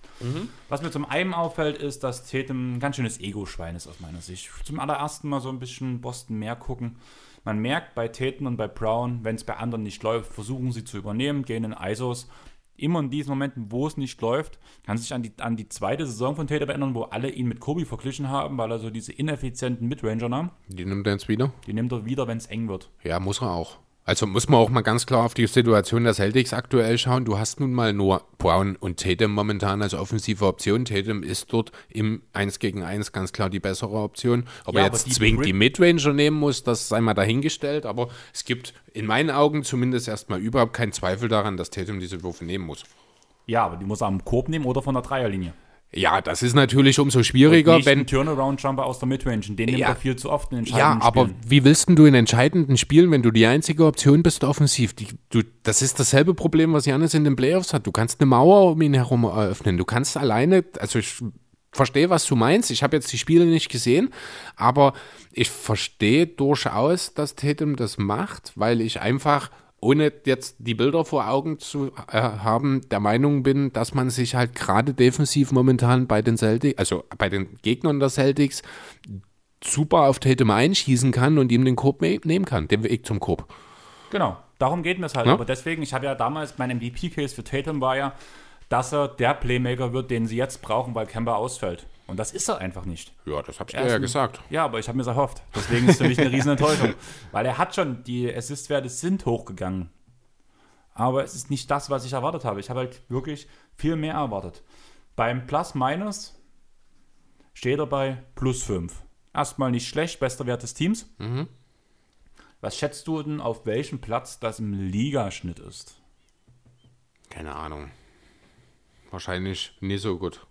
Was mir zum einen auffällt, ist, dass Tatum ein ganz schönes Ego-Schwein ist aus meiner Sicht. Zum allerersten Mal so ein bisschen Boston mehr gucken. Man merkt bei Tatum und bei Brown, wenn es bei anderen nicht läuft, versuchen sie zu übernehmen, gehen in ISOs. Immer in diesen Momenten, wo es nicht läuft, kann sich an die, an die zweite Saison von Tatum erinnern, wo alle ihn mit Kobe verglichen haben, weil er so diese ineffizienten Midranger nahm. Die nimmt er jetzt wieder? Die nimmt er wieder, wenn es eng wird. Ja, muss er auch. Also muss man auch mal ganz klar auf die Situation der Celtics aktuell schauen. Du hast nun mal nur Brown und Tatum momentan als offensive Option. Tatum ist dort im 1 gegen 1 ganz klar die bessere Option. Ob Ja, er aber jetzt die zwingend die Midranger nehmen muss, das sei mal dahingestellt. Aber es gibt in meinen Augen zumindest erstmal überhaupt keinen Zweifel daran, dass Tatum diese Würfe nehmen muss. Ja, aber die muss er am Korb nehmen oder von der Dreierlinie. Ja, das ist natürlich umso schwieriger, Nicht wenn einen Turnaround-Jumper aus der Midrange. Den nimmt Ja. er viel zu oft in Ja, entscheidenden aber Spielen. wie willst du in entscheidenden Spielen, wenn du die einzige Option bist offensiv? Die, du, das ist dasselbe Problem, was Janis in den Playoffs hat. Du kannst eine Mauer um ihn herum eröffnen. Du kannst alleine, also ich verstehe, was du meinst. Ich habe jetzt die Spiele nicht gesehen, aber ich verstehe durchaus, dass Tatum das macht, weil ich einfach ohne jetzt die Bilder vor Augen zu äh, haben, der Meinung bin, dass man sich halt gerade defensiv momentan bei den Celtics, also bei den Gegnern der Celtics, super auf Tatum einschießen kann und ihm den Korb me- nehmen kann, den Weg zum Korb. Genau, darum geht mir es halt. Ja. Aber deswegen, ich habe ja damals, mein MVP-Case für Tatum war ja, dass er der Playmaker wird, den sie jetzt brauchen, weil Kemba ausfällt. Und das ist er einfach nicht. Ja, das habe ich dir ja gesagt. Ja, aber ich habe mir es erhofft. Deswegen ist es für mich eine riesen Enttäuschung. [LAUGHS] Weil er hat schon, die Assist-Werte sind hochgegangen. Aber es ist nicht das, was ich erwartet habe. Ich habe halt wirklich viel mehr erwartet. Beim Plus-Minus steht er bei plus 5. Erstmal nicht schlecht, bester Wert des Teams. Was schätzt du denn, auf welchem Platz das im Ligaschnitt ist? Keine Ahnung. Wahrscheinlich nicht so gut.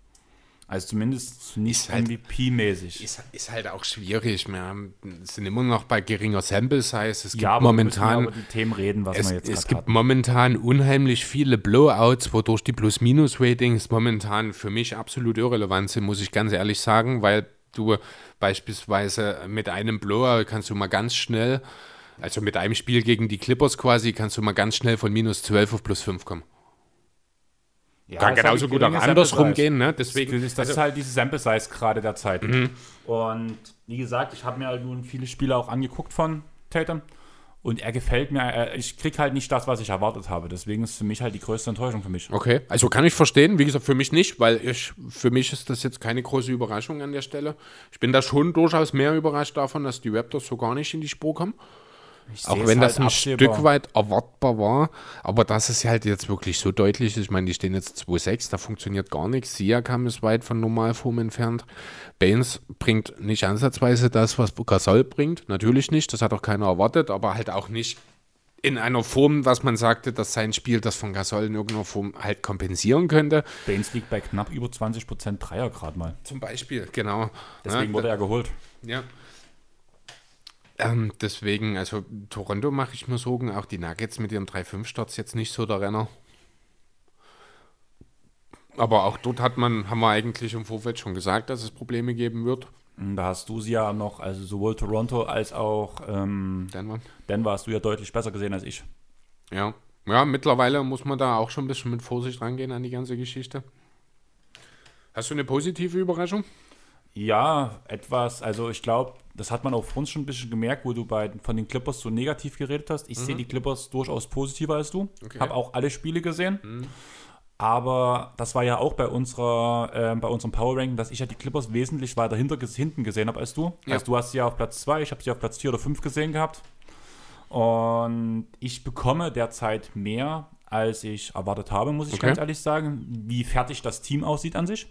Also zumindest nicht halt- MVP-mäßig. Ist, ist halt auch schwierig. Wir haben, sind immer noch bei geringer Sample Size. Es gibt Ja, aber wir momentan. ja über die Themen reden, was Es, wir jetzt es gibt hatten. momentan unheimlich viele Blowouts, wodurch die Plus-Minus-Ratings momentan für mich absolut irrelevant sind, muss ich ganz ehrlich sagen, weil du beispielsweise mit einem Blowout kannst du mal ganz schnell, also mit einem Spiel gegen die Clippers quasi, kannst du mal ganz schnell von minus 12 auf plus 5 kommen. Ja, Kann genauso gut auch andersrum gehen, ne? Deswegen, Das ist, das ist halt diese Sample Size gerade der Zeit. Mhm. Und wie gesagt, ich habe mir halt nun viele Spiele auch angeguckt von Tatum. Und er gefällt mir, ich krieg halt nicht das, was ich erwartet habe. Deswegen ist für mich halt die größte Enttäuschung für mich. Okay, also kann ich verstehen. Wie gesagt, für mich nicht, weil ich, für mich ist das jetzt keine große Überraschung an der Stelle. Ich bin da schon durchaus mehr überrascht davon, dass die Raptors so gar nicht in die Spur kommen. Ich Auch wenn es das ein halt absehbar. Stück weit erwartbar war. Aber dass es halt jetzt wirklich so deutlich ist. Ich meine, die stehen jetzt 2-6, da funktioniert gar nichts. Siakam ist weit von Normalform entfernt. Baines bringt nicht ansatzweise das, was Gasol bringt. Natürlich nicht, das hat auch keiner erwartet, aber halt auch nicht in einer Form, was man sagte, dass sein Spiel das von Gasol in irgendeiner Form halt kompensieren könnte. Baines liegt bei knapp über 20% Dreier gerade mal. Zum Beispiel, genau. Deswegen ja, wurde er geholt. Ja. Ähm, deswegen, also Toronto mache ich mir Sorgen, auch die Nuggets mit ihrem 3-5-Starts jetzt nicht so der Renner. Aber auch dort hat man, haben wir eigentlich im Vorfeld schon gesagt, dass es Probleme geben wird. Und Da hast du sie ja noch, also sowohl Toronto als auch ähm, Denver. Denver hast du ja deutlich besser gesehen als ich. Ja. Ja, mittlerweile muss man da auch schon ein bisschen mit Vorsicht rangehen an die ganze Geschichte. Hast du eine positive Überraschung? Ja, etwas, also ich glaube, das hat man auf uns schon ein bisschen gemerkt, wo du bei, von den Clippers so negativ geredet hast. Ich sehe die Clippers durchaus positiver als du. Okay. Habe auch alle Spiele gesehen. Aber das war ja auch bei unserer, ähm, bei unserem Power Ranking, dass ich ja die Clippers wesentlich weiter hinter, hinten gesehen habe als du. Ja. Also du hast sie ja auf Platz 2, ich habe sie auf Platz 4 oder 5 gesehen gehabt. Und ich bekomme derzeit mehr, als ich erwartet habe, muss ich Okay. ganz ehrlich sagen, wie fertig das Team aussieht an sich.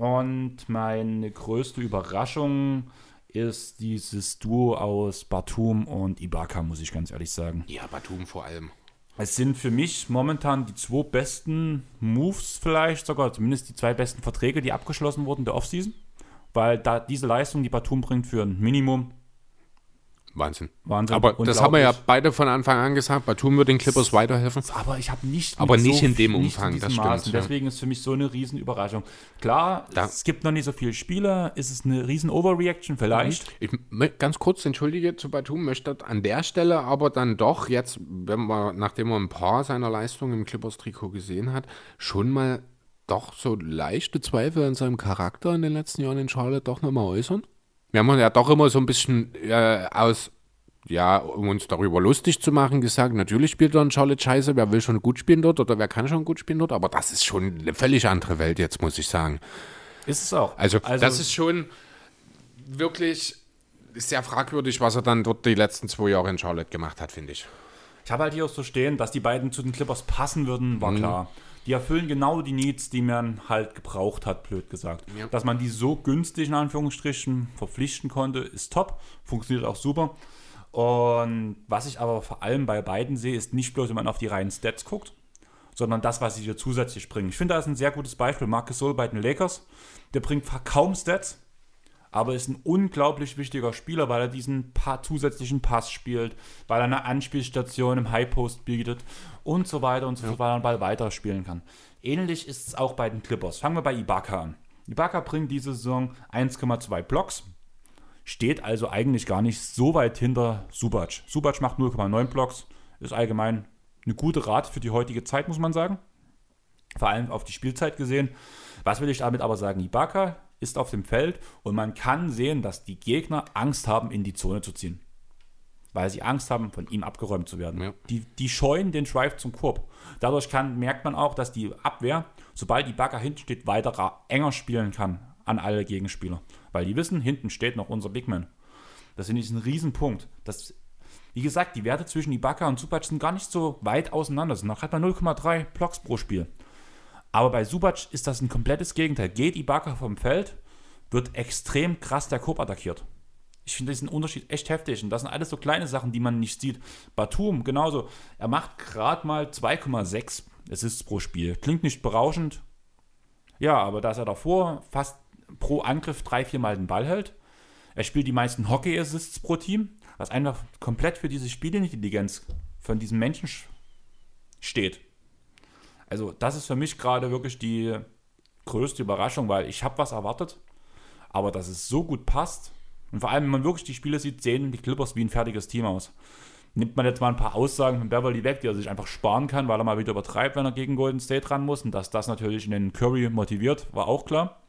Und meine größte Überraschung ist dieses Duo aus Batum und Ibaka, muss ich ganz ehrlich sagen. Ja, Batum vor allem. Es sind für mich momentan die zwei besten Moves vielleicht, sogar zumindest die zwei besten Verträge, die abgeschlossen wurden der Offseason. Weil da diese Leistung, die Batum bringt für ein Minimum, Wahnsinn. Wahnsinn. Aber das haben wir ja beide von Anfang an gesagt. Batum wird den Clippers weiterhelfen. Aber ich habe nicht. Aber nicht in dem Umfang, diesen das stimmt, Maßen. Deswegen ist für mich so eine Riesenüberraschung. Klar, Da- es gibt noch nicht so viele Spieler. Ist es eine riesen Overreaction vielleicht? Ich ganz kurz entschuldige zu Batum, möchte an der Stelle aber dann doch jetzt, wenn man, nachdem man ein paar seiner Leistungen im Clippers-Trikot gesehen hat, schon mal doch so leichte Zweifel an seinem Charakter in den letzten Jahren in Charlotte doch nochmal äußern. Wir haben ja doch immer so ein bisschen äh, aus, ja, um uns darüber lustig zu machen, gesagt, natürlich spielt er in Charlotte scheiße, wer will schon gut spielen dort oder wer kann schon gut spielen dort, aber das ist schon eine völlig andere Welt jetzt, muss ich sagen. Ist es auch. Also, das ist schon wirklich sehr fragwürdig, was er dann dort die letzten zwei Jahre in Charlotte gemacht hat, finde ich. Ich habe halt hier auch so stehen, dass die beiden zu den Clippers passen würden, Mhm. war klar. Die erfüllen genau die Needs, die man halt gebraucht hat, blöd gesagt. Ja. Dass man die so günstig in Anführungsstrichen verpflichten konnte, ist top. Funktioniert auch super. Und was ich aber vor allem bei beiden sehe, ist nicht bloß, wenn man auf die reinen Stats guckt, sondern das, was sie dir zusätzlich bringen. Ich finde, da ist ein sehr gutes Beispiel. Marcus Sol bei den Lakers. Der bringt kaum Stats, aber ist ein unglaublich wichtiger Spieler, weil er diesen pa zusätzlichen Pass spielt, weil er eine Anspielstation im High Post bietet und so weiter und so fort, weil er den Ball weiterspielen kann. Ähnlich ist es auch bei den Clippers. Fangen wir bei Ibaka an. Ibaka bringt diese Saison 1,2 Blocks, steht also eigentlich gar nicht so weit hinter Subac. Subac macht 0,9 Blocks, ist allgemein eine gute Rate für die heutige Zeit, muss man sagen. Vor allem auf die Spielzeit gesehen. Was will ich damit aber sagen? Ibaka ist auf dem Feld und man kann sehen, dass die Gegner Angst haben, in die Zone zu ziehen. Weil sie Angst haben, von ihm abgeräumt zu werden. Ja. Die, die scheuen den Drive zum Korb. Dadurch kann, merkt man auch, dass die Abwehr, sobald Ibaka hinten steht, weiter enger spielen kann an alle Gegenspieler. Weil die wissen, hinten steht noch unser Big Man. Das finde ich ein Riesenpunkt. Das, wie gesagt, die Werte zwischen Ibaka und Subac sind gar nicht so weit auseinander. Sind noch hat man 0,3 Blocks pro Spiel. Aber bei Subac ist das ein komplettes Gegenteil. Geht Ibaka vom Feld, wird extrem krass der Korb attackiert. Ich finde diesen Unterschied echt heftig. Und das sind alles so kleine Sachen, die man nicht sieht. Batum, genauso. Er macht gerade mal 2,6 Assists pro Spiel. Klingt nicht berauschend. Ja, aber dass er davor fast pro Angriff drei, vier Mal den Ball hält. Er spielt die meisten Hockey-Assists pro Team, was einfach komplett für diese Spielintelligenz von diesem Menschen sch- steht. Also, das ist für mich gerade wirklich die größte Überraschung, weil ich habe was erwartet, aber dass es so gut passt und vor allem, wenn man wirklich die Spiele sieht, sehen die Clippers wie ein fertiges Team aus. nimmt man jetzt mal ein paar Aussagen von Beverly weg, die er sich einfach sparen kann, weil er mal wieder übertreibt, wenn er gegen Golden State ran muss. Und dass das natürlich in den Curry motiviert, war auch klar.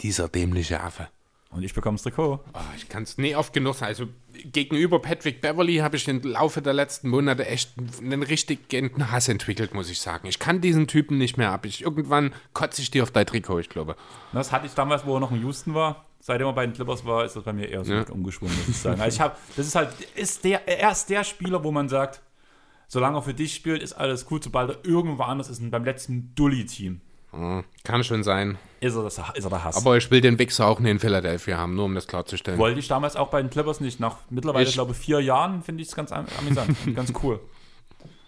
Dieser dämliche Affe. Und ich bekomme das Trikot. Oh, ich kann es nie oft genug sagen. Also gegenüber Patrick Beverly habe ich im Laufe der letzten Monate echt einen richtig genten Hass entwickelt, muss ich sagen. Ich kann diesen Typen nicht mehr ab. Ich, irgendwann kotze ich dir auf dein Trikot, ich glaube. Das hatte ich damals, wo er noch in Houston war. Seitdem er bei den Clippers war, ist das bei mir eher so Ja. umgeschwungen, muss ich sagen. Also ich habe, das ist halt, ist der, er ist der Spieler, wo man sagt, solange er für dich spielt, ist alles gut. Sobald er irgendwo anders ist, beim letzten Dully-Team, Hm, kann schon sein. ist er, das, ist er der Hass. Aber ich will den Wichser auch nicht in Philadelphia haben, nur um das klarzustellen. Wollte ich damals auch bei den Clippers nicht. Nach mittlerweile, Ich- glaube ich, vier Jahren finde ich es ganz am- amüsant [LAUGHS] ganz cool.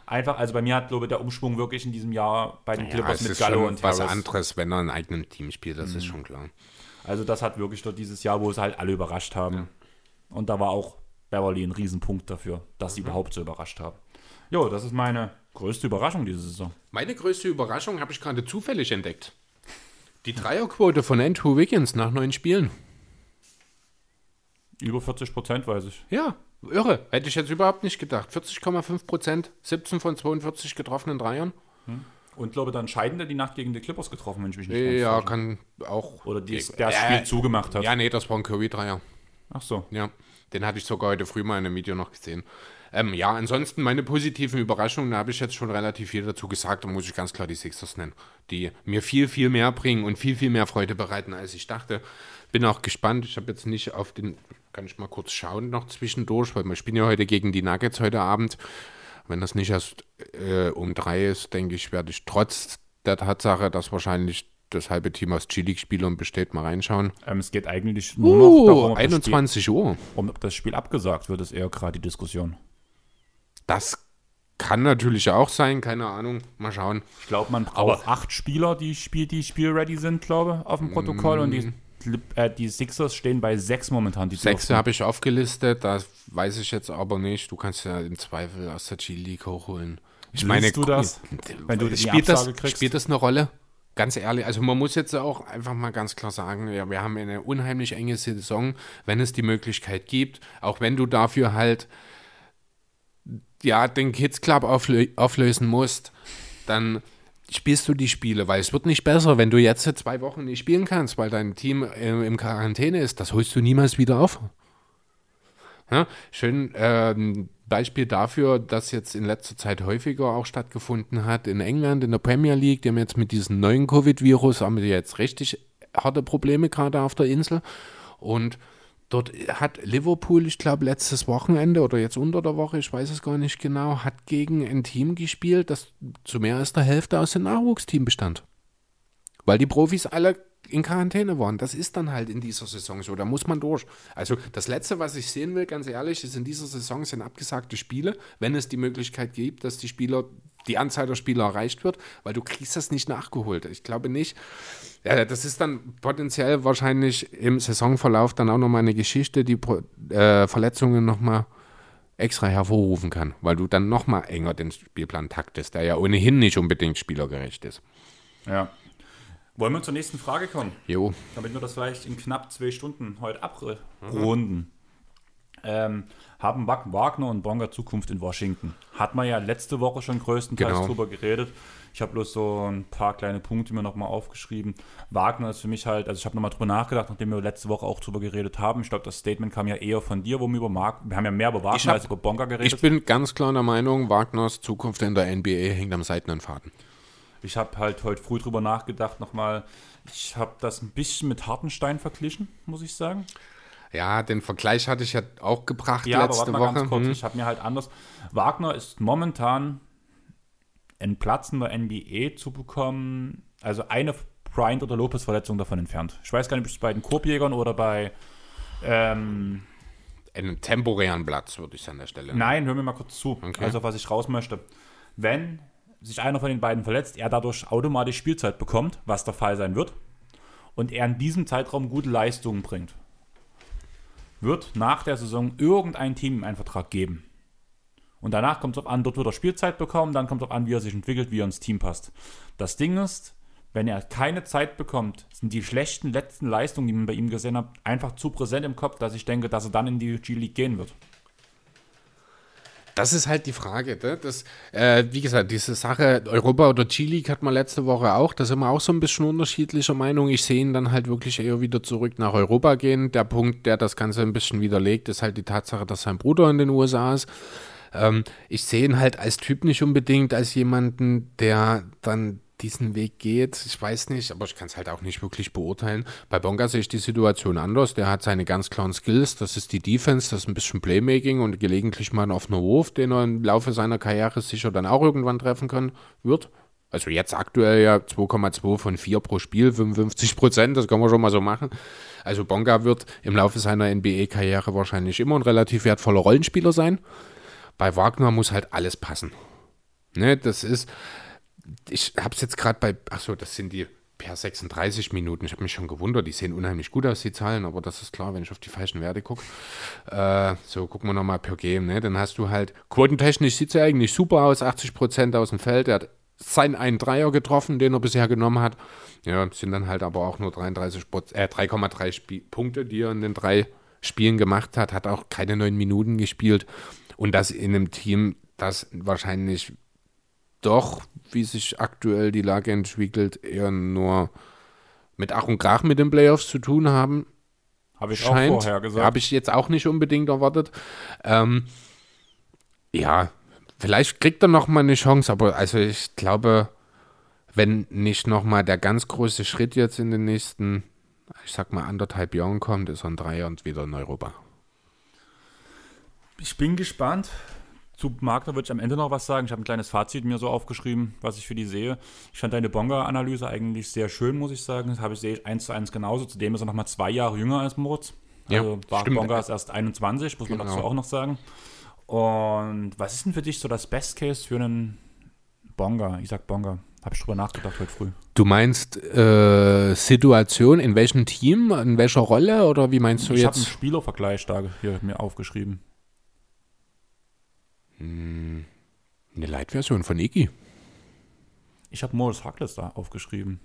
Einfach, also bei mir hat, glaube ich, der Umschwung wirklich in diesem Jahr bei den ja, Clippers es mit Gallo und was Harris. anderes, wenn er in einem eigenen Team spielt, das ist schon klar. Also das hat wirklich dort dieses Jahr, wo sie halt alle überrascht haben. Und da war auch Beverly ein Riesenpunkt dafür, dass Mhm. sie überhaupt so überrascht haben. Jo, das ist meine größte Überraschung diese Saison. Meine größte Überraschung habe ich gerade zufällig entdeckt. Die Dreierquote von Andrew Wiggins nach neun Spielen. Über 40 Prozent, weiß ich. Ja, irre. Hätte ich jetzt überhaupt nicht gedacht. 40,5 Prozent, 17 von 42 getroffenen Dreiern. Und glaube, dann scheidende die Nacht gegen die Clippers getroffen, wenn ich mich nicht ganz Ja, kann auch. Oder die, der das Spiel zugemacht hat. Ja, nee, das war ein Curry-Dreier. Ach so. Ja, den hatte ich sogar heute früh mal in einem Video noch gesehen. Ähm, ja, ansonsten meine positiven Überraschungen, da habe ich jetzt schon relativ viel dazu gesagt, da muss ich ganz klar die Sixers nennen, die mir viel, viel mehr bringen und viel, viel mehr Freude bereiten, als ich dachte. Bin auch gespannt, ich habe jetzt nicht auf den, kann ich mal kurz schauen noch zwischendurch, weil wir spielen ja heute gegen die Nuggets heute Abend. Wenn das nicht erst äh, um drei ist, denke ich, werde ich trotz der Tatsache, dass wahrscheinlich das halbe Team aus G-League-Spielern besteht, mal reinschauen. Ähm, es geht eigentlich nur noch darum, Uh, ob das, Spiel, 21 Uhr. um, ob das Spiel abgesagt wird, ist eher gerade die Diskussion. Das kann natürlich auch sein, keine Ahnung. Mal schauen. Ich glaube, man braucht acht Spieler, die, Spiel, die spielready sind, glaube ich, auf dem Protokoll. Und die, äh, die Sixers stehen bei sechs momentan. Die Sechs habe ich aufgelistet, das weiß ich jetzt aber nicht. Du kannst ja im Zweifel aus der G-League hochholen. Ich Willst du das, wenn du die spielt, das, kriegst? spielt das eine Rolle? Ganz ehrlich, also man muss jetzt auch einfach mal ganz klar sagen, ja, wir haben eine unheimlich enge Saison, wenn es die Möglichkeit gibt, auch wenn du dafür halt ja, den Kids Club auflö auflösen musst, dann spielst du die Spiele, weil es wird nicht besser, wenn du jetzt zwei Wochen nicht spielen kannst, weil dein Team äh, im Quarantäne ist. Das holst du niemals wieder auf. Ja, schön ähm, Beispiel dafür, dass jetzt in letzter Zeit häufiger auch stattgefunden hat in England, in der Premier League. Die haben jetzt mit diesem neuen Covid-Virus, haben die jetzt richtig harte Probleme gerade auf der Insel. Und dort hat Liverpool, ich glaube, letztes Wochenende oder jetzt unter der Woche, ich weiß es gar nicht genau, hat gegen ein Team gespielt, das zu mehr als der Hälfte aus dem Nachwuchsteam bestand. Weil die Profis alle in Quarantäne waren. Das ist dann halt in dieser Saison so. Da muss man durch. Also das Letzte, was ich sehen will, ganz ehrlich, ist in dieser Saison sind abgesagte Spiele, wenn es die Möglichkeit gibt, dass die Spieler, die Anzahl der Spieler erreicht wird, weil du kriegst das nicht nachgeholt. Ich glaube nicht. Ja, das ist dann potenziell wahrscheinlich im Saisonverlauf dann auch nochmal eine Geschichte, die äh, Verletzungen nochmal extra hervorrufen kann, weil du dann nochmal enger den Spielplan taktest, der ja ohnehin nicht unbedingt spielergerecht ist. Ja. Wollen wir zur nächsten Frage kommen? Jo, damit wir das vielleicht in knapp zwei Stunden heute abrunden. Ähm, haben Wag- Wagner und Bonga Zukunft in Washington? Hat man ja letzte Woche schon größtenteils Genau. drüber geredet. Ich habe bloß so ein paar kleine Punkte mir nochmal aufgeschrieben. Wagner ist für mich halt, also ich habe nochmal drüber nachgedacht, nachdem wir letzte Woche auch drüber geredet haben. Ich glaube, das Statement kam ja eher von dir, wo wir über Mark, wir haben ja mehr über Wagner hab- als über Bonga geredet. ich bin ganz klar der Meinung, Wagners Zukunft in der NBA hängt am seidenen Faden. Ich habe halt heute früh drüber nachgedacht nochmal. Ich habe das ein bisschen mit Hartenstein verglichen, muss ich sagen. Ja, den Vergleich hatte ich ja auch gebracht Ja, aber letzte warte mal Woche. ganz kurz. Hm. Ich habe mir halt anders. Wagner ist momentan einen Platz in der NBA zu bekommen. Also eine Bryant oder Lopez-Verletzung davon entfernt. Ich weiß gar nicht, ob es bei den Korbjägern oder bei. Ähm, Einen temporären Platz, würde ich an der Stelle. nein, hör mir mal kurz zu. Okay. Also, was ich raus möchte. Wenn sich einer von den beiden verletzt, er dadurch automatisch Spielzeit bekommt, was der Fall sein wird, und er in diesem Zeitraum gute Leistungen bringt, wird nach der Saison irgendein Team ihm einen Vertrag geben. Und danach kommt es auf an, dort wird er Spielzeit bekommen, dann kommt es auf an, wie er sich entwickelt, wie er ins Team passt. Das Ding ist, wenn er keine Zeit bekommt, sind die schlechten letzten Leistungen, die man bei ihm gesehen hat, einfach zu präsent im Kopf, dass ich denke, dass er dann in die G-League gehen wird. Das ist halt die Frage. Ne? Das, äh, wie gesagt, diese Sache Europa oder G-League hat man letzte Woche auch. Da sind wir auch so ein bisschen unterschiedlicher Meinung. Ich sehe ihn dann halt wirklich eher wieder zurück nach Europa gehen. Der Punkt, der das Ganze ein bisschen widerlegt, ist halt die Tatsache, dass sein Bruder in den USA ist. Ähm, ich sehe ihn halt als Typ nicht unbedingt als jemanden, der dann diesen Weg geht. Ich weiß nicht, aber ich kann es halt auch nicht wirklich beurteilen. Bei Bonga sehe ich die Situation anders. Der hat seine ganz klaren Skills. Das ist die Defense, das ist ein bisschen Playmaking und gelegentlich mal ein offener Wurf, den er im Laufe seiner Karriere sicher dann auch irgendwann treffen können wird. Also jetzt aktuell ja 2,2 von 4 pro Spiel, 55 Prozent, das kann man schon mal so machen. Also Bonga wird im Laufe seiner NBA-Karriere wahrscheinlich immer ein relativ wertvoller Rollenspieler sein. Bei Wagner muss halt alles passen. Ne, das ist, ich habe es jetzt gerade bei, ach so, das sind die per 36 Minuten. Ich habe mich schon gewundert, die sehen unheimlich gut aus, die Zahlen, aber das ist klar, wenn ich auf die falschen Werte gucke. Äh, so, gucken wir nochmal per Game, ne? Dann hast du halt, quotentechnisch sieht es ja eigentlich super aus, 80% aus dem Feld. Er hat seinen einen Dreier getroffen, den er bisher genommen hat. Ja, sind dann halt aber auch nur 33 äh, 3,3 Punkte, die er in den drei Spielen gemacht hat, hat auch keine neun Minuten gespielt. Und das in einem Team, das wahrscheinlich doch, wie sich aktuell die Lage entwickelt, eher nur mit Ach und Krach mit den Playoffs zu tun haben. Habe ich scheint. auch vorher gesagt. Habe ich jetzt auch nicht unbedingt erwartet. Ähm, ja, vielleicht kriegt er noch mal eine Chance, aber also ich glaube, wenn nicht noch mal der ganz große Schritt jetzt in den nächsten, ich sag mal anderthalb Jahren kommt, ist er ein Dreier und wieder in Europa. Ich bin gespannt. Zu Magda würde ich am Ende noch was sagen. Ich habe ein kleines Fazit mir so aufgeschrieben, was ich für die sehe. Ich fand deine Bonga-Analyse eigentlich sehr schön, muss ich sagen. Das habe ich sehe ich eins zu eins genauso. Zudem ist er noch mal zwei Jahre jünger als Moritz. Also ja, Bonga ist erst 21, muss genau. man dazu auch noch sagen. Und was ist denn für dich so das Best Case für einen Bonga? Ich sag Bonga. Habe ich drüber nachgedacht heute früh. Du meinst äh, Situation, in welchem Team, in welcher Rolle oder wie meinst du ich jetzt? Ich habe einen Spielervergleich da hier mir aufgeschrieben. Hm, eine Light-Version von Iggy. Ich habe Morris Harkless da aufgeschrieben.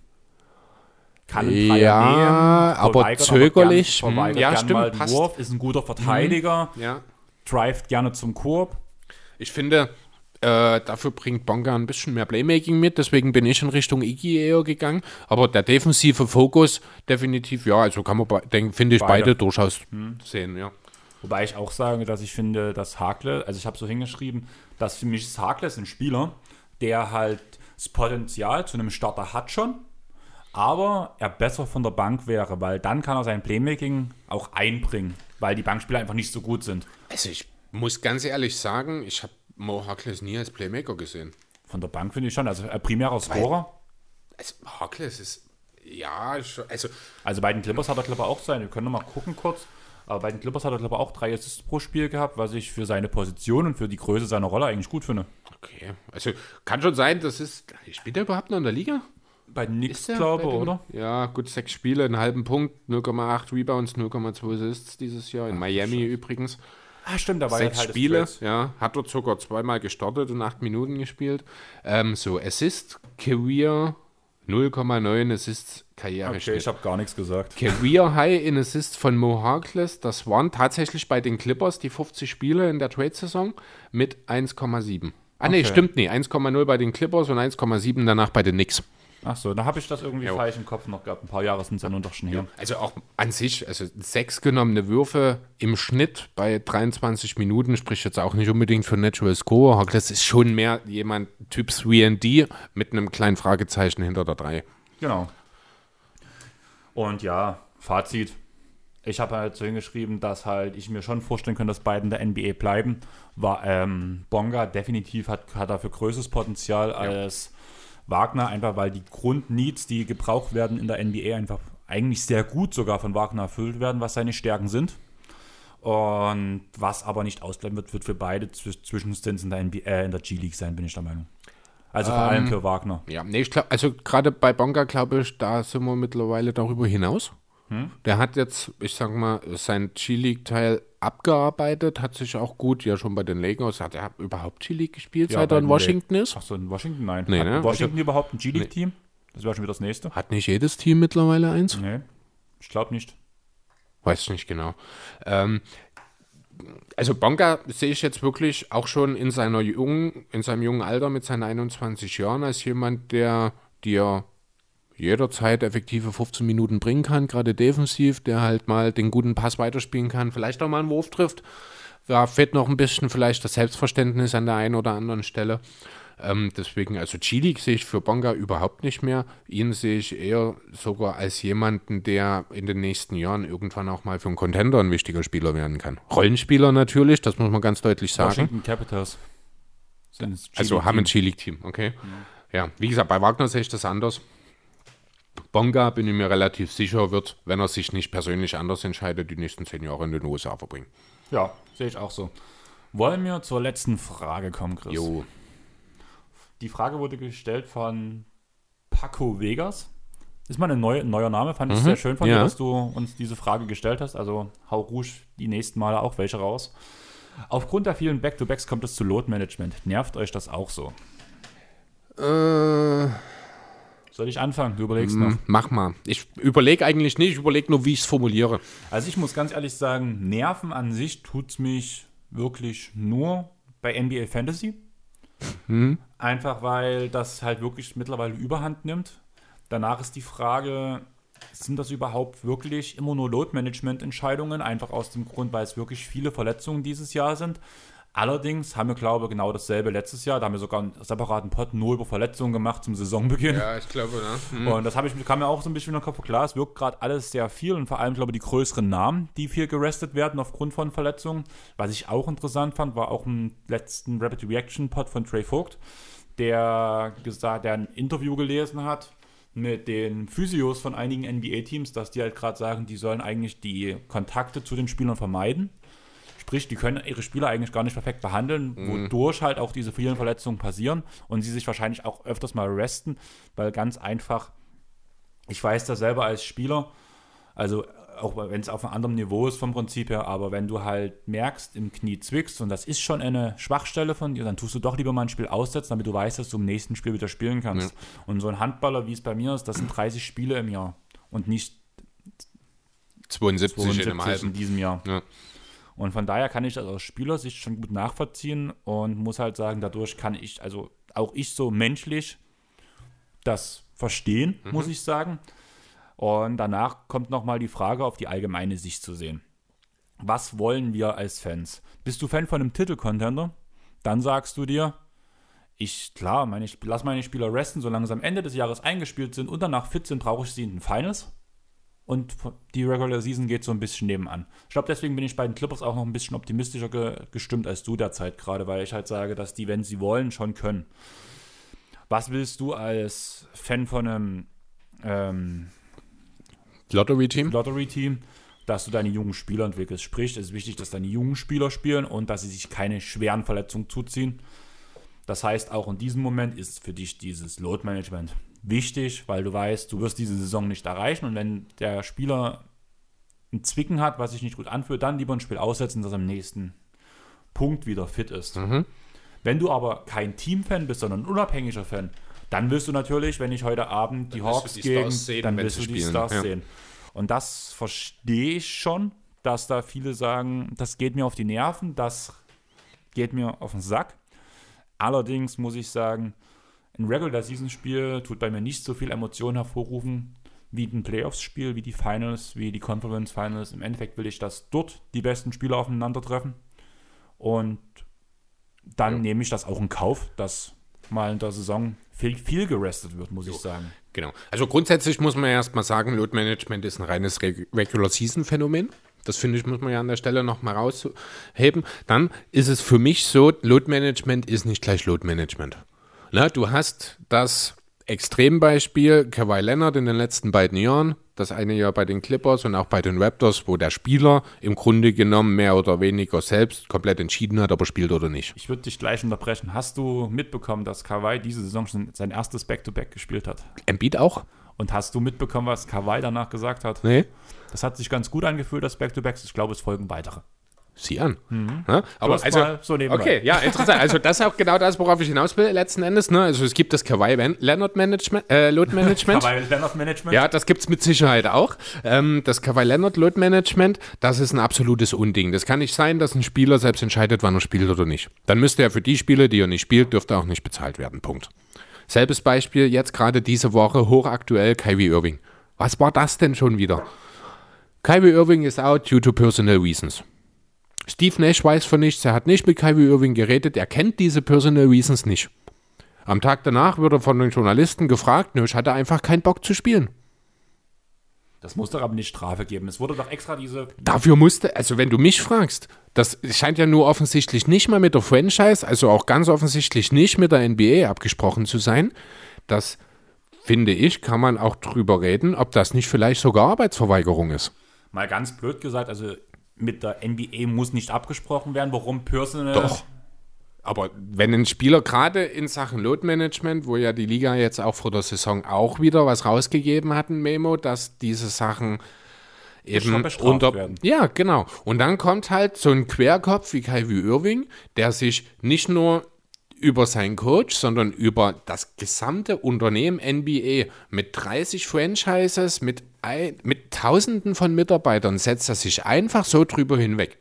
Kann ja, nehmen, aber zögerlich. Aber gern, ja, stimmt. Passt. Wurf, ist ein guter Verteidiger. Hm, ja. Drivet gerne zum Korb. Ich finde, äh, dafür bringt Bonga ein bisschen mehr Playmaking mit, deswegen bin ich in Richtung Iggy eher gegangen. Aber der defensive Fokus definitiv, ja, also kann man, finde ich, beide, beide durchaus hm. sehen, ja. Wobei ich auch sage, dass ich finde, dass Hakle, also ich habe so hingeschrieben, dass für mich ist Hakle ein Spieler, der halt das Potenzial zu einem Starter hat schon, aber er besser von der Bank wäre, weil dann kann er sein Playmaking auch einbringen, weil die Bankspieler einfach nicht so gut sind. Also ich muss ganz ehrlich sagen, ich habe Mo Harkless nie als Playmaker gesehen. Von der Bank finde ich schon, also primärer Scorer. Also Harkless ist, ja, also... Also bei den Clippers hat er Clipper auch sein, wir können noch mal gucken kurz. Aber bei den Clippers hat er, glaube ich, auch drei Assists pro Spiel gehabt, was ich für seine Position und für die Größe seiner Rolle eigentlich gut finde. Okay, also kann schon sein, das ist. Spielt er überhaupt noch in der Liga? Bei Knicks, glaube ich, oder? Ja, gut, sechs Spiele, einen halben Punkt, 0,8 Rebounds, 0,2 Assists dieses Jahr. In Miami schon. übrigens. Ah, stimmt, da war Sechs halt Spiele, ja. Hat dort sogar zweimal gestartet und acht Minuten gespielt. Ähm, so, Assist, Career 0,9 Assists Karriereschnitt. Okay, ich habe gar nichts gesagt. Career [LAUGHS] High in Assists von Mo Harkless, das waren tatsächlich bei den Clippers die 50 Spiele in der Trade-Saison mit 1,7. Ah, okay. nee, stimmt nicht. 1,0 bei den Clippers und 1,7 danach bei den Knicks. Ach so, da habe ich das irgendwie jo. falsch im Kopf noch gehabt. Ein paar Jahre sind es ja nun doch schon her. Also auch an sich, also sechs genommene Würfe im Schnitt bei 23 Minuten spricht jetzt auch nicht unbedingt für Natural Score. Das ist schon mehr jemand Typ 3D mit einem kleinen Fragezeichen hinter der 3. Genau. Und ja, Fazit. Ich habe halt so hingeschrieben, dass halt ich mir schon vorstellen kann, dass beiden der NBA bleiben. War ähm, Bonga definitiv hat, hat dafür größeres Potenzial ja. als Wagner, einfach weil die Grundneeds, die gebraucht werden in der NBA, einfach eigentlich sehr gut sogar von Wagner erfüllt werden, was seine Stärken sind. Und was aber nicht ausbleiben wird, wird für beide Zwischenstints in der, äh, in der G-League sein, bin ich der Meinung. Also vor ähm, allem für Wagner. Ja, nee, ich glaube, also gerade bei Bonga, glaube ich, da sind wir mittlerweile darüber hinaus. Hm? Der hat jetzt, ich sag mal, sein G-League-Teil abgearbeitet, hat sich auch gut, ja schon bei den Lakers, hat er überhaupt G-League gespielt, ja, seit er in Washington ist? Achso, in Washington nein. Nee, hat ne? Washington überhaupt ein G-League-Team? Das wäre schon wieder das nächste. Hat nicht jedes Team mittlerweile eins? Nee, ich glaube nicht. Weiß ich nicht genau. Ähm, also Bonga sehe ich jetzt wirklich auch schon in seiner jungen, in seinem jungen Alter mit seinen 21 Jahren als jemand, der dir jederzeit effektive 15 Minuten bringen kann, gerade defensiv, der halt mal den guten Pass weiterspielen kann, vielleicht auch mal einen Wurf trifft. Da fehlt noch ein bisschen vielleicht das Selbstverständnis an der einen oder anderen Stelle. Ähm, deswegen, also Chili sehe ich für Bonga überhaupt nicht mehr. Ihn sehe ich eher sogar als jemanden, der in den nächsten Jahren irgendwann auch mal für einen Contender ein wichtiger Spieler werden kann. Rollenspieler natürlich, das muss man ganz deutlich sagen. Washington Capitals. Also haben ein Chili-Team, okay. Ja. ja, wie gesagt, bei Wagner sehe ich das anders. Bonga, bin ich mir relativ sicher, wird, wenn er sich nicht persönlich anders entscheidet, die nächsten zehn Jahre in den USA verbringen. Ja, sehe ich auch so. Wollen wir zur letzten Frage kommen, Chris? Jo. Die Frage wurde gestellt von Paco Vegas. Ist mal ein neu, neuer Name, fand ich Mhm, sehr schön von ja. dir, dass du uns diese Frage gestellt hast. Also hau ruhig die nächsten Male auch welche raus. Aufgrund der vielen Back-to-Backs kommt es zu Load-Management. Nervt euch das auch so? Äh, Soll ich anfangen? Du überlegst noch. m- mach mal. Ich überlege eigentlich nicht, ich überlege nur, wie ich es formuliere. Also ich muss ganz ehrlich sagen, Nerven an sich tut es mich wirklich nur bei NBA Fantasy. Einfach weil das halt wirklich mittlerweile überhand nimmt. Danach ist die Frage, sind das überhaupt wirklich immer nur Load-Management-Entscheidungen? Einfach aus dem Grund, weil es wirklich viele Verletzungen dieses Jahr sind. Allerdings haben wir, glaube ich, genau dasselbe letztes Jahr. Da haben wir sogar einen separaten Pod nur über Verletzungen gemacht zum Saisonbeginn. Ja, ich glaube, ne? Und das habe ich, kam mir auch so ein bisschen in den Kopf. Klar, es wirkt gerade alles sehr viel und vor allem, glaube ich, die größeren Namen, die viel gerestet werden aufgrund von Verletzungen. Was ich auch interessant fand, war auch im letzten Rapid Reaction Pod von Trey Vogt, der gesagt, der ein Interview gelesen hat mit den Physios von einigen NBA-Teams, dass die halt gerade sagen, die sollen eigentlich die Kontakte zu den Spielern vermeiden. Sprich, die können ihre Spieler eigentlich gar nicht perfekt behandeln, wodurch halt auch diese vielen Verletzungen passieren und sie sich wahrscheinlich auch öfters mal resten, weil ganz einfach, ich weiß das selber als Spieler, also auch wenn es auf einem anderen Niveau ist vom Prinzip her, aber wenn du halt merkst, im Knie zwickst und das ist schon eine Schwachstelle von dir, dann tust du doch lieber mal ein Spiel aussetzen, damit du weißt, dass du im nächsten Spiel wieder spielen kannst. Und so ein Handballer, wie es bei mir ist, das sind 30 Spiele im Jahr und nicht 72, in 72 einem in halben. diesem Jahr. Ja. Und von daher kann ich das aus Spielersicht schon gut nachvollziehen und muss halt sagen, dadurch kann ich, also auch ich so menschlich das verstehen, muss ich sagen. Und danach kommt nochmal die Frage auf die allgemeine Sicht zu sehen. Was wollen wir als Fans? Bist du Fan von einem Titelcontender? Dann sagst du dir, ich, klar, meine, ich lass meine Spieler resten, solange sie am Ende des Jahres eingespielt sind und danach fit sind, brauche ich sie in den Finals. Und die Regular Season geht so ein bisschen nebenan. Ich glaube, deswegen bin ich bei den Clippers auch noch ein bisschen optimistischer ge gestimmt als du derzeit gerade, weil ich halt sage, dass die, wenn sie wollen, schon können. Was willst du als Fan von einem ähm, Lottery-Team? Lottery-Team, dass du deine jungen Spieler entwickelst? Sprich, es ist wichtig, dass deine jungen Spieler spielen und dass sie sich keine schweren Verletzungen zuziehen. Das heißt, auch in diesem Moment ist für dich dieses Load-Management wichtig, weil du weißt, du wirst diese Saison nicht erreichen und wenn der Spieler ein Zwicken hat, was sich nicht gut anfühlt, dann lieber ein Spiel aussetzen, dass er am nächsten Punkt wieder fit ist. Wenn du aber kein Team-Fan bist, sondern ein unabhängiger Fan, dann willst du natürlich, wenn ich heute Abend die Hawks die gegen, sehen, dann willst du die spielen, Stars ja. sehen. Und das verstehe ich schon, dass da viele sagen, das geht mir auf die Nerven, das geht mir auf den Sack. Allerdings muss ich sagen, ein Regular-Season-Spiel tut bei mir nicht so viel Emotionen hervorrufen wie ein Playoffs-Spiel, wie die Finals, wie die Conference Finals. Im Endeffekt will ich, dass dort die besten Spieler aufeinandertreffen. Und dann Ja. nehme ich das auch in Kauf, dass mal in der Saison viel, viel gerestet wird, muss ich sagen. Genau. Also grundsätzlich muss man erstmal sagen, Load Management ist ein reines Reg Regular Season Phänomen. Das finde ich, muss man ja an der Stelle nochmal rausheben. Dann ist es für mich so, Load Management ist nicht gleich Load Management. Na, du hast das Extrembeispiel Kawhi Leonard in den letzten beiden Jahren, das eine Jahr bei den Clippers und auch bei den Raptors, wo der Spieler im Grunde genommen mehr oder weniger selbst komplett entschieden hat, ob er spielt oder nicht. Ich würde dich gleich unterbrechen. Hast du mitbekommen, dass Kawhi diese Saison schon sein erstes Back-to-Back gespielt hat? Embiid auch? Und hast du mitbekommen, was Kawhi danach gesagt hat? Nee? Das hat sich ganz gut angefühlt, das Back-to-Backs. Ich glaube, es folgen weitere. Sieh an. Ja, aber also, so nebenbei. okay, ja, interessant. Also das ist auch genau das, worauf ich hinaus will letzten Endes. Ne? Also es gibt das Kawhi Leonard Management, äh, Load [LAUGHS] Management. Dabei Leonard Management. Ja, das gibt es mit Sicherheit auch. Ähm, das Kawhi Leonard Load Management, das ist ein absolutes Unding. Das kann nicht sein, dass ein Spieler selbst entscheidet, wann er spielt oder nicht. Dann müsste er für die Spiele, die er nicht spielt, dürfte auch nicht bezahlt werden. Punkt. Selbes Beispiel jetzt gerade diese Woche hochaktuell Kyrie Irving. Was war das denn schon wieder? Kyrie Irving is out due to personal reasons. Steve Nash weiß von nichts, er hat nicht mit Kyrie Irving geredet, er kennt diese personal reasons nicht. Am Tag danach wird er von den Journalisten gefragt, Nash hatte einfach keinen Bock zu spielen. Das muss doch aber nicht Strafe geben. Es wurde doch extra diese. Dafür musste, also wenn du mich fragst, das scheint ja nur offensichtlich nicht mal mit der Franchise, also auch ganz offensichtlich nicht mit der NBA abgesprochen zu sein. Das finde ich, kann man auch drüber reden, ob das nicht vielleicht sogar Arbeitsverweigerung ist. Mal ganz blöd gesagt, also mit der NBA muss nicht abgesprochen werden, warum Personal. Doch. Aber wenn ein Spieler gerade in Sachen Load Management, wo ja die Liga jetzt auch vor der Saison auch wieder was rausgegeben hat, ein Memo, dass diese Sachen eben unter. werden. Ja, genau. Und dann kommt halt so ein Querkopf wie Kyrie Irving, der sich nicht nur über seinen Coach, sondern über das gesamte Unternehmen NBA mit 30 Franchises, mit, ein, mit Tausenden von Mitarbeitern setzt er sich einfach so drüber hinweg.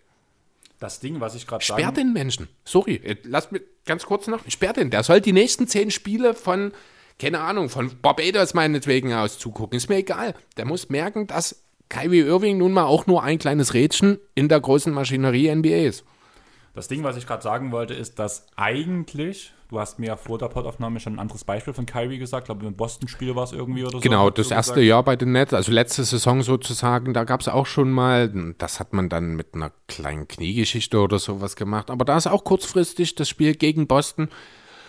Das Ding, was ich gerade Sperr sagen den Menschen. Sorry, äh, lass mich ganz kurz noch. Sperr den. Der soll die nächsten zehn Spiele von, keine Ahnung, von Barbados meinetwegen aus zugucken. Ist mir egal. Der muss merken, dass Kyrie Irving nun mal auch nur ein kleines Rädchen in der großen Maschinerie NBA ist. Das Ding, was ich gerade sagen wollte, ist, dass eigentlich, du hast mir ja vor der Podaufnahme schon ein anderes Beispiel von Kyrie gesagt, ich glaube im Boston-Spiel war es irgendwie oder so. Genau, das erste gesagt. Jahr bei den Nets, also letzte Saison sozusagen, da gab es auch schon mal, das hat man dann mit einer kleinen Kniegeschichte oder sowas gemacht, aber da ist auch kurzfristig das Spiel gegen Boston.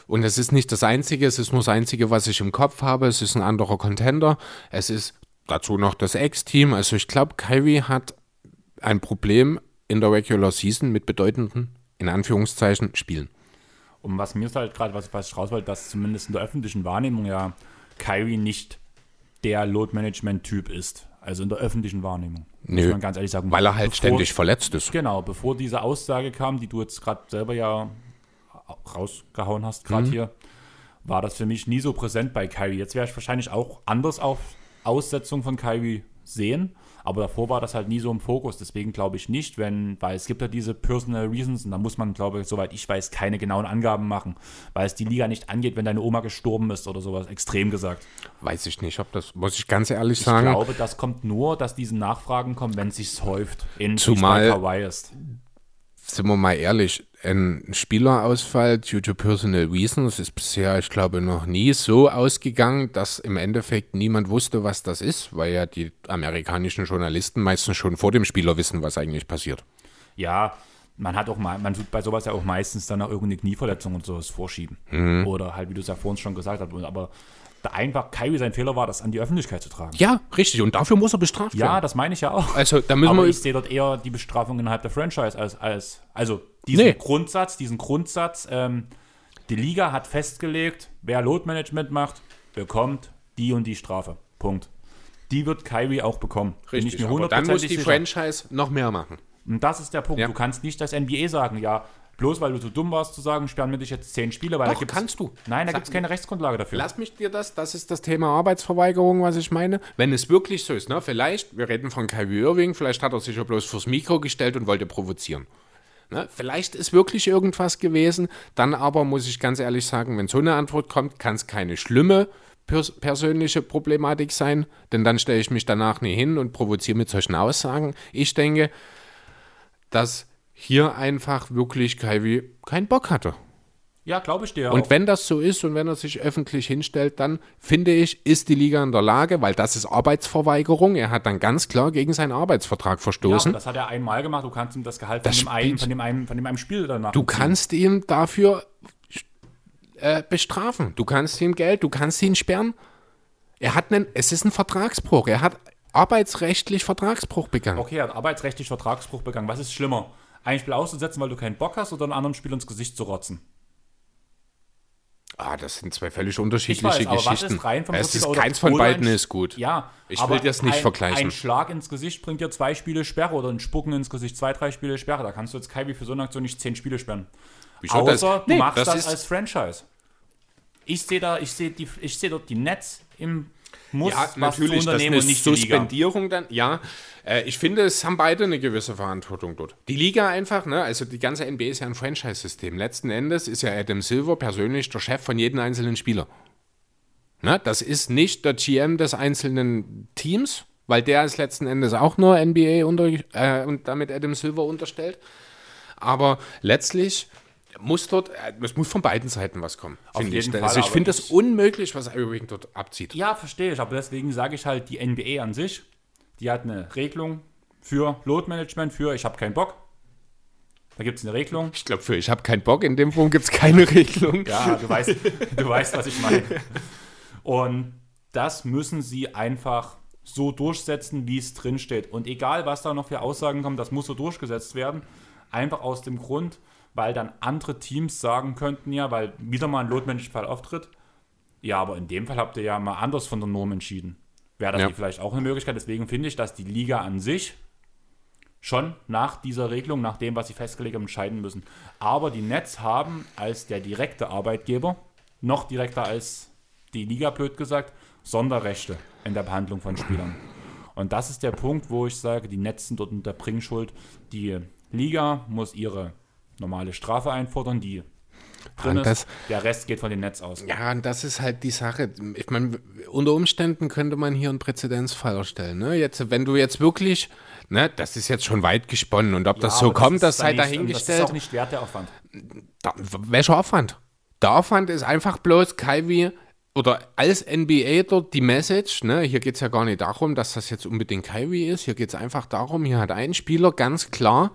Und es ist nicht das Einzige, es ist nur das Einzige, was ich im Kopf habe. Es ist ein anderer Contender. Es ist dazu noch das Ex-Team. Also ich glaube, Kyrie hat ein Problem in der Regular Season mit bedeutenden, in Anführungszeichen, Spielen. Und was mir ist halt gerade, was, ich raus wollte, dass zumindest in der öffentlichen Wahrnehmung ja Kyrie nicht der Load-Management-Typ ist. Also in der öffentlichen Wahrnehmung. Muss Nö, man ganz ehrlich sagen. Weil er halt Bevor- ständig verletzt ist. Genau, bevor diese Aussage kam, die du jetzt gerade selber ja rausgehauen hast, Mhm. gerade hier, war das für mich nie so präsent bei Kyrie. Jetzt werde ich wahrscheinlich auch anders auf Aussetzung von Kyrie sehen, aber davor war das halt nie so im Fokus. Deswegen glaube ich nicht, wenn, weil es gibt ja diese Personal Reasons und da muss man, glaube ich, soweit ich weiß, keine genauen Angaben machen, weil es die Liga nicht angeht, wenn deine Oma gestorben ist oder sowas, extrem gesagt. Weiß ich nicht, ob das, muss ich ganz ehrlich Ich sagen. glaube, das kommt nur, dass diese Nachfragen kommen, wenn es sich häuft. In Zumal- ist. sind wir mal ehrlich, ein Spielerausfall due to personal reasons ist bisher, ich glaube, noch nie so ausgegangen, dass im Endeffekt niemand wusste, was das ist, weil ja die amerikanischen Journalisten meistens schon vor dem Spieler wissen, was eigentlich passiert. Ja, man hat auch mal, man tut bei sowas ja auch meistens dann auch irgendeine Knieverletzung und sowas vorschieben. Mhm. Oder halt, wie du es ja vorhin schon gesagt hast. Aber da einfach Kyrie sein Fehler war, das an die Öffentlichkeit zu tragen. Ja, richtig. Und dafür muss er bestraft Ja, werden. das meine ich ja auch. Also, da müssen Aber wir. ich sehe dort eher die Bestrafung innerhalb der Franchise als, als also diesen Nee. Grundsatz, diesen Grundsatz, ähm, die Liga hat festgelegt, wer Load Management macht, bekommt die und die Strafe. Punkt. Die wird Kyrie auch bekommen. Richtig, ich mir aber dann muss die sicher. Franchise noch mehr machen. Und das ist der Punkt. Ja. Du kannst nicht das NBA sagen, ja, bloß weil du so dumm warst zu sagen, sperren wir dich jetzt zehn Spiele, weil da Doch, gibt's, kannst du. Nein, da gibt es keine Rechtsgrundlage dafür. Lass mich dir das, das ist das Thema Arbeitsverweigerung, was ich meine. Wenn es wirklich so ist, ne, vielleicht, wir reden von Kyrie Irving, vielleicht hat er sich ja bloß fürs Mikro gestellt und wollte provozieren. Ne, vielleicht ist wirklich irgendwas gewesen, dann aber muss ich ganz ehrlich sagen, wenn so eine Antwort kommt, kann es keine schlimme pers persönliche Problematik sein, denn dann stelle ich mich danach nie hin und provoziere mit solchen Aussagen. Ich denke, dass hier einfach wirklich Kyrie keinen Bock hatte. ja, glaube ich dir. Und auch. wenn das so ist und wenn er sich öffentlich hinstellt, dann finde ich, ist die Liga in der Lage, weil das ist Arbeitsverweigerung. Er hat dann ganz klar gegen seinen Arbeitsvertrag ja, verstoßen. das hat er einmal gemacht. Du kannst ihm das Gehalt von Das dem, einen, von, dem einen, von dem einen Spiel danach. du kannst ihn dafür äh, bestrafen. Du kannst ihm Geld, du kannst ihn sperren. Er hat einen, es ist ein Vertragsbruch. Er hat arbeitsrechtlich Vertragsbruch begangen. Okay, er hat arbeitsrechtlich Vertragsbruch begangen. Was ist schlimmer? Ein Spiel auszusetzen, weil du keinen Bock hast, oder einen anderen Spiel ins Gesicht zu rotzen? Ah, das sind zwei völlig unterschiedliche weiß, Geschichten. ist rein vom es ist, keins von beiden ist gut. Ja, Ich will das nicht ein, vergleichen. Ein Schlag ins Gesicht bringt dir zwei Spiele Sperre oder ein Spucken ins Gesicht zwei, drei Spiele Sperre. Da kannst du jetzt Kaiwi für so eine Aktion nicht zehn Spiele sperren. Wieso? Außer Das- du nee, machst das das, als Franchise. Ich sehe da, ich sehe die, ich sehe dort die Netz im Muss Ja, was natürlich, unternehmen eine und nicht die Liga. Suspendierung dann, ja. Äh, ich finde, es haben beide eine gewisse Verantwortung dort. Die Liga einfach, ne, also die ganze NBA ist ja ein Franchise-System. Letzten Endes ist ja Adam Silver persönlich der Chef von jedem einzelnen Spieler. Ne, das ist nicht der GM des einzelnen Teams, weil der ist letzten Endes auch nur NBA unter, äh, und damit Adam Silver unterstellt. Aber letztlich muss dort, äh, es muss von beiden Seiten was kommen, Auf finde ich. jeden Also Fall, ich aber finde es ich- unmöglich, was Irving dort abzieht. Ja, verstehe ich, aber deswegen sage ich halt, die NBA an sich, die hat eine Regelung für Load Management, für ich habe keinen Bock. Da gibt es eine Regelung. Ich glaube, für ich habe keinen Bock, in dem Punkt gibt es keine [LAUGHS] Regelung. Ja, du weißt, du weißt, was ich meine. Und das müssen sie einfach so durchsetzen, wie es drin steht. Und egal, was da noch für Aussagen kommen, das muss so durchgesetzt werden. Einfach aus dem Grund, weil dann andere Teams sagen könnten, ja, weil wieder mal ein Load-Management-Fall auftritt. Ja, aber in dem Fall habt ihr ja mal anders von der Norm entschieden. Wäre das Ja. vielleicht auch eine Möglichkeit? Deswegen finde ich, dass die Liga an sich schon nach dieser Regelung, nach dem, was sie festgelegt haben, entscheiden müssen. Aber die Nets haben als der direkte Arbeitgeber, noch direkter als die Liga, blöd gesagt, Sonderrechte in der Behandlung von Spielern. Und das ist der Punkt, wo ich sage, die Nets sind dort unter Bringschuld. Die Liga muss ihre normale Strafe einfordern, die drin Und das- ist. Der Rest geht von den Netz aus. Ja, und das ist halt die Sache. Ich meine, unter Umständen könnte man hier einen Präzedenzfall erstellen. Ne? Jetzt, wenn du jetzt wirklich, ne, das ist jetzt schon weit gesponnen und ob das Ja, so aber kommt, das, ist sei nicht- Das dahingestellt. ist auch nicht wert der Aufwand. Da, welcher Aufwand? Der Aufwand ist einfach bloß Kaiwi oder als NBA dort die Message, ne, hier geht es ja gar nicht darum, dass das jetzt unbedingt Kaiwi ist, hier geht es einfach darum, hier hat ein Spieler ganz klar,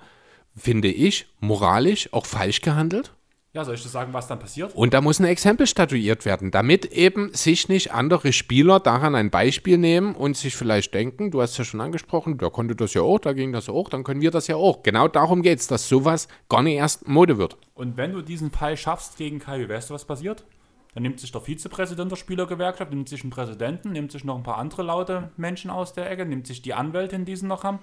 finde ich, moralisch auch falsch gehandelt. Ja, soll ich das sagen, was dann passiert? Und da muss ein Exempel statuiert werden, damit eben sich nicht andere Spieler daran ein Beispiel nehmen und sich vielleicht denken, du hast ja schon angesprochen, der konnte das ja auch, da ging das auch, dann können wir das ja auch. Genau darum geht es, dass sowas gar nicht erst Mode wird. Und wenn du diesen Fall schaffst gegen Kai, weißt du, was passiert? Dann nimmt sich der Vizepräsident der Spielergewerkschaft, nimmt sich einen Präsidenten, nimmt sich noch ein paar andere laute Menschen aus der Ecke, nimmt sich die Anwältin, die sie noch haben,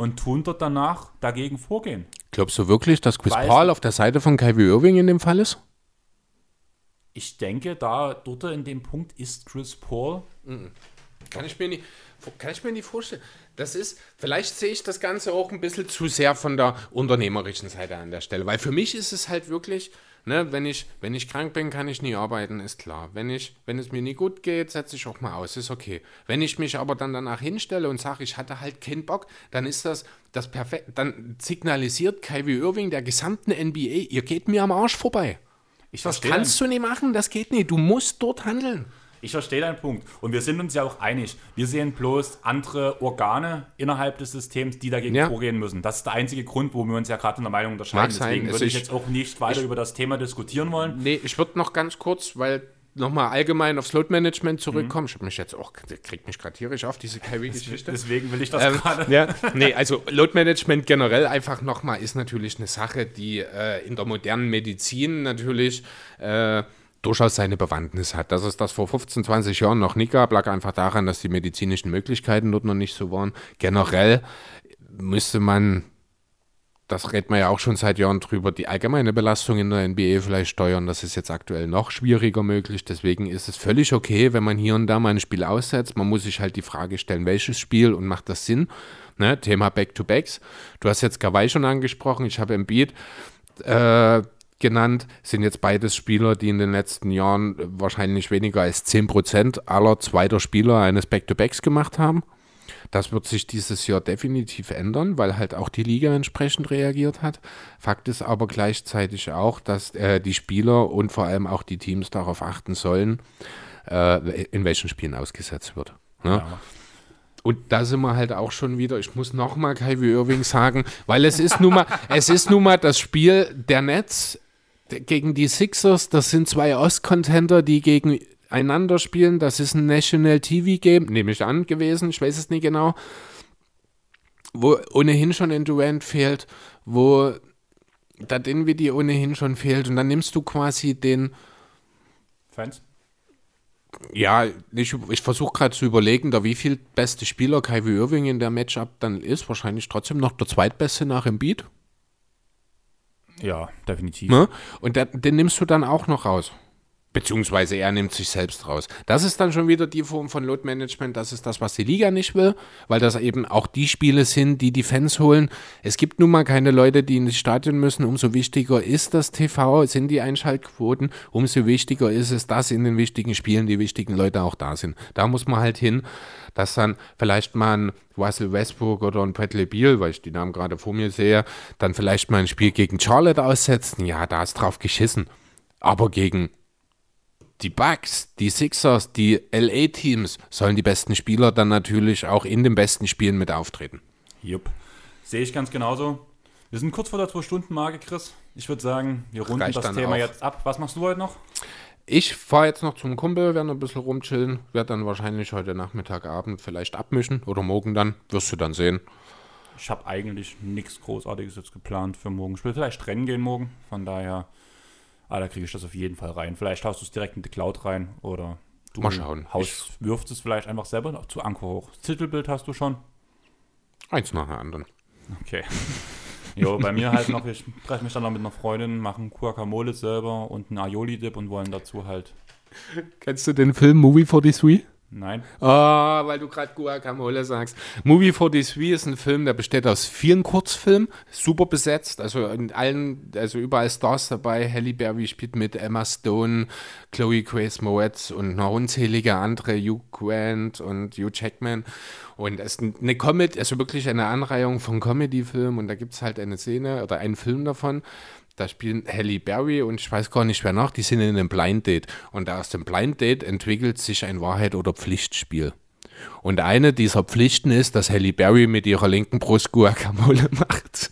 und tun dort danach dagegen vorgehen. Glaubst du wirklich, dass Chris Weiß Paul auf der Seite von Kyrie Irving in dem Fall ist? Ich denke, da dort in dem Punkt ist Chris Paul. Kann ich mir nicht, kann ich mir nicht vorstellen. Das ist, vielleicht sehe ich das Ganze auch ein bisschen zu sehr von der unternehmerischen Seite an der Stelle. Weil für mich ist es halt wirklich, ne, wenn ich, wenn ich krank bin, kann ich nie arbeiten, ist klar. Wenn ich, wenn es mir nie gut geht, setze ich auch mal aus, ist okay. Wenn ich mich aber dann danach hinstelle und sage, ich hatte halt keinen Bock, dann ist das das perfekt, dann signalisiert Kyrie Irving der gesamten NBA, ihr geht mir am Arsch vorbei. Ich Das verstehe kannst du nicht machen, das geht nicht. Du musst dort handeln. Ich verstehe deinen Punkt. Und wir sind uns ja auch einig. Wir sehen bloß andere Organe innerhalb des Systems, die dagegen Ja. vorgehen müssen. Das ist der einzige Grund, wo wir uns ja gerade in der Meinung unterscheiden. Mag sein. Deswegen Also würde ich ich- jetzt auch nicht weiter über das Thema diskutieren wollen. Nee, ich würde noch ganz kurz, weil nochmal allgemein aufs Load-Management zurückkommen. Ich habe mich jetzt auch, kriegt mich gerade tierisch auf, diese Kyrie-Geschichte. [LAUGHS] Deswegen will ich das Ähm, gerade. ja, nee, also Load-Management generell einfach nochmal ist natürlich eine Sache, die äh, in der modernen Medizin natürlich äh, durchaus seine Bewandtnis hat. Dass es das vor 15, 20 Jahren noch nicht gab, lag einfach daran, dass die medizinischen Möglichkeiten dort noch nicht so waren. Generell müsste man das redet man ja auch schon seit Jahren drüber, die allgemeine Belastung in der NBA vielleicht steuern. Das ist jetzt aktuell noch schwieriger möglich. Deswegen ist es völlig okay, wenn man hier und da mal ein Spiel aussetzt. Man muss sich halt die Frage stellen, welches Spiel und macht das Sinn? Ne? Thema Back-to-Backs. Du hast jetzt Kawhi schon angesprochen. Ich habe Embiid äh, genannt. Sind jetzt beides Spieler, die in den letzten Jahren wahrscheinlich weniger als 10% aller zweiter Spieler eines Back-to-Backs gemacht haben. Das wird sich dieses Jahr definitiv ändern, weil halt auch die Liga entsprechend reagiert hat. Fakt ist aber gleichzeitig auch, dass äh, die Spieler und vor allem auch die Teams darauf achten sollen, äh, in welchen Spielen ausgesetzt wird. Ne? Ja. Und da sind wir halt auch schon wieder, ich muss nochmal Kyrie Irving sagen, weil es ist nun mal, es ist nun mal das Spiel der Nets gegen die Sixers, das sind zwei Ostcontender, die gegeneinander spielen, das ist ein National TV Game, nehme ich an, gewesen, ich weiß es nicht genau, wo ohnehin schon ein Durant fehlt, wo der Dinwiddie ohnehin schon fehlt und dann nimmst du quasi den Fans? Ja, ich, ich versuche gerade zu überlegen, da wie viel beste Spieler Kyrie Irving in der Matchup dann ist. Wahrscheinlich trotzdem noch der zweitbeste nach Embiid. Ja, definitiv. Ne? Und der, den nimmst du dann auch noch raus. Beziehungsweise er nimmt sich selbst raus. Das ist dann schon wieder die Form von Load Management. Das ist das, was die Liga nicht will, weil das eben auch die Spiele sind, die die Fans holen. Es gibt nun mal keine Leute, die ins Stadion müssen. Umso wichtiger ist das TV, sind die Einschaltquoten. Umso wichtiger ist es, dass in den wichtigen Spielen die wichtigen Leute auch da sind. Da muss man halt hin, dass dann vielleicht mal ein Russell Westbrook oder ein Bradley Beal, weil ich die Namen gerade vor mir sehe, dann vielleicht mal ein Spiel gegen Charlotte aussetzen. Ja, da ist drauf geschissen. Aber gegen die Bucks, die Sixers, die LA-Teams sollen die besten Spieler dann natürlich auch in den besten Spielen mit auftreten. Jupp. Sehe ich ganz genauso. Wir sind kurz vor der 2-Stunden-Marke, Chris. Ich würde sagen, wir runden Reicht das Thema auch. jetzt ab. Was machst du heute noch? Ich fahre jetzt noch zum Kumpel, werde noch ein bisschen rumchillen, werde dann wahrscheinlich heute Nachmittag, Abend vielleicht abmischen oder morgen dann, wirst du dann sehen. Ich habe eigentlich nichts Großartiges jetzt geplant für morgen. Ich will vielleicht Rennen gehen morgen. Von daher, ah, da kriege ich das auf jeden Fall rein. Vielleicht haust du es direkt in die Cloud rein oder du Mal schauen. Haust, wirfst es vielleicht einfach selber noch zu Anker hoch. Das Titelbild hast du schon. Eins nach dem anderen. Okay. [LAUGHS] Jo, bei mir halt noch, ich treffe mich dann noch mit einer Freundin, mache einen Guacamole selber und einen Aioli-Dip und wollen dazu halt. Kennst du den Film Movie 43? Nein. Ah, weil du gerade Guacamole sagst. Movie 43 ist ein Film, der besteht aus vielen Kurzfilmen, super besetzt, also in allen, also überall Stars dabei. Halle Berry spielt mit, Emma Stone, Chloe Grace Moretz und noch unzählige andere, Hugh Grant und Hugh Jackman. Und es ist eine Comedy, also wirklich eine Anreihung von Comedy-Filmen und da gibt es halt eine Szene oder einen Film davon. Da spielen Halle Berry und ich weiß gar nicht wer noch, die sind in einem Blind Date. Und aus dem Blind Date entwickelt sich ein Wahrheit- oder Pflichtspiel. Und eine dieser Pflichten ist, dass Halle Berry mit ihrer linken Brust Guacamole macht.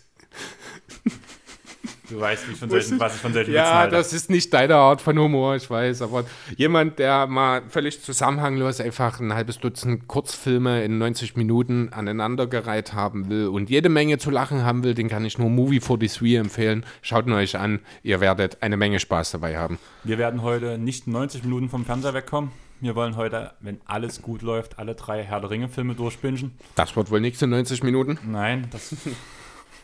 Du weißt, wie ich von solchen, was ich von solchen Witzen Ja, halte. das ist nicht deine Art von Humor, ich weiß, aber jemand, der mal völlig zusammenhanglos einfach ein halbes Dutzend Kurzfilme in 90 Minuten aneinandergereiht haben will und jede Menge zu lachen haben will, den kann ich nur Movie 43 empfehlen. Schaut ihn euch an, ihr werdet eine Menge Spaß dabei haben. Wir werden heute nicht 90 Minuten vom Fernseher wegkommen. Wir wollen heute, wenn alles gut läuft, alle drei Herr der Ringe-Filme durchbingen. Das wird wohl nichts in 90 Minuten. Nein, das [LAUGHS]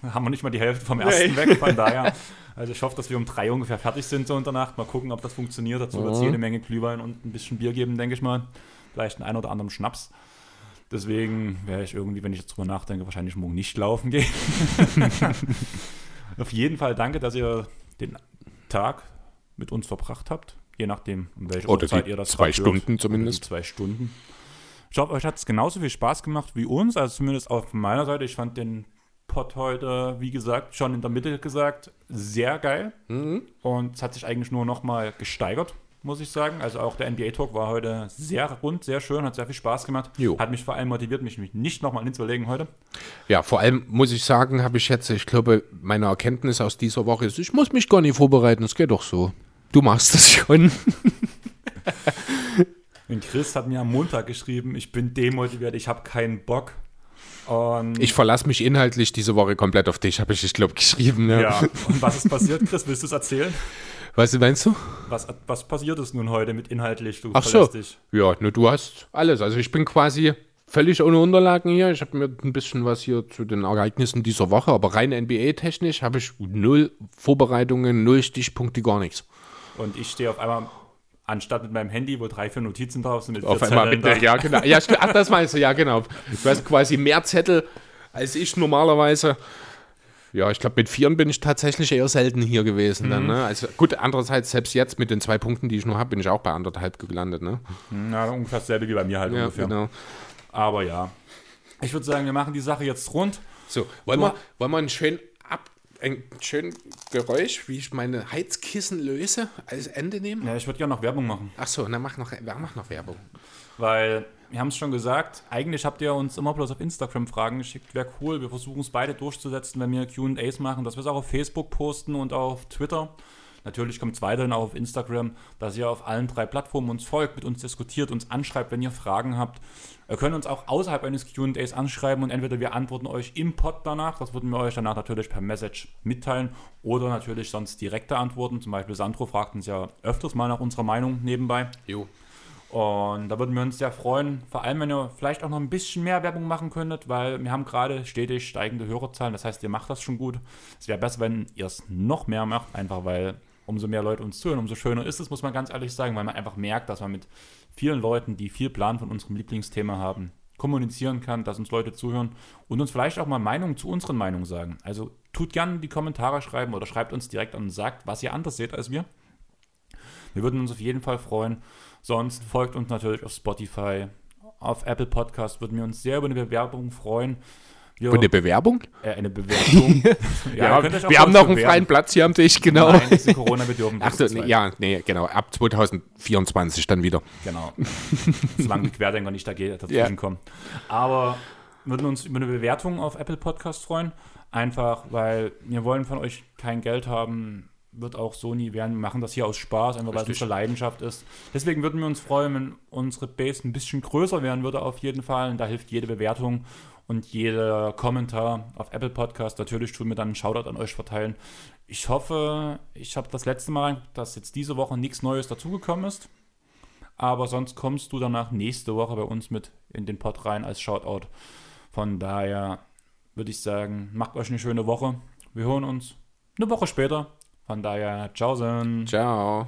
[LAUGHS] haben wir nicht mal die Hälfte vom ersten weg. Von [LAUGHS] daher, also ich hoffe, dass wir um drei ungefähr fertig sind so in der Nacht. Mal gucken, ob das funktioniert. Dazu wird es Mhm. jede Menge Glühwein und ein bisschen Bier geben, denke ich mal. Vielleicht einen ein oder anderen Schnaps. Deswegen werde ich irgendwie, wenn ich jetzt drüber nachdenke, wahrscheinlich morgen nicht laufen gehen. [LAUGHS] Auf jeden Fall danke, dass ihr den Tag mit uns verbracht habt. Je nachdem, um welche Oder Uhrzeit die ihr das zwei hört. Stunden zumindest. zwei Stunden. Ich hoffe, euch hat es genauso viel Spaß gemacht wie uns, also zumindest auf meiner Seite. Ich fand den Pod heute, wie gesagt, schon in der Mitte gesagt, sehr geil. Mhm. Und es hat sich eigentlich nur noch mal gesteigert, muss ich sagen. Also auch der NBA-Talk war heute sehr rund, sehr schön, hat sehr viel Spaß gemacht. Jo. Hat mich vor allem motiviert, mich nicht nochmal hinzulegen heute. Ja, vor allem muss ich sagen, habe ich jetzt, ich glaube, meine Erkenntnis aus dieser Woche ist, ich muss mich gar nicht vorbereiten, es geht doch so. Du machst das schon. [LAUGHS] Und Chris hat mir am Montag geschrieben, ich bin demotiviert, ich habe keinen Bock. Und Ich verlasse mich inhaltlich diese Woche komplett auf dich, habe ich, ich glaube, geschrieben. Ne? ja, [LAUGHS] und was ist passiert, Chris? Willst du es erzählen? Was meinst du? Was, was passiert ist nun heute mit inhaltlich? Du Ach so. dich. Ja, nur du hast alles. Also ich bin quasi völlig ohne Unterlagen hier. Ich habe mir ein bisschen was hier zu den Ereignissen dieser Woche, aber rein NBA-technisch habe ich null Vorbereitungen, null Stichpunkte, gar nichts. Und ich stehe auf einmal, anstatt mit meinem Handy, wo drei, vier Notizen drauf sind, mit Auf einmal Zetteln mit der, ja, genau. Ja, ach, das meinst du, ja, genau. Du hast quasi mehr Zettel als ich normalerweise. Ja, ich glaube, mit Vieren bin ich tatsächlich eher selten hier gewesen. Dann, ne? Also gut, andererseits, selbst jetzt mit den zwei Punkten, die ich nur habe, bin ich auch bei anderthalb gelandet. Ne? Na, ungefähr dasselbe wie bei mir halt Ja, ungefähr. genau. Aber ja. Ich würde sagen, wir machen die Sache jetzt rund. So, wollen wir, wollen wir einen schönen ein schönes Geräusch, wie ich meine Heizkissen löse, als Ende nehmen? Ja, ich würde gerne noch Werbung machen. Ach so, dann mach noch, mach noch Werbung. Weil, wir haben es schon gesagt, eigentlich habt ihr uns immer bloß auf Instagram Fragen geschickt. Wäre cool, wir versuchen es beide durchzusetzen, wenn wir QAs machen, dass wir es auch auf Facebook posten und auf Twitter. Natürlich kommt es weiterhin auch auf Instagram, dass ihr auf allen drei Plattformen uns folgt, mit uns diskutiert, uns anschreibt, wenn ihr Fragen habt. Ihr könnt uns auch außerhalb eines QAs anschreiben und entweder wir antworten euch im Pod danach, das würden wir euch danach natürlich per Message mitteilen, oder natürlich sonst direkte Antworten. Zum Beispiel Sandro fragt uns ja öfters mal nach unserer Meinung nebenbei. Jo. Und da würden wir uns sehr freuen, vor allem wenn ihr vielleicht auch noch ein bisschen mehr Werbung machen könntet, weil wir haben gerade stetig steigende Hörerzahlen. Das heißt, ihr macht das schon gut. Es wäre besser, wenn ihr es noch mehr macht, einfach weil umso mehr Leute uns zuhören, umso schöner ist es, muss man ganz ehrlich sagen, weil man einfach merkt, dass man mit vielen Leuten, die viel Plan von unserem Lieblingsthema haben, kommunizieren kann, dass uns Leute zuhören und uns vielleicht auch mal Meinungen zu unseren Meinungen sagen. Also tut gerne die Kommentare schreiben oder schreibt uns direkt an und sagt, was ihr anders seht als wir. Wir würden uns auf jeden Fall freuen. Sonst folgt uns natürlich auf Spotify, auf Apple Podcast, würden wir uns sehr über eine Bewerbung freuen. Und eine Bewerbung? Äh, eine Bewertung. [LAUGHS] ja, ja wir haben noch einen freien Platz hier am Tisch, genau. Nein, diese Corona-Bedürfnis. Ach so, ja, nee, genau. Ab 2024 dann wieder. Genau. Solange die Querdenker nicht [LAUGHS] dazwischen ja. kommen. Aber würden uns über eine Bewertung auf Apple Podcast freuen. Einfach, weil wir wollen von euch kein Geld haben. Wird auch so nie werden. Wir machen das hier aus Spaß, einfach weil es unsere Leidenschaft ist. Deswegen würden wir uns freuen, wenn unsere Base ein bisschen größer werden würde, auf jeden Fall. Und da hilft jede Bewertung und jeder Kommentar auf Apple Podcast. Natürlich tun wir dann einen Shoutout an euch verteilen. Ich hoffe, ich habe das letzte Mal, dass jetzt diese Woche nichts Neues dazugekommen ist. Aber sonst kommst du danach nächste Woche bei uns mit in den Pod rein als Shoutout. Von daher würde ich sagen, macht euch eine schöne Woche. Wir hören uns eine Woche später. Von daher, ciao. Ciao.